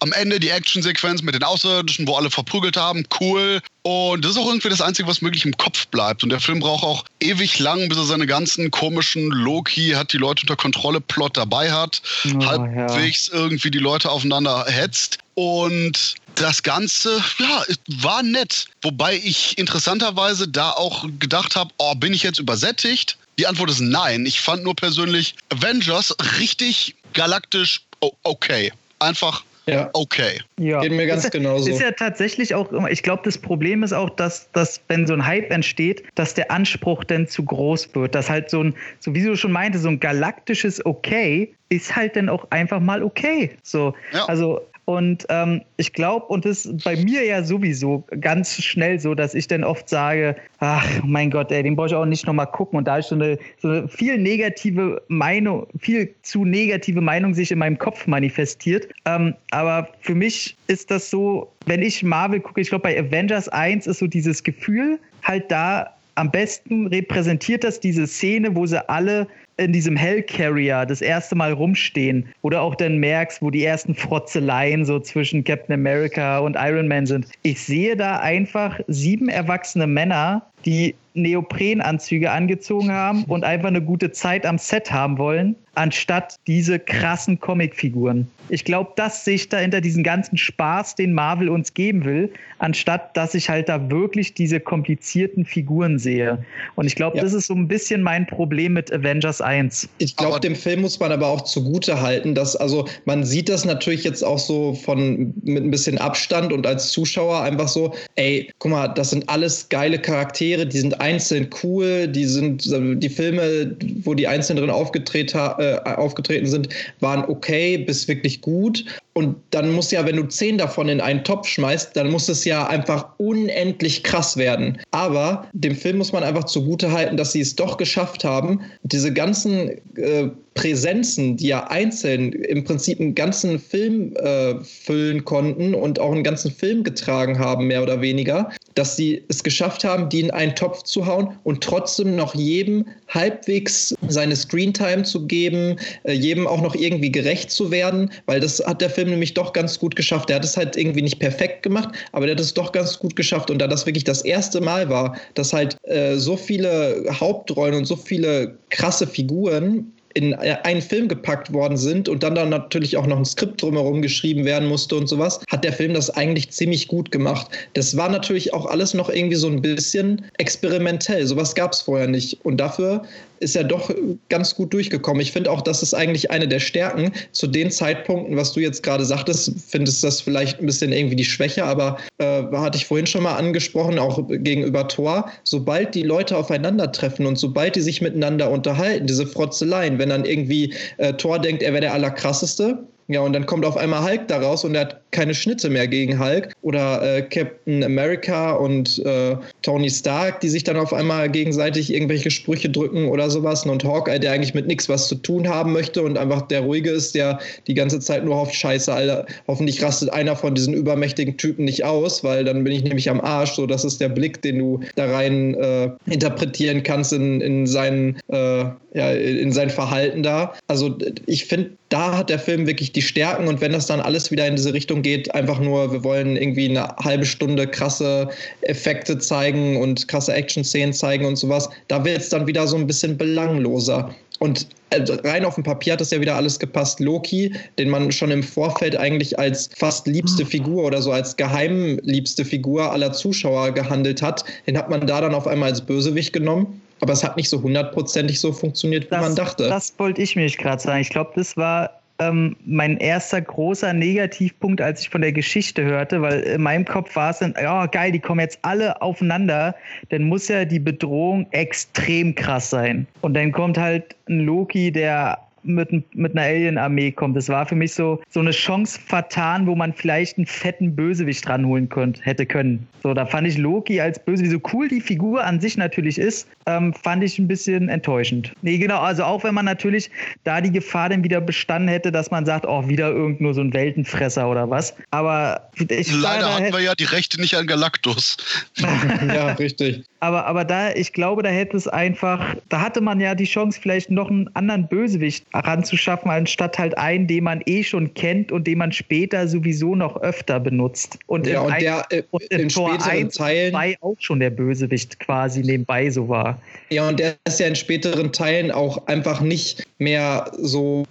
Am Ende die Actionsequenz mit den Außerirdischen, wo alle verprügelt haben, cool. Und das ist auch irgendwie das Einzige, was wirklich im Kopf bleibt. Und der Film braucht auch ewig lang, bis er seine ganzen komischen Loki hat die Leute unter Kontrolle Plot dabei hat, Oh, halbwegs irgendwie die Leute aufeinander hetzt. Und das Ganze, ja, war nett. Wobei ich interessanterweise da auch gedacht habe, oh, bin ich jetzt übersättigt? Die Antwort ist nein. Ich fand nur persönlich Avengers richtig galaktisch okay. Einfach Ja, okay. Ja. geht mir ganz ist, ja- genauso. Ist ja tatsächlich auch immer, ich glaube, das Problem ist auch, dass, dass, wenn so ein Hype entsteht, dass der Anspruch dann zu groß wird. Dass halt so ein, so wie du schon meinte, so ein galaktisches Okay ist halt dann auch einfach mal okay. So, Ja. also. Und ähm, ich glaube, und das ist bei mir ja sowieso ganz schnell so, dass ich dann oft sage, ach mein Gott, ey, den brauche ich auch nicht nochmal gucken. Und da ist so eine, so eine viel negative Meinung, viel zu negative Meinung sich in meinem Kopf manifestiert. Ähm, aber für mich ist das so, wenn ich Marvel gucke, ich glaube bei Avengers 1 ist so dieses Gefühl halt da am besten repräsentiert das diese Szene, wo sie alle in diesem Hellcarrier das erste Mal rumstehen oder auch dann merkst, wo die ersten Frotzeleien so zwischen Captain America und Iron Man sind. Ich sehe da einfach sieben erwachsene Männer, die Neoprenanzüge angezogen haben und einfach eine gute Zeit am Set haben wollen, anstatt diese krassen Comicfiguren. Ich glaube, das sehe ich da hinter diesen ganzen Spaß, den Marvel uns geben will, anstatt dass ich halt da wirklich diese komplizierten Figuren sehe. Und ich glaube, Ja. das ist so ein bisschen mein Problem mit Avengers 1. Ich glaube, dem Film muss man aber auch zugute halten, dass, also man sieht das natürlich jetzt auch so von mit ein bisschen Abstand und als Zuschauer einfach so, ey, guck mal, das sind alles geile Charaktere, die sind einzeln cool, die sind, die Filme, wo die einzeln drin aufgetreten, äh, aufgetreten sind, waren okay bis wirklich gut. Und dann muss ja, wenn du zehn davon in einen Topf schmeißt, dann muss es ja einfach unendlich krass werden. Aber dem Film muss man einfach zugute halten, dass sie es doch geschafft haben, diese ganzen äh, Präsenzen, die ja einzeln im Prinzip einen ganzen Film äh, füllen konnten und auch einen ganzen Film getragen haben, mehr oder weniger, dass sie es geschafft haben, die in einen Topf zu hauen und trotzdem noch jedem halbwegs seine Screentime zu geben, äh, jedem auch noch irgendwie gerecht zu werden, weil das hat der Film nämlich doch ganz gut geschafft. Der hat es halt irgendwie nicht perfekt gemacht, aber der hat es doch ganz gut geschafft. Und da das wirklich das erste Mal war, dass halt äh, so viele Hauptrollen und so viele krasse Figuren in einen Film gepackt worden sind und dann dann natürlich auch noch ein Skript drumherum geschrieben werden musste und sowas, hat der Film das eigentlich ziemlich gut gemacht. Das war natürlich auch alles noch irgendwie so ein bisschen experimentell. Sowas gab es vorher nicht. Und dafür ist er doch ganz gut durchgekommen. Ich finde auch, das ist eigentlich eine der Stärken. Zu den Zeitpunkten, was du jetzt gerade sagtest, findest das vielleicht ein bisschen irgendwie die Schwäche, aber äh, hatte ich vorhin schon mal angesprochen, auch gegenüber Thor, sobald die Leute aufeinandertreffen und sobald die sich miteinander unterhalten, diese Frotzeleien, wenn dann irgendwie äh, Thor denkt, er wäre der Allerkrasseste, ja, und dann kommt auf einmal Hulk da raus und er hat keine Schnitte mehr gegen Hulk. Oder äh, Captain America und äh, Tony Stark, die sich dann auf einmal gegenseitig irgendwelche Sprüche drücken oder sowas. Und Hawkeye, der eigentlich mit nichts was zu tun haben möchte und einfach der Ruhige ist, der die ganze Zeit nur hofft, scheiße, Alter, hoffentlich rastet einer von diesen übermächtigen Typen nicht aus, weil dann bin ich nämlich am Arsch. So, das ist der Blick, den du da rein äh, interpretieren kannst in, in, seinen, äh, ja, in sein Verhalten da. Also ich finde, da hat der Film wirklich die Stärken und wenn das dann alles wieder in diese Richtung geht, einfach nur, wir wollen irgendwie eine halbe Stunde krasse Effekte zeigen und krasse Action-Szenen zeigen und sowas, da wird es dann wieder so ein bisschen belangloser. Und also rein auf dem Papier hat das ja wieder alles gepasst. Loki, den man schon im Vorfeld eigentlich als fast liebste Figur oder so als geheimliebste Figur aller Zuschauer gehandelt hat, den hat man da dann auf einmal als Bösewicht genommen. Aber es hat nicht so hundertprozentig so funktioniert, wie das, man dachte. Das wollte ich mir gerade sagen. Ich glaube, das war ähm, mein erster großer Negativpunkt, als ich von der Geschichte hörte, weil in meinem Kopf war es dann, ja, oh, geil, die kommen jetzt alle aufeinander, dann muss ja die Bedrohung extrem krass sein. Und dann kommt halt ein Loki, der mit, mit einer Alien-Armee kommt. Das war für mich so, so eine Chance vertan, wo man vielleicht einen fetten Bösewicht ranholen könnt, hätte können. So, da fand ich Loki als Bösewicht, so cool die Figur an sich natürlich ist, ähm, fand ich ein bisschen enttäuschend. Nee, genau, also auch wenn man natürlich da die Gefahr dann wieder bestanden hätte, dass man sagt, oh, wieder irgend nur so ein Weltenfresser oder was. Aber ich Leider hatten wir ja die Rechte nicht an Galactus. ja, richtig. Aber, aber da, ich glaube, da hätte es einfach, da hatte man ja die Chance, vielleicht noch einen anderen Bösewicht ranzuschaffen, anstatt halt einen, den man eh schon kennt und den man später sowieso noch öfter benutzt. Und ja, und ein, der äh, und in, in Tor 1 Teilen auch schon der Bösewicht quasi nebenbei so war. Ja, und der ist ja in späteren Teilen auch einfach nicht mehr so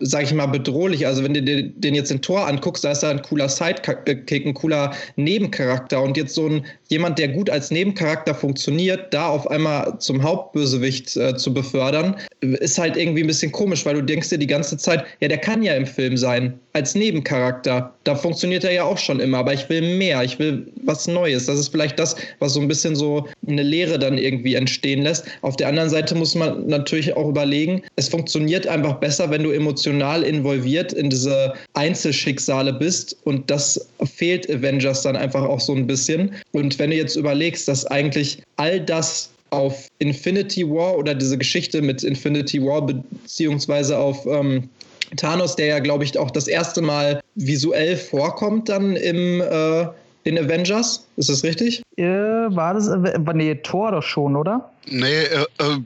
sag ich mal, bedrohlich. Also wenn du dir den jetzt in Tor anguckst, da ist da ein cooler Sidekick, ein cooler Nebencharakter. Und jetzt so ein jemand, der gut als Nebencharakter funktioniert, da auf einmal zum Hauptbösewicht äh, zu befördern, ist halt irgendwie ein bisschen komisch, weil du denkst dir die ganze Zeit, ja, der kann ja im Film sein, als Nebencharakter. Da funktioniert er ja auch schon immer, aber ich will mehr, ich will was Neues. Das ist vielleicht das, was so ein bisschen so eine Lehre dann irgendwie entstehen lässt. Auf der anderen Seite muss man natürlich auch überlegen, es funktioniert einfach besser, wenn du emotional involviert in diese Einzelschicksale bist und das fehlt Avengers dann einfach auch so ein bisschen. Und wenn du jetzt überlegst, dass eigentlich all das auf Infinity War oder diese Geschichte mit Infinity War beziehungsweise auf ähm, Thanos, der ja, glaube ich, auch das erste Mal visuell vorkommt dann im äh, in Avengers. Ist das richtig? Äh, war das, nee, Thor doch schon, oder? Nee, äh, äh,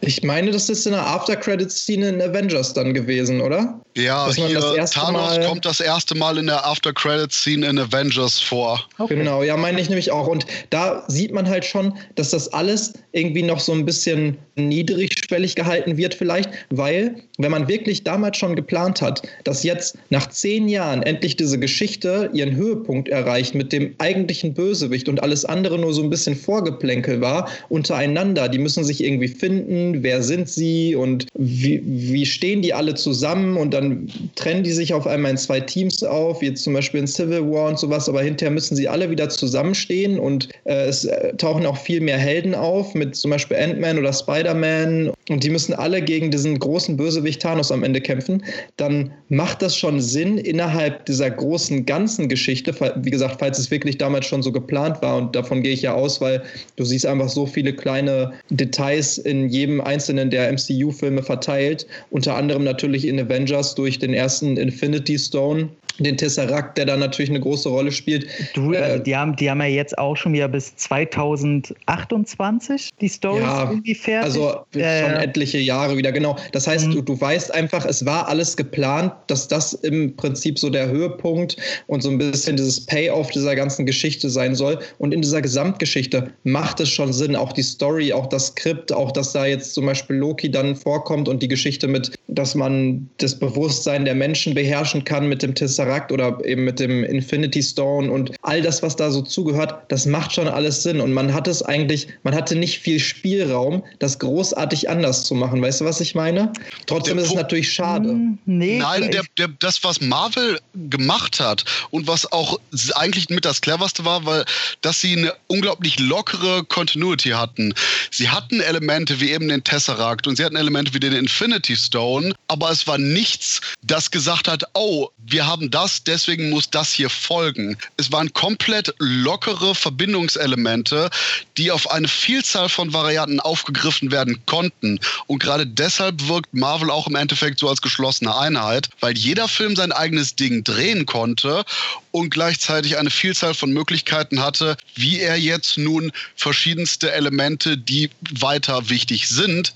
ich, meine, das ist in der After-Credits-Szene in Avengers dann gewesen, oder? Ja, hier, Thanos Mal kommt das erste Mal in der After-Credits-Szene in Avengers vor. Okay. Genau, ja, meine ich nämlich auch. Und da sieht man halt schon, dass das alles irgendwie noch so ein bisschen niedrigschwellig gehalten wird vielleicht, weil wenn man wirklich damals schon geplant hat, dass jetzt nach zehn Jahren endlich diese Geschichte ihren Höhepunkt erreicht mit dem eigentlichen Bösewicht und alles andere nur so ein bisschen Vorgeplänkel war untereinander, die müssen sich irgendwie finden, wer sind sie und wie, wie stehen die alle zusammen und dann trennen die sich auf einmal in zwei Teams auf, wie zum Beispiel in Civil War und sowas, aber hinterher müssen sie alle wieder zusammenstehen und äh, es äh, tauchen auch viel mehr Helden auf, mit zum Beispiel Ant-Man oder Spider-Man und die müssen alle gegen diesen großen Bösewicht Thanos am Ende kämpfen, dann macht das schon Sinn innerhalb dieser großen ganzen Geschichte, wie gesagt, falls es wirklich damals schon so geplant war und davon gehe ich ja aus, weil du siehst einfach so viele kleine Details in jedem einzelnen der MCU-Filme verteilt, unter anderem natürlich in Avengers durch den ersten Infinity Stone, den Tesseract, der da natürlich eine große Rolle spielt. Du, also die, haben, die haben ja jetzt auch schon wieder bis 2028 die Story ja, irgendwie fertig. Also äh, schon etliche Jahre wieder, genau. Das heißt, mhm. du, du weißt einfach, es war alles geplant, dass das im Prinzip so der Höhepunkt und so ein bisschen dieses Payoff dieser ganzen Geschichte sein soll. Und in dieser Gesamtgeschichte macht es schon Sinn, auch die Story, auch das Skript, auch dass da jetzt zum Beispiel Loki dann vorkommt und die Geschichte mit, dass man das Bewusstsein der Menschen beherrschen kann mit dem Tesseract Tesseract oder eben mit dem Infinity Stone und all das, was da so zugehört, das macht schon alles Sinn. Und man hat es eigentlich, man hatte nicht viel Spielraum, das großartig anders zu machen. Weißt du, was ich meine? Trotzdem der ist es natürlich schade. Hm, nee, Nein, der, der, das, was Marvel gemacht hat und was auch eigentlich mit das cleverste war, weil dass sie eine unglaublich lockere Continuity hatten. Sie hatten Elemente wie eben den Tesseract und sie hatten Elemente wie den Infinity Stone, aber es war nichts, das gesagt hat, oh, wir haben das, deswegen muss das hier folgen. Es waren komplett lockere Verbindungselemente, die auf eine Vielzahl von Varianten aufgegriffen werden konnten. Und gerade deshalb wirkt Marvel auch im Endeffekt so als geschlossene Einheit, weil jeder Film sein eigenes Ding drehen konnte und gleichzeitig eine Vielzahl von Möglichkeiten hatte, wie er jetzt nun verschiedenste Elemente, die weiter wichtig sind,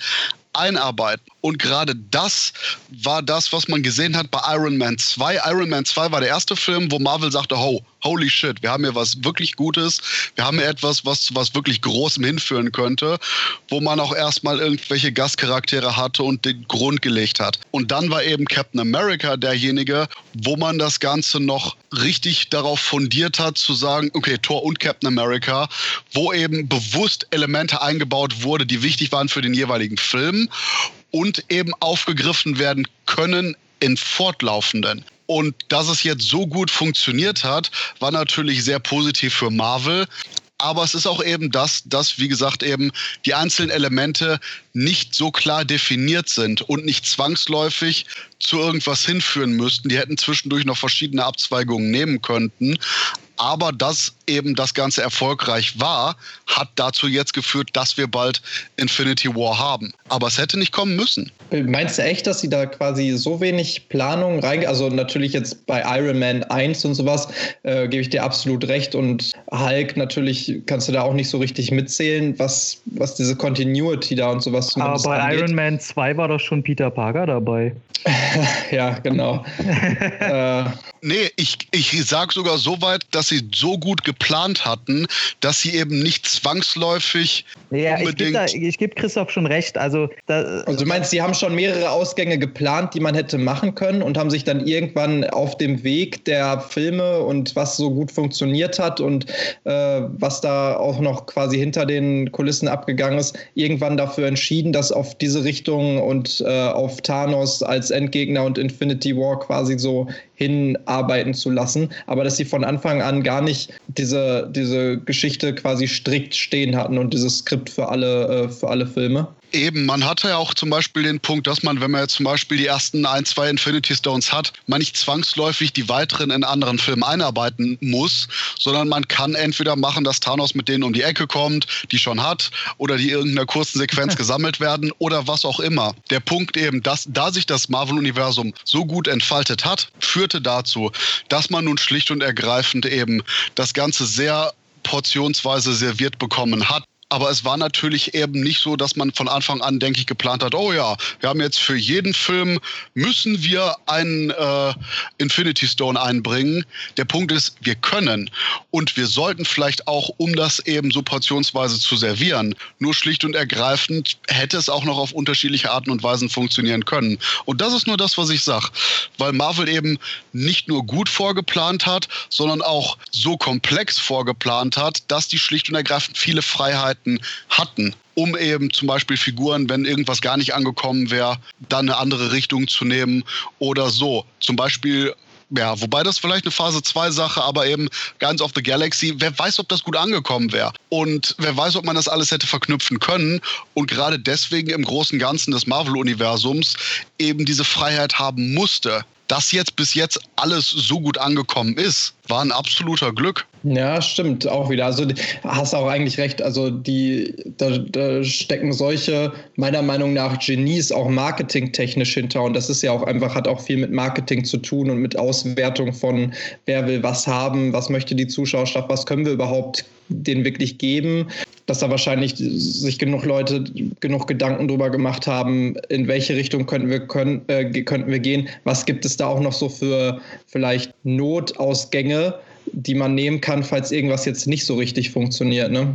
einarbeiten. Und gerade das war das, was man gesehen hat bei Iron Man 2. Iron Man 2 war der erste Film, wo Marvel sagte, oh, holy shit, wir haben hier was wirklich Gutes, wir haben hier etwas, was zu was wirklich Großem hinführen könnte, wo man auch erstmal irgendwelche Gastcharaktere hatte und den Grund gelegt hat. Und dann war eben Captain America derjenige, wo man das Ganze noch richtig darauf fundiert hat, zu sagen, okay, Thor und Captain America, wo eben bewusst Elemente eingebaut wurde, die wichtig waren für den jeweiligen Film und eben aufgegriffen werden können in fortlaufenden. Und dass es jetzt so gut funktioniert hat, war natürlich sehr positiv für Marvel. Aber es ist auch eben das, dass, wie gesagt, eben die einzelnen Elemente nicht so klar definiert sind und nicht zwangsläufig zu irgendwas hinführen müssten. Die hätten zwischendurch noch verschiedene Abzweigungen nehmen könnten. Aber dass eben das Ganze erfolgreich war, hat dazu jetzt geführt, dass wir bald Infinity War haben. Aber es hätte nicht kommen müssen. Meinst du echt, dass sie da quasi so wenig Planung rein, also natürlich jetzt bei Iron Man 1 und sowas, äh, gebe ich dir absolut recht und Hulk natürlich kannst du da auch nicht so richtig mitzählen, was, was diese Continuity da und sowas Aber bei angeht. Iron Man 2 war doch schon Peter Parker dabei. ja, genau. äh, nee, ich, ich sage sogar so weit, dass sie so gut geplant hatten, dass sie eben nicht zwangsläufig ja, unbedingt... Ich gebe geb Christoph schon recht. Also, da, also du meinst, sie haben schon mehrere Ausgänge geplant, die man hätte machen können und haben sich dann irgendwann auf dem Weg der Filme und was so gut funktioniert hat und äh, was da auch noch quasi hinter den Kulissen abgegangen ist, irgendwann dafür entschieden, dass auf diese Richtung und äh, auf Thanos als Endgegner und Infinity War quasi so hinarbeiten zu lassen, aber dass sie von Anfang an gar nicht diese, diese Geschichte quasi strikt stehen hatten und dieses Skript für alle, äh, für alle Filme. Eben, man hatte ja auch zum Beispiel den Punkt, dass man, wenn man jetzt zum Beispiel die ersten ein, zwei Infinity Stones hat, man nicht zwangsläufig die weiteren in anderen Filmen einarbeiten muss, sondern man kann entweder machen, dass Thanos mit denen um die Ecke kommt, die schon hat, oder die irgendeiner kurzen Sequenz gesammelt werden oder was auch immer. Der Punkt eben, dass da sich das Marvel-Universum so gut entfaltet hat, führte dazu, dass man nun schlicht und ergreifend eben das Ganze sehr portionsweise serviert bekommen hat. Aber es war natürlich eben nicht so, dass man von Anfang an, denke ich, geplant hat, oh ja, wir haben jetzt für jeden Film, müssen wir einen äh, Infinity Stone einbringen. Der Punkt ist, wir können. Und wir sollten vielleicht auch, um das eben so portionsweise zu servieren, nur schlicht und ergreifend hätte es auch noch auf unterschiedliche Arten und Weisen funktionieren können. Und das ist nur das, was ich sage. Weil Marvel eben nicht nur gut vorgeplant hat, sondern auch so komplex vorgeplant hat, dass die schlicht und ergreifend viele Freiheiten Möglichkeiten hatten, um eben zum Beispiel Figuren, wenn irgendwas gar nicht angekommen wäre, dann eine andere Richtung zu nehmen oder so. Zum Beispiel ja, wobei das vielleicht eine Phase 2 Sache, aber eben Guardians of the Galaxy, wer weiß, ob das gut angekommen wäre. Und wer weiß, ob man das alles hätte verknüpfen können. Und gerade deswegen im großen Ganzen des Marvel-Universums eben diese Freiheit haben musste. Dass jetzt bis jetzt alles so gut angekommen ist, war ein absoluter Glück. Ja, stimmt auch wieder. Also hast auch eigentlich recht. Also die da, da, stecken solche meiner Meinung nach Genies auch marketingtechnisch hinter und das ist ja auch einfach hat auch viel mit Marketing zu tun und mit Auswertung von wer will was haben, was möchte die Zuschauerschaft, was können wir überhaupt denen wirklich geben. Dass da wahrscheinlich sich genug Leute genug Gedanken drüber gemacht haben, in welche Richtung könnten wir können, äh, könnten wir gehen. Was gibt es da auch noch so für vielleicht Notausgänge? Die man nehmen kann, falls irgendwas jetzt nicht so richtig funktioniert. Ne?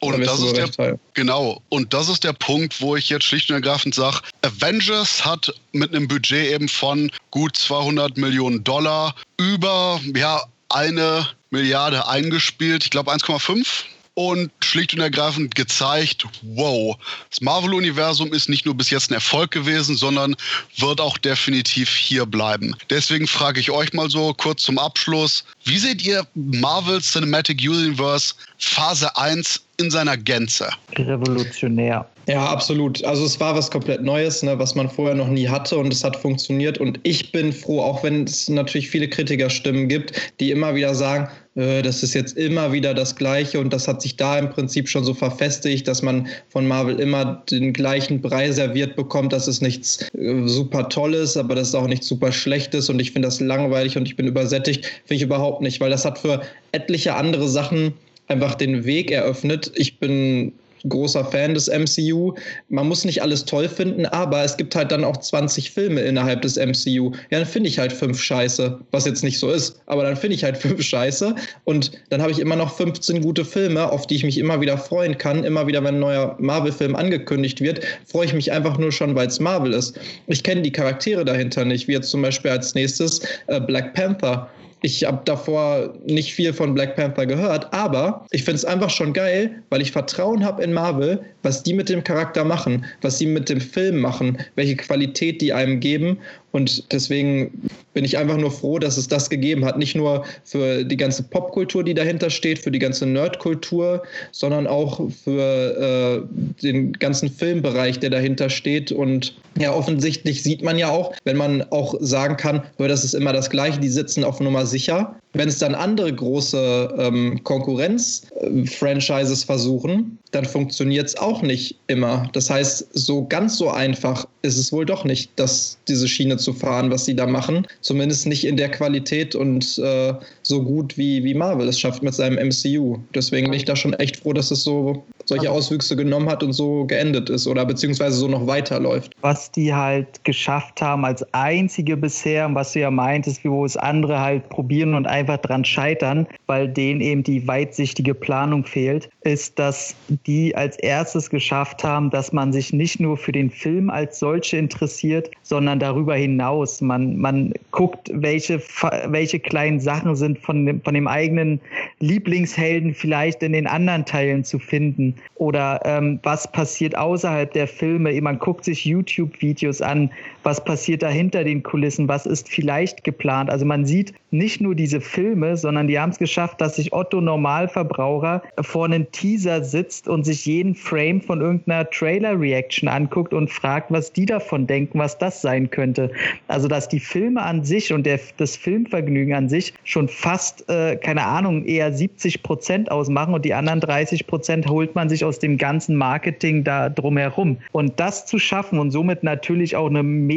Und das ist der, Teil. genau. Und das ist der Punkt, wo ich jetzt schlicht und ergreifend sage, Avengers hat mit einem Budget eben von gut 200 Millionen Dollar über ja, eine Milliarde eingespielt. Ich glaube 1,5 und schlicht und ergreifend gezeigt, wow, das Marvel-Universum ist nicht nur bis jetzt ein Erfolg gewesen, sondern wird auch definitiv hier bleiben. Deswegen frage ich euch mal so kurz zum Abschluss, wie seht ihr Marvel Cinematic Universe Phase 1 in seiner Gänze? Revolutionär. Ja, absolut. Also es war was komplett Neues, ne, was man vorher noch nie hatte und es hat funktioniert. Und ich bin froh, auch wenn es natürlich viele Kritikerstimmen gibt, die immer wieder sagen, äh, das ist jetzt immer wieder das Gleiche und das hat sich da im Prinzip schon so verfestigt, dass man von Marvel immer den gleichen Brei serviert bekommt. Das ist nichts äh, super Tolles, aber das ist auch nichts super Schlechtes und ich finde das langweilig und ich bin übersättigt. Finde ich überhaupt nicht, weil das hat für etliche andere Sachen einfach den Weg eröffnet. Ich bin großer Fan des MCU. Man muss nicht alles toll finden, aber es gibt halt dann auch 20 Filme innerhalb des MCU. Ja, dann finde ich halt fünf Scheiße, was jetzt nicht so ist, aber dann finde ich halt fünf Scheiße und dann habe ich immer noch 15 gute Filme, auf die ich mich immer wieder freuen kann. Immer wieder, wenn ein neuer Marvel-Film angekündigt wird, freue ich mich einfach nur schon, weil es Marvel ist. Ich kenne die Charaktere dahinter nicht, wie jetzt zum Beispiel als nächstes äh, Black Panther ich habe davor nicht viel von Black Panther gehört, aber ich finde es einfach schon geil, weil ich Vertrauen habe in Marvel, was die mit dem Charakter machen, was sie mit dem Film machen, welche Qualität die einem geben. Und deswegen bin ich einfach nur froh, dass es das gegeben hat. Nicht nur für die ganze Popkultur, die dahinter steht, für die ganze Nerdkultur, sondern auch für äh, den ganzen Filmbereich, der dahinter steht. Und ja, offensichtlich sieht man ja auch, wenn man auch sagen kann, das ist immer das Gleiche, die sitzen auf Nummer sicher. Wenn es dann andere große ähm, Konkurrenz-Franchises versuchen, dann funktioniert es auch nicht immer. Das heißt, so ganz so einfach ist es wohl doch nicht, das, diese Schiene zu fahren, was sie da machen. Zumindest nicht in der Qualität und äh, so gut wie, wie Marvel es schafft mit seinem MCU. Deswegen bin ich da schon echt froh, dass es so solche Auswüchse genommen hat und so geendet ist oder beziehungsweise so noch weiterläuft. Was die halt geschafft haben als einzige bisher, was du ja meintest, wo es andere halt probieren und einfach dran scheitern, weil denen eben die weitsichtige Planung fehlt, ist, dass die als erstes geschafft haben, dass man sich nicht nur für den Film als solche interessiert, sondern darüber hinaus. Man, man guckt, welche, welche kleinen Sachen sind von dem, von dem eigenen Lieblingshelden vielleicht in den anderen Teilen zu finden oder ähm, was passiert außerhalb der Filme. Man guckt sich YouTube-Videos an, was passiert da hinter den Kulissen, was ist vielleicht geplant. Also man sieht nicht nur diese Filme, sondern die haben es geschafft, dass sich Otto Normalverbraucher vor einem Teaser sitzt und sich jeden Frame von irgendeiner Trailer-Reaction anguckt und fragt, was die davon denken, was das sein könnte. Also dass die Filme an sich und der, das Filmvergnügen an sich schon fast, äh, keine Ahnung, eher 70 Prozent ausmachen und die anderen 30 Prozent holt man sich aus dem ganzen Marketing da drumherum. Und das zu schaffen und somit natürlich auch eine mega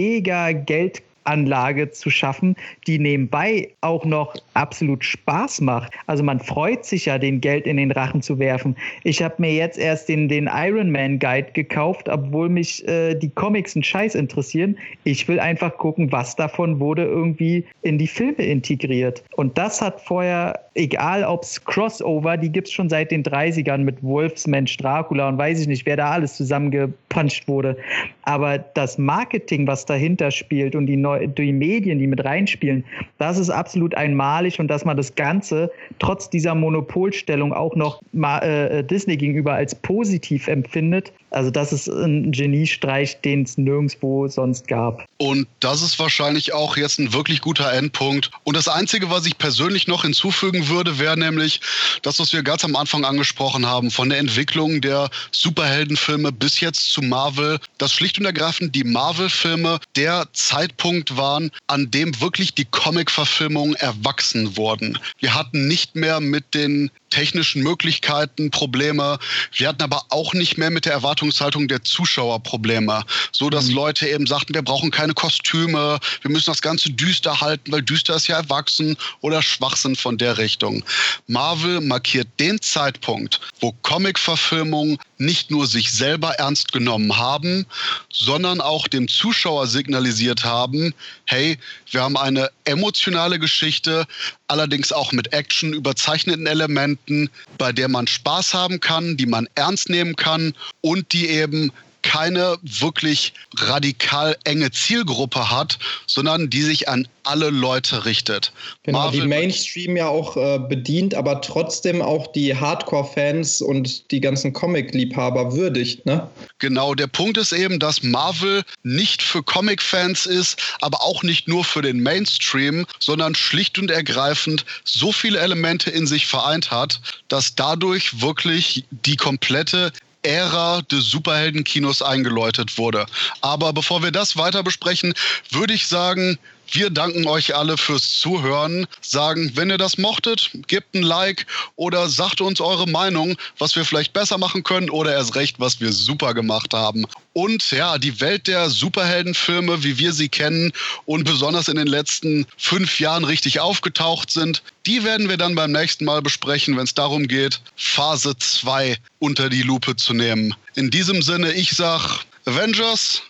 Geld Anlage zu schaffen, die nebenbei auch noch absolut Spaß macht. Also man freut sich ja, den Geld in den Rachen zu werfen. Ich habe mir jetzt erst den, den Iron Man Guide gekauft, obwohl mich äh, die Comics einen Scheiß interessieren. Ich will einfach gucken, was davon wurde irgendwie in die Filme integriert. Und das hat vorher, egal ob es Crossover, die gibt es schon seit den 30ern mit Wolfsmensch, Dracula und weiß ich nicht, wer da alles zusammengepuncht wurde. Aber das Marketing, was dahinter spielt und die neue die Medien, die mit reinspielen, das ist absolut einmalig und dass man das Ganze trotz dieser Monopolstellung auch noch mal, äh, Disney gegenüber als positiv empfindet, also das ist ein Geniestreich, den es nirgendwo sonst gab. Und das ist wahrscheinlich auch jetzt ein wirklich guter Endpunkt. Und das Einzige, was ich persönlich noch hinzufügen würde, wäre nämlich das, was wir ganz am Anfang angesprochen haben, von der Entwicklung der Superheldenfilme bis jetzt zu Marvel, dass schlicht und ergreifend die Marvel-Filme der Zeitpunkt waren, an dem wirklich die Comic-Verfilmungen erwachsen wurden. Wir hatten nicht mehr mit den technischen Möglichkeiten Probleme. Wir hatten aber auch nicht mehr mit der Erwartungshaltung der Zuschauer Probleme, so dass mhm. Leute eben sagten, wir brauchen keine Kostüme, wir müssen das Ganze düster halten, weil düster ist ja erwachsen oder Schwachsinn von der Richtung. Marvel markiert den Zeitpunkt, wo Comic-Verfilmungen nicht nur sich selber ernst genommen haben, sondern auch dem Zuschauer signalisiert haben, hey, wir haben eine emotionale Geschichte, allerdings auch mit Action, überzeichneten Elementen, bei der man Spaß haben kann, die man ernst nehmen kann und die eben keine wirklich radikal enge Zielgruppe hat, sondern die sich an alle Leute richtet. Genau, Marvel die Mainstream ja auch äh, bedient, aber trotzdem auch die Hardcore-Fans und die ganzen Comic-Liebhaber würdigt, ne? Genau, der Punkt ist eben, dass Marvel nicht für Comic-Fans ist, aber auch nicht nur für den Mainstream, sondern schlicht und ergreifend so viele Elemente in sich vereint hat, dass dadurch wirklich die komplette Ära des Superheldenkinos eingeläutet wurde. Aber bevor wir das weiter besprechen, würde ich sagen, Wir danken euch alle fürs Zuhören. Sagen, wenn ihr das mochtet, gebt ein Like oder sagt uns eure Meinung, was wir vielleicht besser machen können oder erst recht, was wir super gemacht haben. Und ja, die Welt der Superheldenfilme, wie wir sie kennen und besonders in den letzten fünf Jahren richtig aufgetaucht sind, die werden wir dann beim nächsten Mal besprechen, wenn es darum geht, Phase 2 unter die Lupe zu nehmen. In diesem Sinne, ich sag Avengers,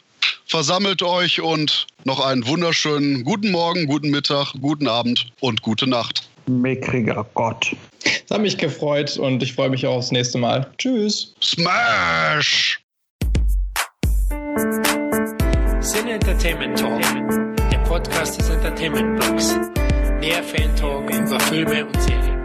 versammelt euch und noch einen wunderschönen guten Morgen, guten Mittag, guten Abend und gute Nacht. Mickriger Gott. Es hat mich gefreut und ich freue mich auch aufs nächste Mal. Tschüss. Smash! Sin Entertainment Talk, der Podcast des Entertainment Blogs. Mehr Fan Talk über Filme und Serien.